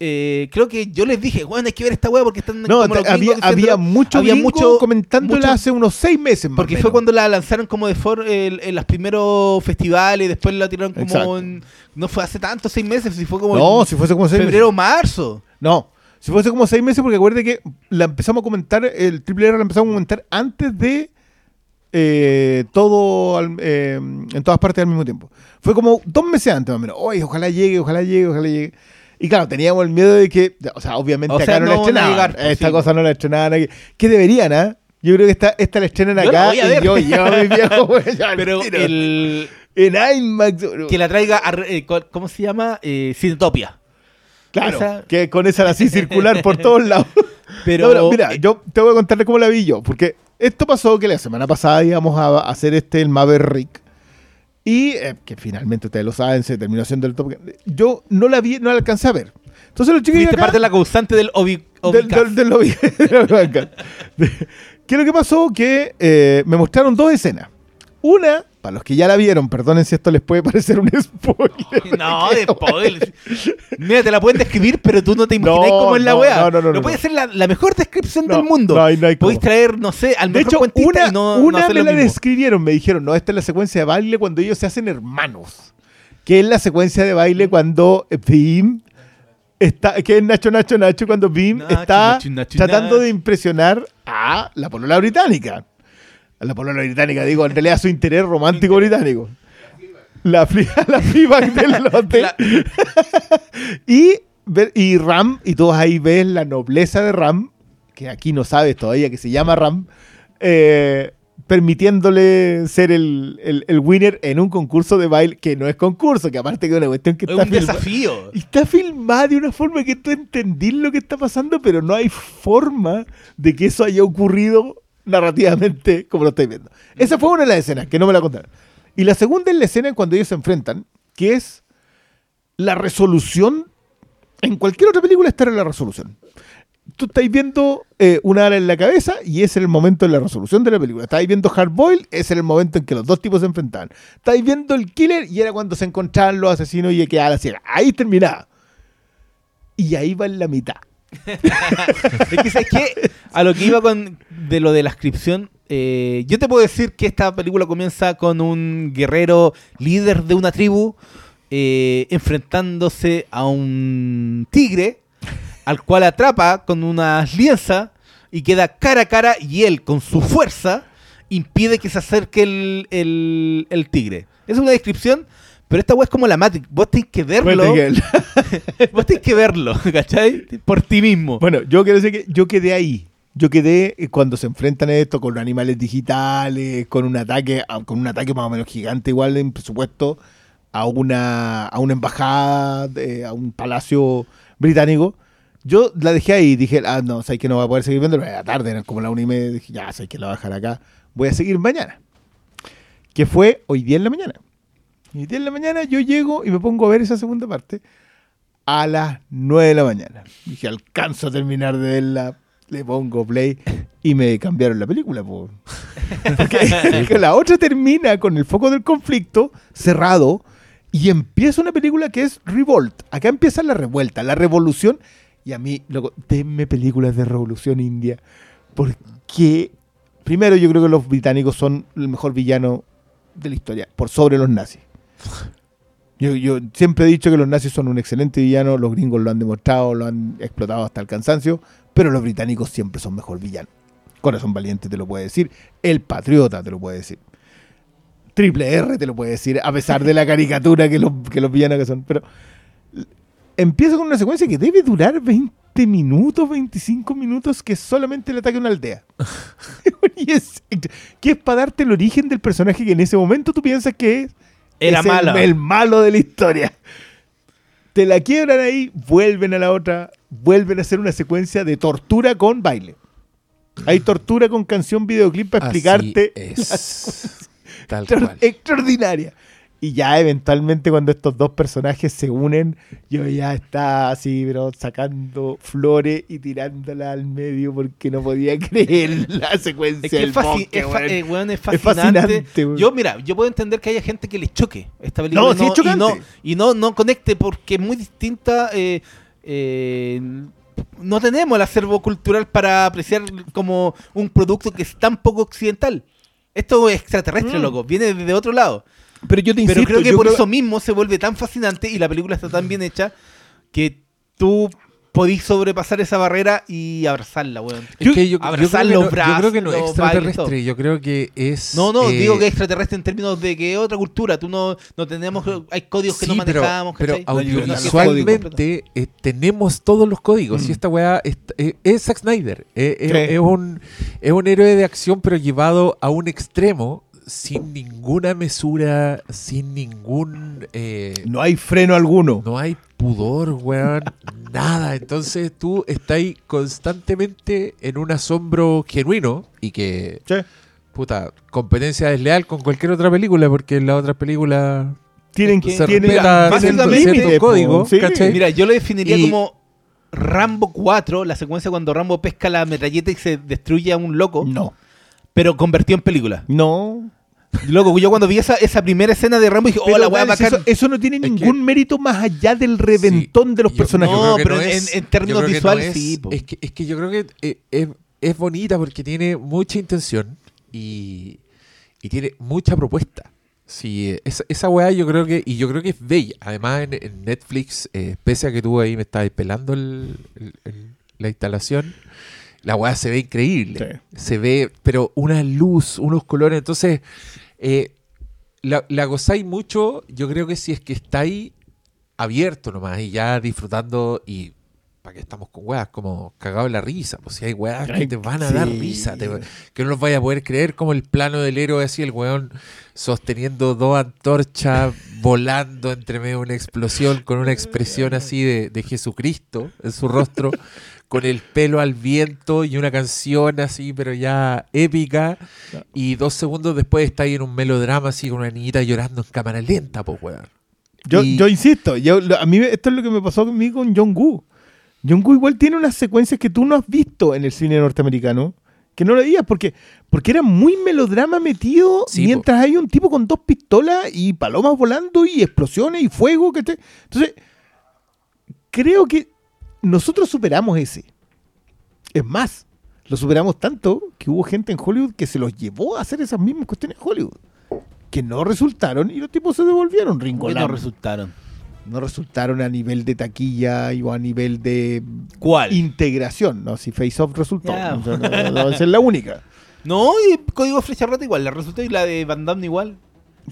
eh, creo que yo les dije, bueno, hay que ver esta weá porque están No, como los había, había diciéndolo". mucho Había mucho- comentándola mucho- hace unos seis meses más porque fue cuando la lanzaron como de for en, en los primeros festivales, después la tiraron como en, no fue hace tanto, seis meses, si fue como No, en si fuese como seis febrero o marzo. No, si fuese como seis meses, porque acuérdate que la empezamos a comentar, el triple R la empezamos a comentar antes de eh, todo al- eh, en todas partes al mismo tiempo. Fue como dos meses antes más o menos. Oye, ojalá llegue, ojalá llegue, ojalá llegue. Y claro, teníamos el miedo de que, o sea, obviamente O acá no, no la estrenaban. llegar, pues, esta sí. cosa no la estrenaban aquí. Que deberían, ¿ah? Yo creo que esta, esta la estrenan Yo acá y yo llevo a mi viejo ya al Pero el en IMAX. que la traiga, a eh, ¿cuál- ¿cómo se llama? Eh, Cinetopia. Claro, esa- que con esa así circular por todos lados. Pero, No, pero mira, yo te voy a contarle cómo la vi yo, porque esto pasó que la semana pasada íbamos a hacer este, el Maverick, y eh, que finalmente ustedes lo saben, se terminó haciendo el top. Yo no la vi, no la alcancé a ver. Entonces los chicos fuiste acá, parte de la causante del Obi, del, lobby-. ¿Qué es lo que pasó? Que eh, me mostraron dos escenas. Una, para los que ya la vieron, perdonen si esto les puede parecer un spoiler. No, de spoilers. Mira, te la pueden describir, pero tú no te No, imaginas cómo es la no, weá. no, no, no, no, puede ser la, la mejor descripción del mundo. no hay- no hay. Podéis traer, no sé, al De mejor hecho, cuentista una, y no, una hacer me lo la mismo. describieron, me dijeron, no, esta es la secuencia de baile cuando ellos se hacen hermanos. Que es la secuencia de baile cuando Beam está, que es Nacho, Nacho, Nacho, cuando Nacho, está Nacho, Nacho, tratando de impresionar a la polola británica. A la polola británica, digo, en realidad su interés romántico británico. La, fli- la feedback del lote. La- y, ver- y Ram, y todos ahí ves la nobleza de Ram, que aquí no sabes todavía que se llama Ram, eh, permitiéndole ser el, el- el winner en un concurso de baile que no es concurso, que aparte que es una cuestión que Es está un desafío. y está filmada de una forma que tú entendís lo que está pasando, pero no hay forma de que eso haya ocurrido narrativamente como lo estáis viendo. Esa fue una de las escenas, que no me la contaron. Y la segunda es la escena en cuando ellos se enfrentan, que es la resolución. En cualquier otra película estará la resolución. Tú estáis viendo eh, una ala en la cabeza y era el momento de la resolución de la película. Estáis viendo Hard Boil, ese era el momento en que los dos tipos se enfrentaban. Estáis viendo el killer y era cuando se encontraban los asesinos y quedaba la ciega. Ahí terminaba. Y ahí va en la mitad. Es que. A lo que iba con de lo de la inscripción, eh, yo te puedo decir que esta película comienza con un guerrero líder de una tribu eh, enfrentándose a un tigre al cual atrapa con unas lienzas y queda cara a cara y él con su fuerza impide que se acerque el, el- el tigre. Es una descripción, pero esta weá es como la Matrix. Vos tenés que verlo. Vos tenés que verlo, ¿cachai? Por ti mismo. Bueno, yo quiero decir que yo quedé ahí. Yo quedé eh, cuando se enfrentan a esto con animales digitales, con un ataque, a- con un ataque más o menos gigante, igual en presupuesto, a una, a una embajada, a un palacio británico. Yo la dejé ahí, dije, ah, no, sabes que no voy a poder seguir viendo, era tarde, eran como la una y media, dije, ya, sabes que la voy a dejar acá, voy a seguir mañana. Que fue hoy día en la mañana. Y hoy día en la mañana yo llego y me pongo a ver esa segunda parte a las 9 de la mañana. Dije, alcanzo a terminar de verla, le pongo play y me cambiaron la película. po. Porque que la otra termina con el foco del conflicto cerrado y empieza una película que es Revolt. Acá empieza la revuelta, la revolución. Y a mí, loco, denme películas de revolución india. Porque, primero, yo creo que los británicos son el mejor villano de la historia, por sobre los nazis. Yo, yo siempre he dicho que los nazis son un excelente villano, los gringos lo han demostrado, lo han explotado hasta el cansancio, pero los británicos siempre son mejor villano. Corazón Valiente te lo puede decir, El Patriota te lo puede decir, Triple R te lo puede decir, a pesar de la caricatura que los, que los villanos que son. Pero empieza con una secuencia que debe durar 20 minutos, 25 minutos, que es solamente el ataque a una aldea. y es, que es para darte el origen del personaje que en ese momento tú piensas que es Era es el- malo. El, malo de la historia. Te la quiebran ahí, vuelven a la otra, vuelven a hacer una secuencia de tortura con baile. Hay tortura con canción videoclip para Así explicarte es. Tal cual. extraordinaria. Y ya eventualmente cuando estos dos personajes se unen, yo ya estaba así, pero sacando flores y tirándola al medio porque no podía creer la secuencia Es que del es, bosque, eh, fascinante. Yo, mira, yo puedo entender que haya gente que le choque esta película No, sí es no, y, no, y no, no conecte porque es muy distinta. eh, eh, no tenemos el acervo cultural para apreciar como un producto que es tan poco occidental. Esto es extraterrestre, Mm. loco. Viene de otro lado. Pero yo te Pero insisto, creo que yo por creo- eso mismo se vuelve tan fascinante y la película está tan bien hecha que tú podís sobrepasar esa barrera y abrazarla, weón. Es que yo, yo abrazar creo que los no, yo brazos, creo que no es extraterrestre, yo creo que es... No, no, eh, digo que es extraterrestre en términos de que es otra cultura. Tú no, no tenemos, hay códigos que no sí, pero- manejamos. pero, ¿cachai? audiovisualmente eh, tenemos todos los códigos. Mm. Y esta weá es, eh, es Zack Snyder. Eh, es, es un, es un héroe de acción, pero llevado a un extremo sin ninguna mesura, sin ningún... eh, no hay freno alguno. no hay pudor, weón, nada. Entonces tú estás ahí constantemente en un asombro genuino y que, Sí. puta, competencia desleal con cualquier otra película, porque en la otra película Tienen que se tienen- respeta tienen cierto- código, sí. Mira, yo lo definiría Y- como Rambo 4, la secuencia cuando Rambo pesca la metralleta y se destruye a un loco, No, pero convertido en película. no. Loco, yo cuando vi esa, esa primera escena de Rambo dije, oh, Pero, la weá bacán. eso, eso no tiene Es que- ningún mérito más allá del reventón de los Yo- personajes. No, pero en- en términos visuales, es- sí, po. Es que, es que yo creo que eh, es, es bonita porque tiene mucha intención y, y tiene mucha propuesta. Sí, esa, esa weá yo creo que, y yo creo que es bella. Además en, en Netflix, eh, pese a que tú ahí me estabas pelando el- el- el- la instalación, la weá se ve increíble. Se ve, pero una luz, unos colores. Entonces, eh, la, la gozáis mucho, yo creo que si es que estáis abierto nomás y ya disfrutando y para que estamos con weas como cagado en la risa, pues si hay weas que te van a dar risa, te- que no los vaya a poder creer como el plano del héroe así, el weón sosteniendo dos antorchas, volando entre medio de una explosión con una expresión así de, de Jesucristo en su rostro, con el pelo al viento y una canción así, pero ya épica, y dos segundos después está ahí en un melodrama así con una niñita llorando en cámara lenta, pues weón. Yo, Y- yo insisto, yo, a mí esto es lo que me pasó conmigo con John Woo. John Woo igual tiene unas secuencias que tú no has visto en el cine norteamericano, que no lo veías, porque, porque era muy melodrama metido Sí, mientras hay un tipo con dos pistolas y palomas volando y explosiones y fuego. Que te- Entonces, creo que nosotros superamos ese. Es más, lo superamos tanto que hubo gente en Hollywood que se los llevó a hacer esas mismas cuestiones en Hollywood. Que no resultaron y los tipos se devolvieron. Ringo ¿Qué no resultaron? no resultaron a nivel de taquilla y o a nivel de ¿Cuál? integración, ¿no? Si Face Off resultó, no, no, no, esa es la única. No, y Código Flecha Rota igual, la resultó y la de Van Damme igual.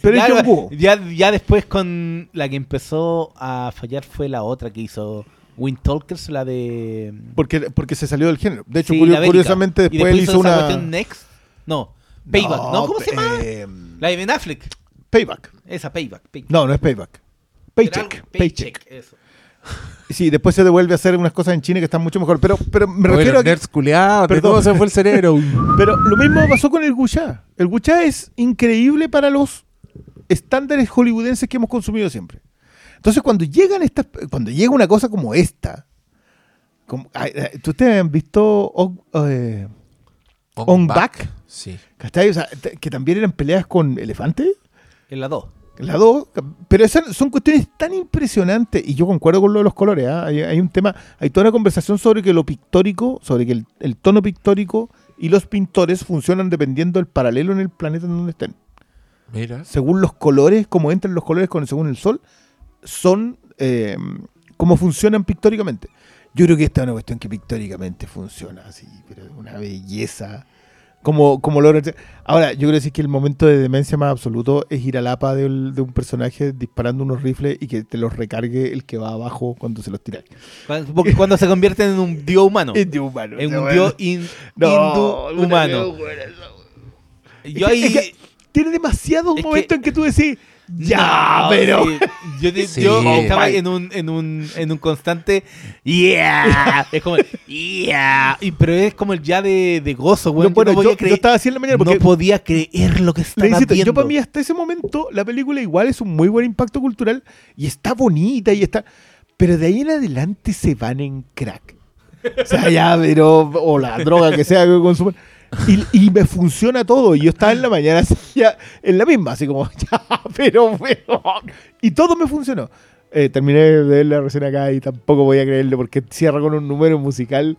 Pero ya, es Woo. ya, ya después con la que empezó a fallar fue la otra que hizo Wind Talkers, la de... Porque, porque se salió del género. De hecho, Sí, curiosamente, después él hizo una. Next. No, Payback. No, ¿cómo se llama? eh, La de Ben Affleck. payback. Esa, Payback. Payback. No, no es Payback. Paycheck. Paycheck. Eso. Sí, después se devuelve a hacer unas cosas en China que están mucho mejor. Pero, pero me Bueno, refiero a que. nerds culiados, Perdón. todo se fue el cerebro. Pero lo mismo pasó con el Wuxia. El Wuxia es increíble para los estándares hollywoodenses que hemos consumido siempre. Entonces, cuando llegan estas, cuando llega una cosa como esta, como, ay, ¿tú te han visto On, eh, On Back? Sí. ¿Cachai? O sea, que también eran peleas con elefantes. En la 2. La dos, pero esas son cuestiones tan impresionantes, y yo concuerdo con lo de los colores, ¿ah? hay, hay un tema, hay toda una conversación sobre que lo pictórico, sobre que el, el tono pictórico y los pintores funcionan dependiendo del paralelo en el planeta en donde estén. Mira. Según los colores, cómo entran los colores con, según el sol, son eh, cómo funcionan pictóricamente. Yo creo que esta es una cuestión que pictóricamente funciona así, pero es una belleza. Como, como hacer- Ahora, yo quiero decir que el momento de demencia más absoluto es ir al APA del- de, un personaje disparando unos rifles y que te los recargue el que va abajo cuando se los tira. Cuando, porque cuando se convierten en un dios humano. Es de humano. En un weá. dios No, hindú humano. Es que- es que tiene demasiados Es que- momentos en que tú decís, ya, No, pero... sí. Yo, Sí. yo estaba en un, en un, en un constante yeah. Es como yeah. Y, pero es como el ya de, de gozo, güey. No, bueno, no yo, podía yo creer, estaba así en la mañana porque no podía creer lo que estaba insisto, viendo. yo para mí hasta ese momento la película igual es un muy buen impacto cultural y está bonita y está... Pero de ahí en adelante se van en crack. O sea, ya, pero... O la droga que sea que consumen. Y, y me funciona todo. Y yo estaba en la mañana así, ya, en la misma, así como, ya, pero, pero... Y todo me funcionó. Eh, terminé de ver la recién acá y tampoco voy a creerle porque cierra con un número musical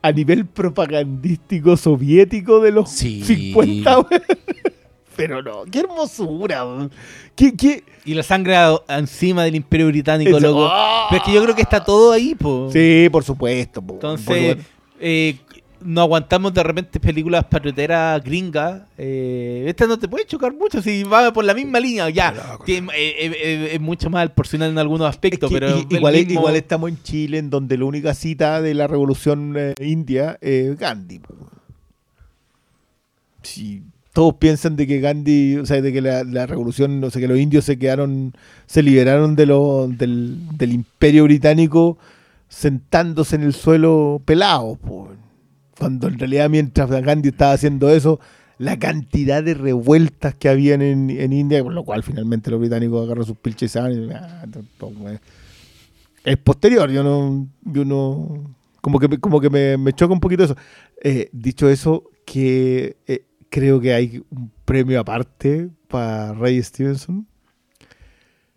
a nivel propagandístico soviético de los Sí. 50. weón. Pero no, qué hermosura. Qué, qué... Y la sangre encima del imperio británico, loco. ¡Ah! Pero es que yo creo que está todo ahí, po. Sí, por supuesto. po, Entonces, por supuesto. eh, no aguantamos de repente películas patrioteras gringas. Eh, esta no te puede chocar mucho si va por la misma línea. Ya, tiene- eh, eh, es mucho más proporcional en algunos Es aspectos, que pero igual, mismo- igual estamos en Chile, en donde la única cita de la revolución eh, india es Gandhi. Si todos piensan de que Gandhi, o sea, de que la, la revolución, o sea, que los indios se quedaron, se liberaron de lo, del, del imperio británico sentándose en el suelo pelados. Cuando en realidad mientras Gandhi estaba haciendo eso, la cantidad de revueltas que habían en, en India, con lo cual finalmente los británicos agarraron sus pilches y y, ah, es posterior, yo no, yo no, como que, como que me, me choca un poquito eso. Eh, dicho eso, que, eh, creo que hay un premio aparte para Ray Stevenson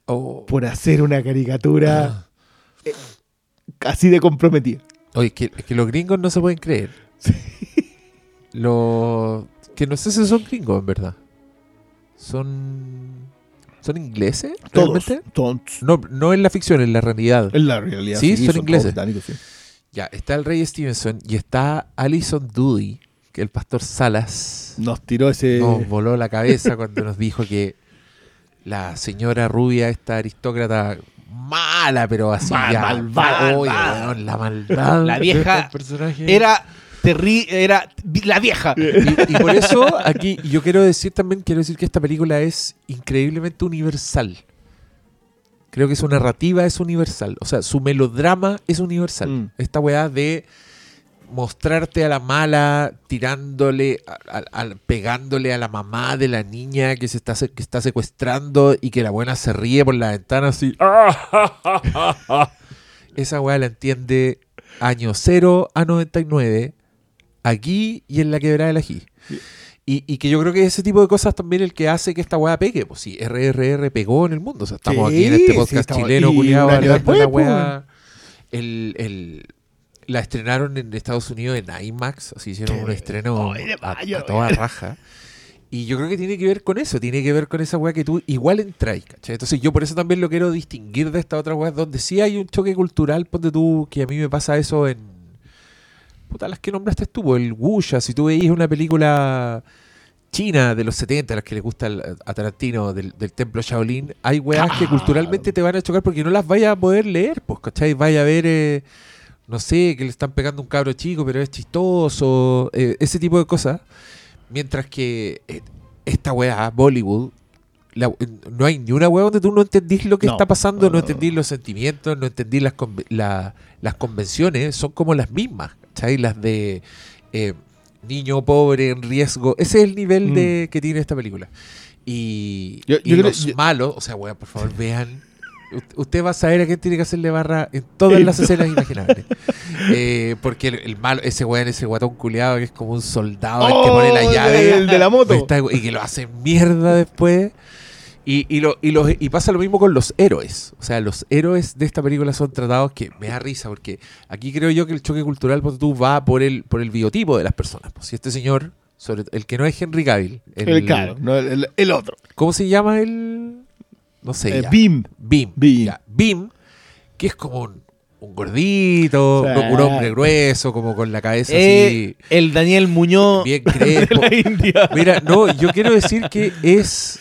Oh. por hacer una caricatura Ah. así de comprometida. Oye, que, es que los gringos no se pueden creer. Los que no sé si son gringos, en verdad. Son. ¿Son ingleses? Todos. ¿Realmente? todos. No, no en la ficción, en la realidad. En la realidad. Sí, son ingleses. sí. Ya, está el Rey Stevenson y está Alison Doody, que el pastor Salas Nos tiró ese. nos voló la cabeza cuando nos dijo que la señora rubia, esta aristócrata mala, pero así Mal- ya. Oye, la maldad. La vieja estos personajes. Era terri era la vieja. Y, y por eso aquí yo quiero decir también, quiero decir que esta película es increíblemente universal. Creo que su narrativa es universal. O sea, su melodrama es universal. Mm. Esta weá de mostrarte a la mala, tirándole, a- a- a- pegándole a la mamá de la niña que se está, que está secuestrando y que la buena se ríe por la ventana así. Esa weá la entiende año 0 a 99, aquí y en la quebrada del ají. Y, y que yo creo que ese tipo de cosas también el que hace que esta weá pegue. Pues sí, RRR pegó en el mundo. O sea, estamos Sí, aquí en este podcast chileno, culiado, hablando de la weá. El, el- la estrenaron en Estados Unidos en IMAX, así hicieron un estreno a, toda raja. Y yo creo que tiene que ver con eso, tiene que ver con esa weá que tú igual entras, ¿cachai? Entonces yo por eso también lo quiero distinguir de esta otra weá, donde sí hay un choque cultural, ponte tú, que a mí me pasa eso en... Puta, las que nombraste tú, po, el Wuxia, si tú veis una película china de los 70, a las que le gusta a Tarantino, del, del templo Shaolin, hay weas que culturalmente te van a chocar porque no las vaya a poder leer, pues, ¿cachai? Vaya a ver, eh, no sé, que le están pegando un cabro chico, pero es chistoso, eh, ese tipo de cosas. Mientras que eh, esta wea, Bollywood, la- no hay ni una wea donde tú no entendís lo que No. está pasando, no No. entendís los sentimientos, no entendís las, la- las convenciones, son como las mismas, ¿cachai? Las de eh, niño pobre en riesgo, ese es el nivel Mm. de que tiene esta película. Y, Yo- y yo creo- los yo- malos, o sea, weón, por favor, vean. Usted va a saber a quién tiene que hacerle barra en todas las escenas imaginables. Eh, porque el, el malo, ese weón, ese guatón culeado que es como un soldado, el que pone la Oh, llave. El de la moto. Está- y que lo hace mierda después. Y, y, lo, y, los- y pasa lo mismo con los héroes. O sea, los héroes de esta película son tratados que me da risa, porque aquí creo yo que el choque cultural ponte tú, va por el, por el biotipo de las personas. Pues si este señor, sobre, el que no es Henry Cavill, el- El, claro, no, el, el- el otro. ¿cómo se llama el...? No sé. Eh, ya. Bim. Bim. Bim. ya. Bim, que es como un, un gordito, un, un hombre grueso, como con la cabeza Eh, el Daniel Muñoz así, bien de crespo. la India. Mira, no, yo quiero decir que es.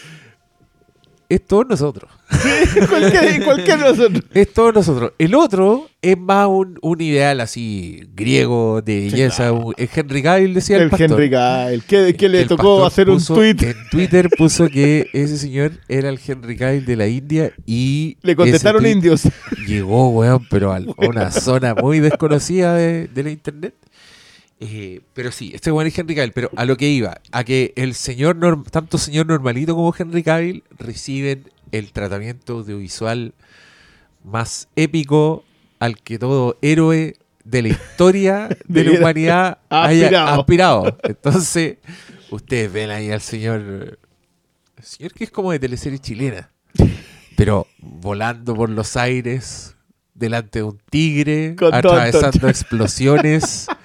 Es todos nosotros. cualquier, cualquier nosotros. Es todos nosotros. El otro es más un, un ideal así griego de belleza. un- el Henry Cavill decía el, El pastor. Henry Cavill. Que, que le El tocó pastor hacer un puso- tweet. En Twitter puso que ese señor era el Henry Cavill de la India y. Le ese contestaron tweet indios. Llegó, weón, pero a una zona muy desconocida de, de la internet. Eh, pero sí, este weón es Henry Cavill, pero a lo que iba, a que el señor, norm- tanto señor normalito como Henry Cavill reciben el tratamiento audiovisual más épico al que todo héroe de la historia de la humanidad ha haya aspirado. aspirado. Entonces, ustedes ven ahí al señor, el señor que es como de teleserie chilena, pero volando por los aires delante de un tigre, Con atravesando explosiones.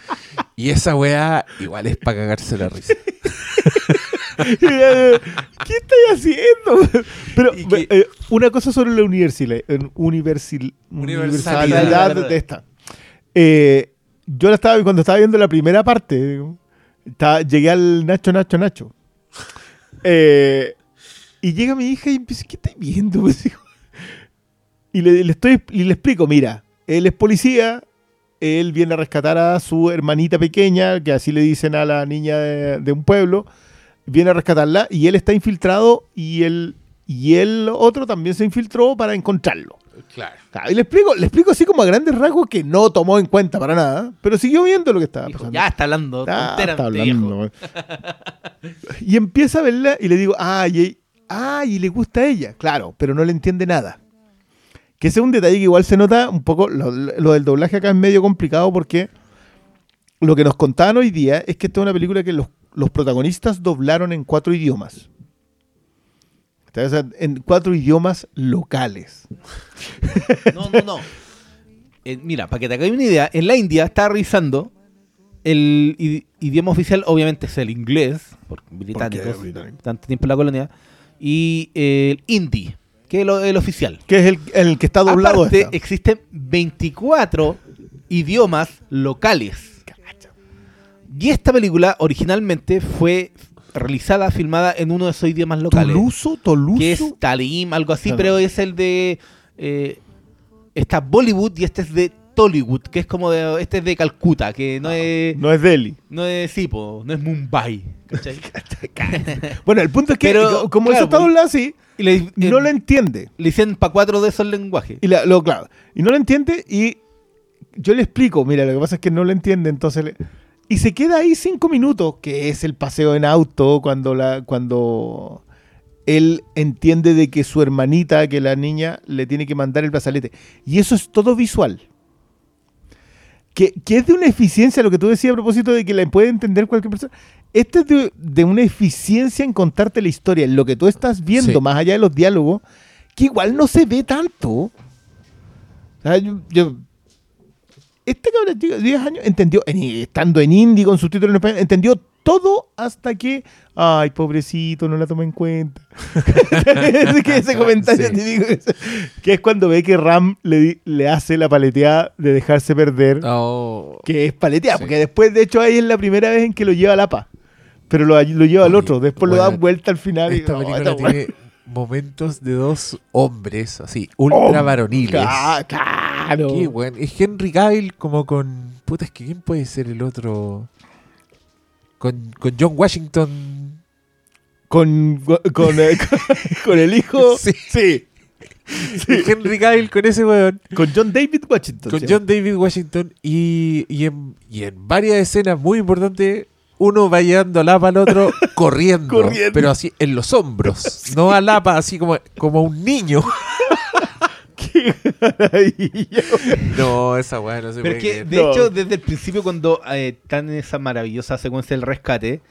Y esa weá igual es para cagarse la risa. ¿Qué estáis haciendo? Pero que- eh, una cosa sobre la universidad, universil, Universalidad. universalidad de esta. Eh, yo la estaba cuando estaba viendo la primera parte, estaba- llegué al Nacho, Nacho, Nacho. Eh, y llega mi hija y empieza, ¿qué estáis viendo? Y le, le estoy, y le explico, mira, él es policía, él viene a rescatar a su hermanita pequeña, que así le dicen a la niña de, de un pueblo, viene a rescatarla y él está infiltrado y él y el otro también se infiltró para encontrarlo. Claro. Claro, Y le explico, le explico así como a grandes rasgos que no tomó en cuenta para nada, pero siguió viendo lo que estaba pasando. ya está hablando Ah, está hablando. Y empieza a verla y le digo, ay, ay, y le gusta a ella. Claro, pero no le entiende nada. Que ese es un detalle que igual se nota un poco. Lo, lo del doblaje acá es medio complicado porque lo que nos contaban hoy día es que esta es una película que los los protagonistas doblaron en cuatro idiomas. O sea, En cuatro idiomas locales. No, no, no. Eh, mira, para que te hagáis una idea, en la India está revisando el idioma oficial, obviamente es el inglés, británicos, Porque británico. tanto tiempo en la colonia, y el hindi, que es lo- el oficial. Que es el, el que está doblado. Aparte, esta. existen 24 idiomas locales. Y esta película originalmente fue realizada, filmada en uno de esos idiomas locales. Toluso, Toluso. Que es Talim, algo así, Claro. pero es el de... Eh, está Bollywood y este es de Tollywood, que es como de... Este es de Calcuta, que no es... No es Delhi. No es Sipo, no es Mumbai. ¿cachai? Bueno, el punto es que, Pero, como claro, eso está doblado así, Y le, no lo entiende. le hicieron para cuatro de esos lenguajes. Y la- lo claro. Y no lo entiende y yo le explico, mira, lo que pasa es que no lo entiende, entonces le- y se queda ahí cinco minutos, que es el paseo en auto cuando la cuando él entiende de que su hermanita, que la niña le tiene que mandar el brazalete. Y eso es todo visual. Que, que es de una eficiencia, lo que tú decías a propósito de que la puede entender cualquier persona. Este es de, de una eficiencia en contarte la historia, en lo que tú estás viendo, Sí. más allá de los diálogos, que igual no se ve tanto. O sea, yo, yo- este cabrón chico de 10 años entendió, en- estando en indie con subtítulos en español, entendió todo hasta que, ay, pobrecito, no la toma en cuenta. Es que ese comentario Sí. te digo, que es cuando ve que Ram le, le hace la paleteada de dejarse perder, Oh, que es paleteada, Sí. porque después, de hecho, ahí es la primera vez en que lo lleva al APA. Pero lo, lo lleva al Oye, otro, después lo dan vuelta al final. y, esta película tiene momentos de dos hombres así, ultra varoniles. Ca- Claro. Qué bueno. Es Henry Cavill como con. Puta, es que ¿quién puede ser el otro? Con, con John Washington. Con, con, eh, con- con el hijo. Sí. sí. Henry Cavill con ese weón. Con John David Washington. Con sí. John David Washington. Y, y, en, y en varias escenas muy importantes. Uno va llevando a Lapa al otro corriendo, Corriendo. Pero así en los hombros. No a Lapa así como, como un niño. No, esa weá no se Pero puede es que, creer. de No. hecho, desde el principio, cuando eh, están en esa maravillosa secuencia del rescate,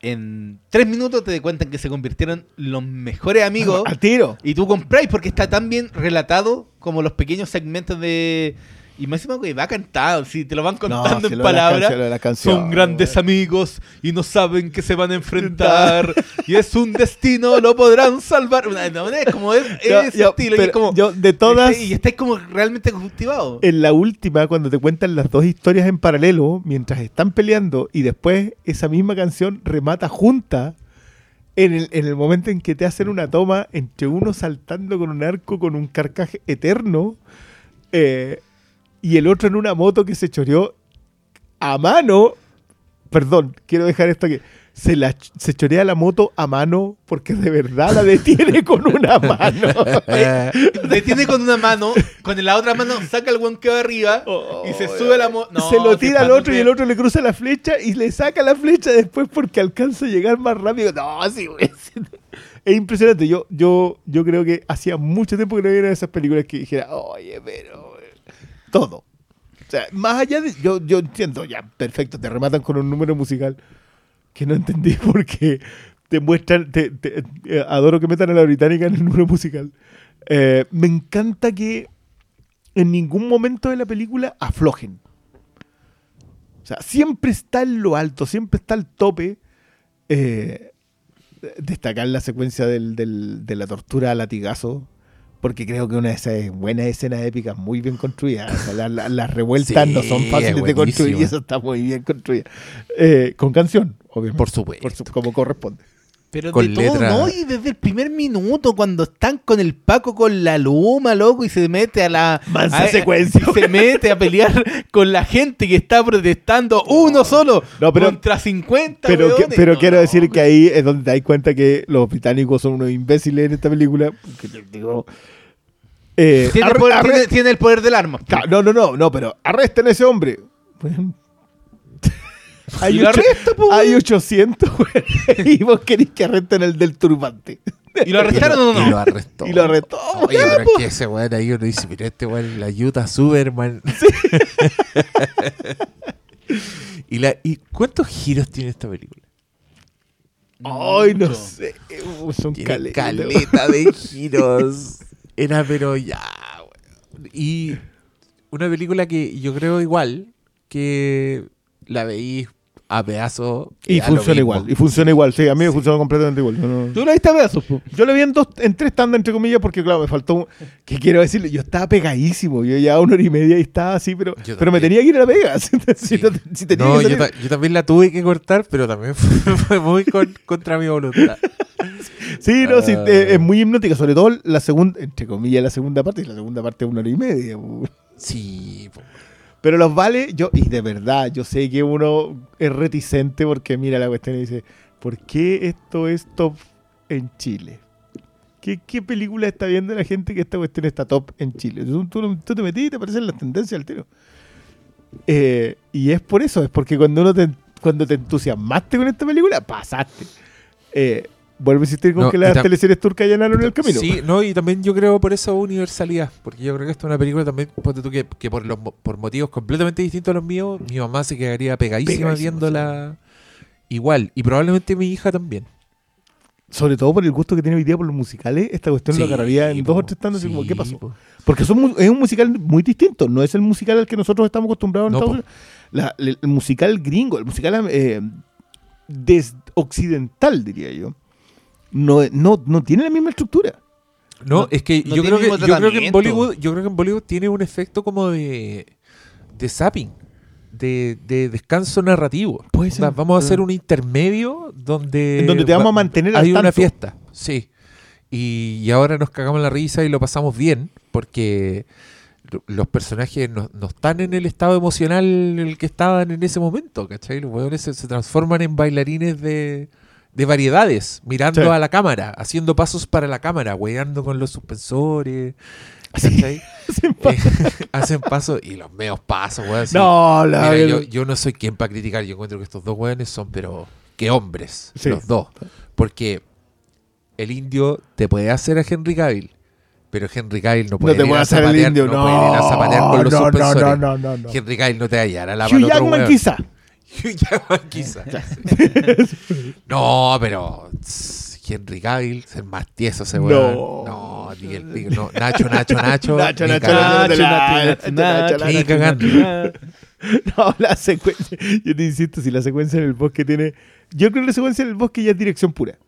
en tres minutos te cuentan que se convirtieron los mejores amigos. Al tiro. Y tú compráis porque está tan bien relatado como los pequeños segmentos de. Y más encima que va cantado, si te lo van contando en palabras. Son grandes amigos y no saben que se van a enfrentar. y es un destino, lo podrán salvar. Una- no, es como es, Yo- yo- estilo. y es como, yo, de todas, Y estáis como realmente cultivados. en la última, cuando te cuentan las dos historias en paralelo, mientras están peleando, y después esa misma canción remata junta, en el, en el momento en que te hacen una toma entre uno saltando con un arco con un carcaje eterno, eh, y el otro en una moto que se choreó a mano. Perdón, quiero dejar esto aquí. Se, la, se chorea la moto a mano porque de verdad la detiene con una mano. Detiene con una mano, con la otra mano saca el guan que va arriba y se sube la moto. se lo tira al otro y el otro le cruza la flecha y le saca la flecha después porque alcanza a llegar más rápido. No, sí, güey. Es impresionante. Yo, yo, yo creo que hacía mucho tiempo que no veía esas películas que dijera, oye, pero. Todo. O sea, más allá de. Yo, yo entiendo, ya, perfecto, te rematan con un número musical que no entendí porque te muestran. Te, te- eh, adoro que metan a la británica en el número musical. Eh, me encanta que en ningún momento de la película aflojen. O sea, siempre está en lo alto, siempre está al tope. Eh, destacar la secuencia del- del- de la tortura a latigazo, porque creo que una de esas buenas escenas épicas muy bien construidas. O sea, la- la- las revueltas Sí, no son fáciles es de construir y eso está muy bien construida. Eh, con canción, obviamente. por supuesto. Por su- como corresponde. Pero Con de todo. ¿no? Y desde el primer minuto, cuando están con el Paco con la luma, loco, y se mete a la. Mansa a- secuencia. y se mete a pelear con la gente que está protestando uno solo No, pero- contra 50 Pero, que- pero No, quiero no, decir que ahí es donde te das cuenta que los británicos son unos imbéciles en esta película. porque te digo, eh, Tiene, el poder, arre- tiene- tiene el poder del arma. No, no, no, no, pero arresten a ese hombre. Hay, Y ocho- arresta, po, hay weón. 800, güey, y vos querés que arresten el del turbante. ¿Y lo arrestaron o Y no? lo arrestó. Y lo arrestó. Oye, pero es que ese weón ahí uno dice, mira, este weón la ayuda Superman. ¿Y, la, ¿Y cuántos giros tiene esta película? Ay, no Mucho. sé. uh, Son Tiene caletas. caleta de giros. Era, pero ya. weón. Y una película que yo creo igual que la veí a pedazos. Y lo funciona igual. Y funciona igual. Sí, a mí me funciona completamente igual. Yo, no- Tú la viste a pedazos, po. yo le vi en, dos, en tres tandas, entre comillas, porque, claro, me faltó. un- ¿Qué quiero decirle? Yo estaba pegadísimo. Yo ya una hora y media y estaba así, pero, Yo pero me tenía que ir a la pega. si, Sí. no- si tenía No, que yo, salir. ta- yo también la tuve que cortar, pero también fue, fue muy con- contra mi voluntad. Sí, no, sí, Ah. es muy hipnótica, sobre todo la segunda, entre comillas, la segunda parte, y la segunda parte es una hora y media. po. Sí, po. Pero los vale, yo, y de verdad, yo sé que uno es reticente porque mira la cuestión y dice, ¿por qué esto es top en Chile? ¿Qué, qué película está viendo la gente que esta cuestión está top en Chile? Tú, tú- te metí y te aparecen las tendencias al tiro. Eh, y es por eso, es porque cuando uno te, cuando te entusiasmaste con esta película, pasaste. Eh, vuelvo a insistir con No, que las teleseries turcas allanaron el camino. Sí, no, y también yo creo por esa universalidad, porque yo creo que esta es una película también, ponte tú que, que por, los, por motivos completamente distintos a los míos, mi mamá se quedaría pegadísima Pegadísima, viéndola igual, y probablemente mi hija también. Sobre todo por el gusto que tiene hoy día por los musicales, esta cuestión lo Sí, agarraría en dos o tres tandas, así como, sí, ¿qué pasó? po. Porque son es un musical muy distinto, no es el musical al que nosotros estamos acostumbrados en No, Estados. Unidos. La- el musical gringo, el musical eh, des- occidental, diría yo, no, no, no tiene la misma estructura. No, No- es que no yo creo que yo creo que en. Bollywood, yo creo que en Bollywood tiene un efecto como de de zapping, de, de descanso narrativo. Puede ser. Vamos a hacer un intermedio donde En donde te vamos a mantener al hay una fiesta, sí. Y, y ahora nos cagamos la risa y lo pasamos bien porque lo- los personajes no, no están en el estado emocional en el que estaban en ese momento, ¿cachai? Los hueones se, se transforman en bailarines de, de variedades, mirando Sí. a la cámara, haciendo pasos para la cámara, hueando con los suspensores, ¿cachai? Eh, hacen pasos y los meos pasos, weón. No, la, Mira, el- yo, yo no soy quien para criticar, yo encuentro que estos dos hueones son, pero que hombres, Sí. los dos. Porque el indio te puede hacer a Henry Cavill, pero Henry Cavill no puede, no te ir a hacer el zapatear, indio, no, no, puede ir a zapatear con los no, suspensores. no, no, no, no. Henry Cavill no te va a hallar a la Hugh Jackman quizá. Hugh Jackman quizá. no, pero Henry Cavill, ser más tieso ese weón. No, ni el pico, no. Nacho, Nacho, Nacho. Nacho, Nacho. Nacho, Nacho, Nacho. No, la secuencia. Yo te insisto, si la secuencia en el bosque tiene. Yo creo que la secuencia en el bosque ya es dirección pura.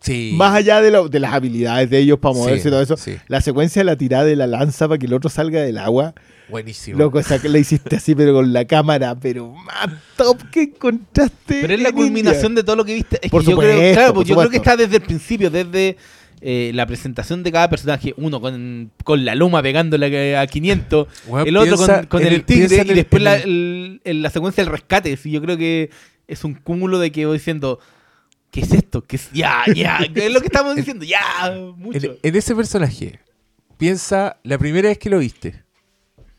Sí. Más allá de, lo- de las habilidades de ellos para Sí, moverse y todo eso. sí. La secuencia de la tirada de la lanza para que el otro salga del agua. Buenísimo. Loco, esa que la hiciste así, pero con la cámara, pero más top que encontraste. Pero es la culminación India. de todo lo que viste. Es Por que yo creo, supuesto, claro, por pues yo creo que supuesto. está desde el principio, desde eh, la presentación de cada personaje. Uno con, con la luma pegándole a 500, Weón, el otro piensa con, el, tigre y el- después la, el- el- en la secuencia del rescate. Sí, yo creo que es un cúmulo de que voy diciendo, ¿qué es esto? ¿Qué es? Ya, ya, ¿qué es lo que estamos diciendo? Ya, mucho. En, en ese personaje, piensa la primera vez que lo viste,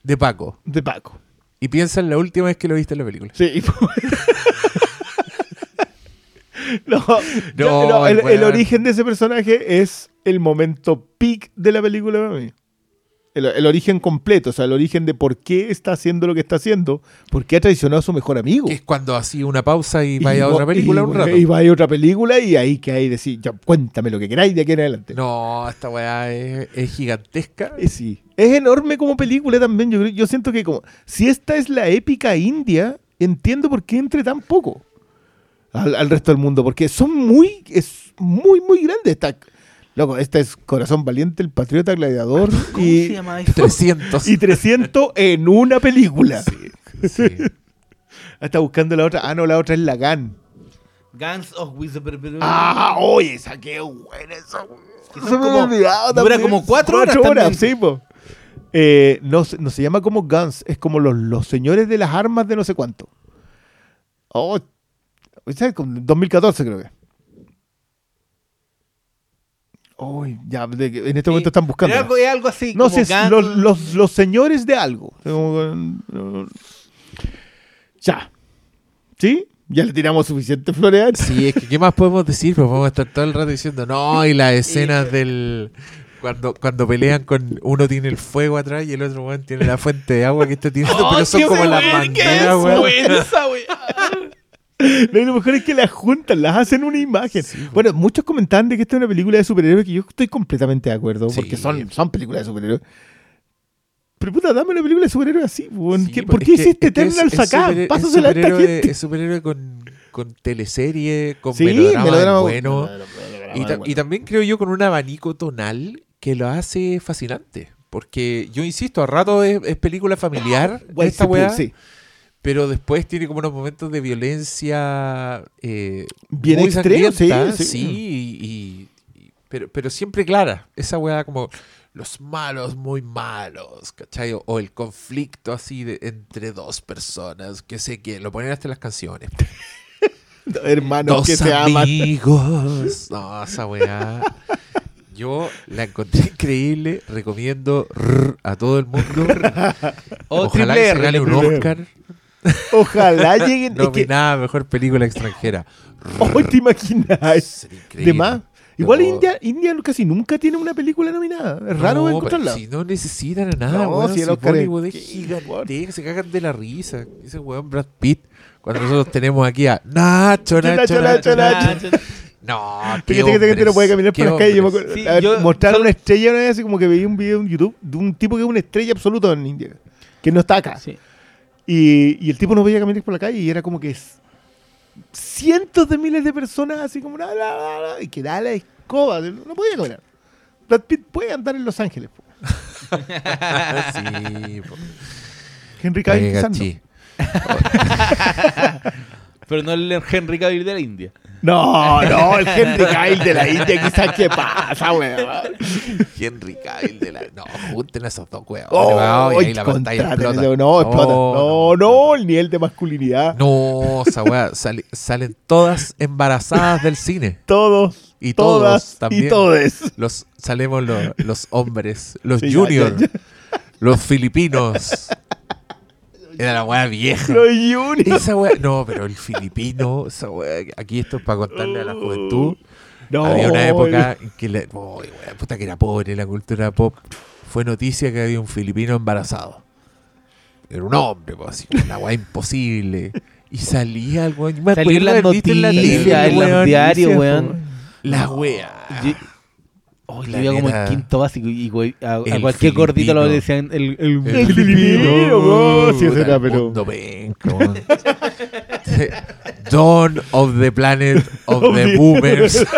de Paco, De Paco. y piensa en la última vez que lo viste en la película. Sí. no, No, yo- no, el, el origen de ese personaje es el momento peak de la película para mí. El, el origen completo, o sea, el origen de por qué está haciendo lo que está haciendo, por qué ha traicionado a su mejor amigo. Que es cuando hacía una pausa y vaya a otra película y- un rato. Y vaya a otra película y ahí que hay decir, ya, cuéntame lo que queráis de aquí en adelante. No, esta weá es, es gigantesca. Eh, sí. Es enorme como película también. Yo, siento que como si esta es la épica india, entiendo por qué entre tan poco al, al resto del mundo. Porque son muy, es muy, muy grandes. Esta, loco, esta es Corazón Valiente, El Patriota Gladiador ¿Cómo y, se llama eso? 300. y 300 en una película. Sí. Está buscando la otra. Ah, no, la otra es Lagan. Guns of Wizard. Ah, oye, esa qué buena esa. Que Se son me como- olvidado dura también. como cuatro horas también. sí, po. Eh, no, se- no se llama como Guns, es como los, los señores de las armas de no sé cuánto. Oh, ¿sabes? Como 2014 creo que. Uy, ya, de en este momento están buscando. Algo, es algo así. No como sé, los, los, los señores de algo. Ya. ¿Sí? Ya le tiramos suficiente esto. Sí, es que ¿qué más podemos decir? Pues vamos a estar todo el rato diciendo, no, y las escenas del... Cuando, cuando pelean con uno tiene el fuego atrás y el otro weón tiene la fuente de agua que está tirando, pero son ¡Ay, como las es weón. buena esa! Lo mejor es que las juntan, las hacen una imagen. bueno, muchos comentan de que esta es una película de superhéroes que yo estoy completamente de acuerdo, Sí. porque son, son películas de superhéroes. Pero puta, dame una película de superhéroes así, weón. Sí, ¿Qué- pues, ¿Por qué hiciste Eternals acá? Pásasela a esta gente. Es superhéroe con, con teleserie, con Sí, melodrama, melodrama bueno. melodrama Y, ta- bueno. y también creo yo con un abanico tonal que lo hace fascinante. Porque yo insisto, a rato es, es película familiar Guay, esta sí, weá, sí. Pero después tiene como unos momentos de violencia eh, Bien muy extremos, sí, sí. y, pero, pero siempre clara. Esa weá como los malos muy malos, ¿cachai? O, o el conflicto así de, entre dos personas, que sé que lo ponen hasta en las canciones. Hermanos Dos que se aman. amigos. No, esa weá. Yo la encontré increíble. Recomiendo a todo el mundo. O Ojalá que se gane un. Oscar. Ojalá lleguen. es que, Nominada a mejor película extranjera. hoy te imaginas. Sería increíble. De más. Igual India, India casi nunca tiene una película nominada. Es raro No, encontrarla. Si no necesitan a nada, No, weón, si si Bollywood es ¿qué gigante, se cagan de la risa. Ese weón Brad Pitt. Cuando nosotros tenemos aquí a Nacho, Nacho, Nacho, Nacho, Nacho, Nacho. No, qué Fíjate que este no puede caminar hombres, por las calles. Yo me hombres. acuerdo- Sí, a ver, yo- mostraron solo- una estrella una vez, así como que veía un video en YouTube de un tipo que es una estrella absoluta en India, que no está acá. Sí. Y, y el tipo no veía caminar por la calle y era como que es- cientos de miles de personas así como la, la, la, la, y que da la escoba, no podía caminar. Brad Pitt puede andar en Los Ángeles. po. sí, po. Henry Cavill. Pero no el Henry Cavill de la India. No, no, el Henry Cavill de la India quizás qué pasa, weón. Henry Cavill de la... No, junten a esos dos weones. Oh, weón, y ahí la pantalla explota. No, explota. No, no, el nivel de masculinidad. No, esa weá, sale- salen todas embarazadas del cine. Todos, Y todos todas también. y todes. Los, salemos los, los hombres, los Sí, ya, juniors, ya, los filipinos. Era la weá vieja. Los. Esa weá, no, pero el filipino, esa weá, aquí esto es para contarle a la juventud. No, había una época en que, le, weá, puta que era pobre la cultura pop. Fue noticia que había un filipino embarazado. Era un hombre, pues, así, una weá imposible. Y salía algo. Yo me Salió en las noticias, en los weón, diarios, weón. La weá. Oh, yo iba como en quinto básico y güey, a, a El cualquier gordito lo filipino. decían el, el, El filipino, weón, sí, ese Puta, era, el pero-. Dawn of the Planet of the Boomers.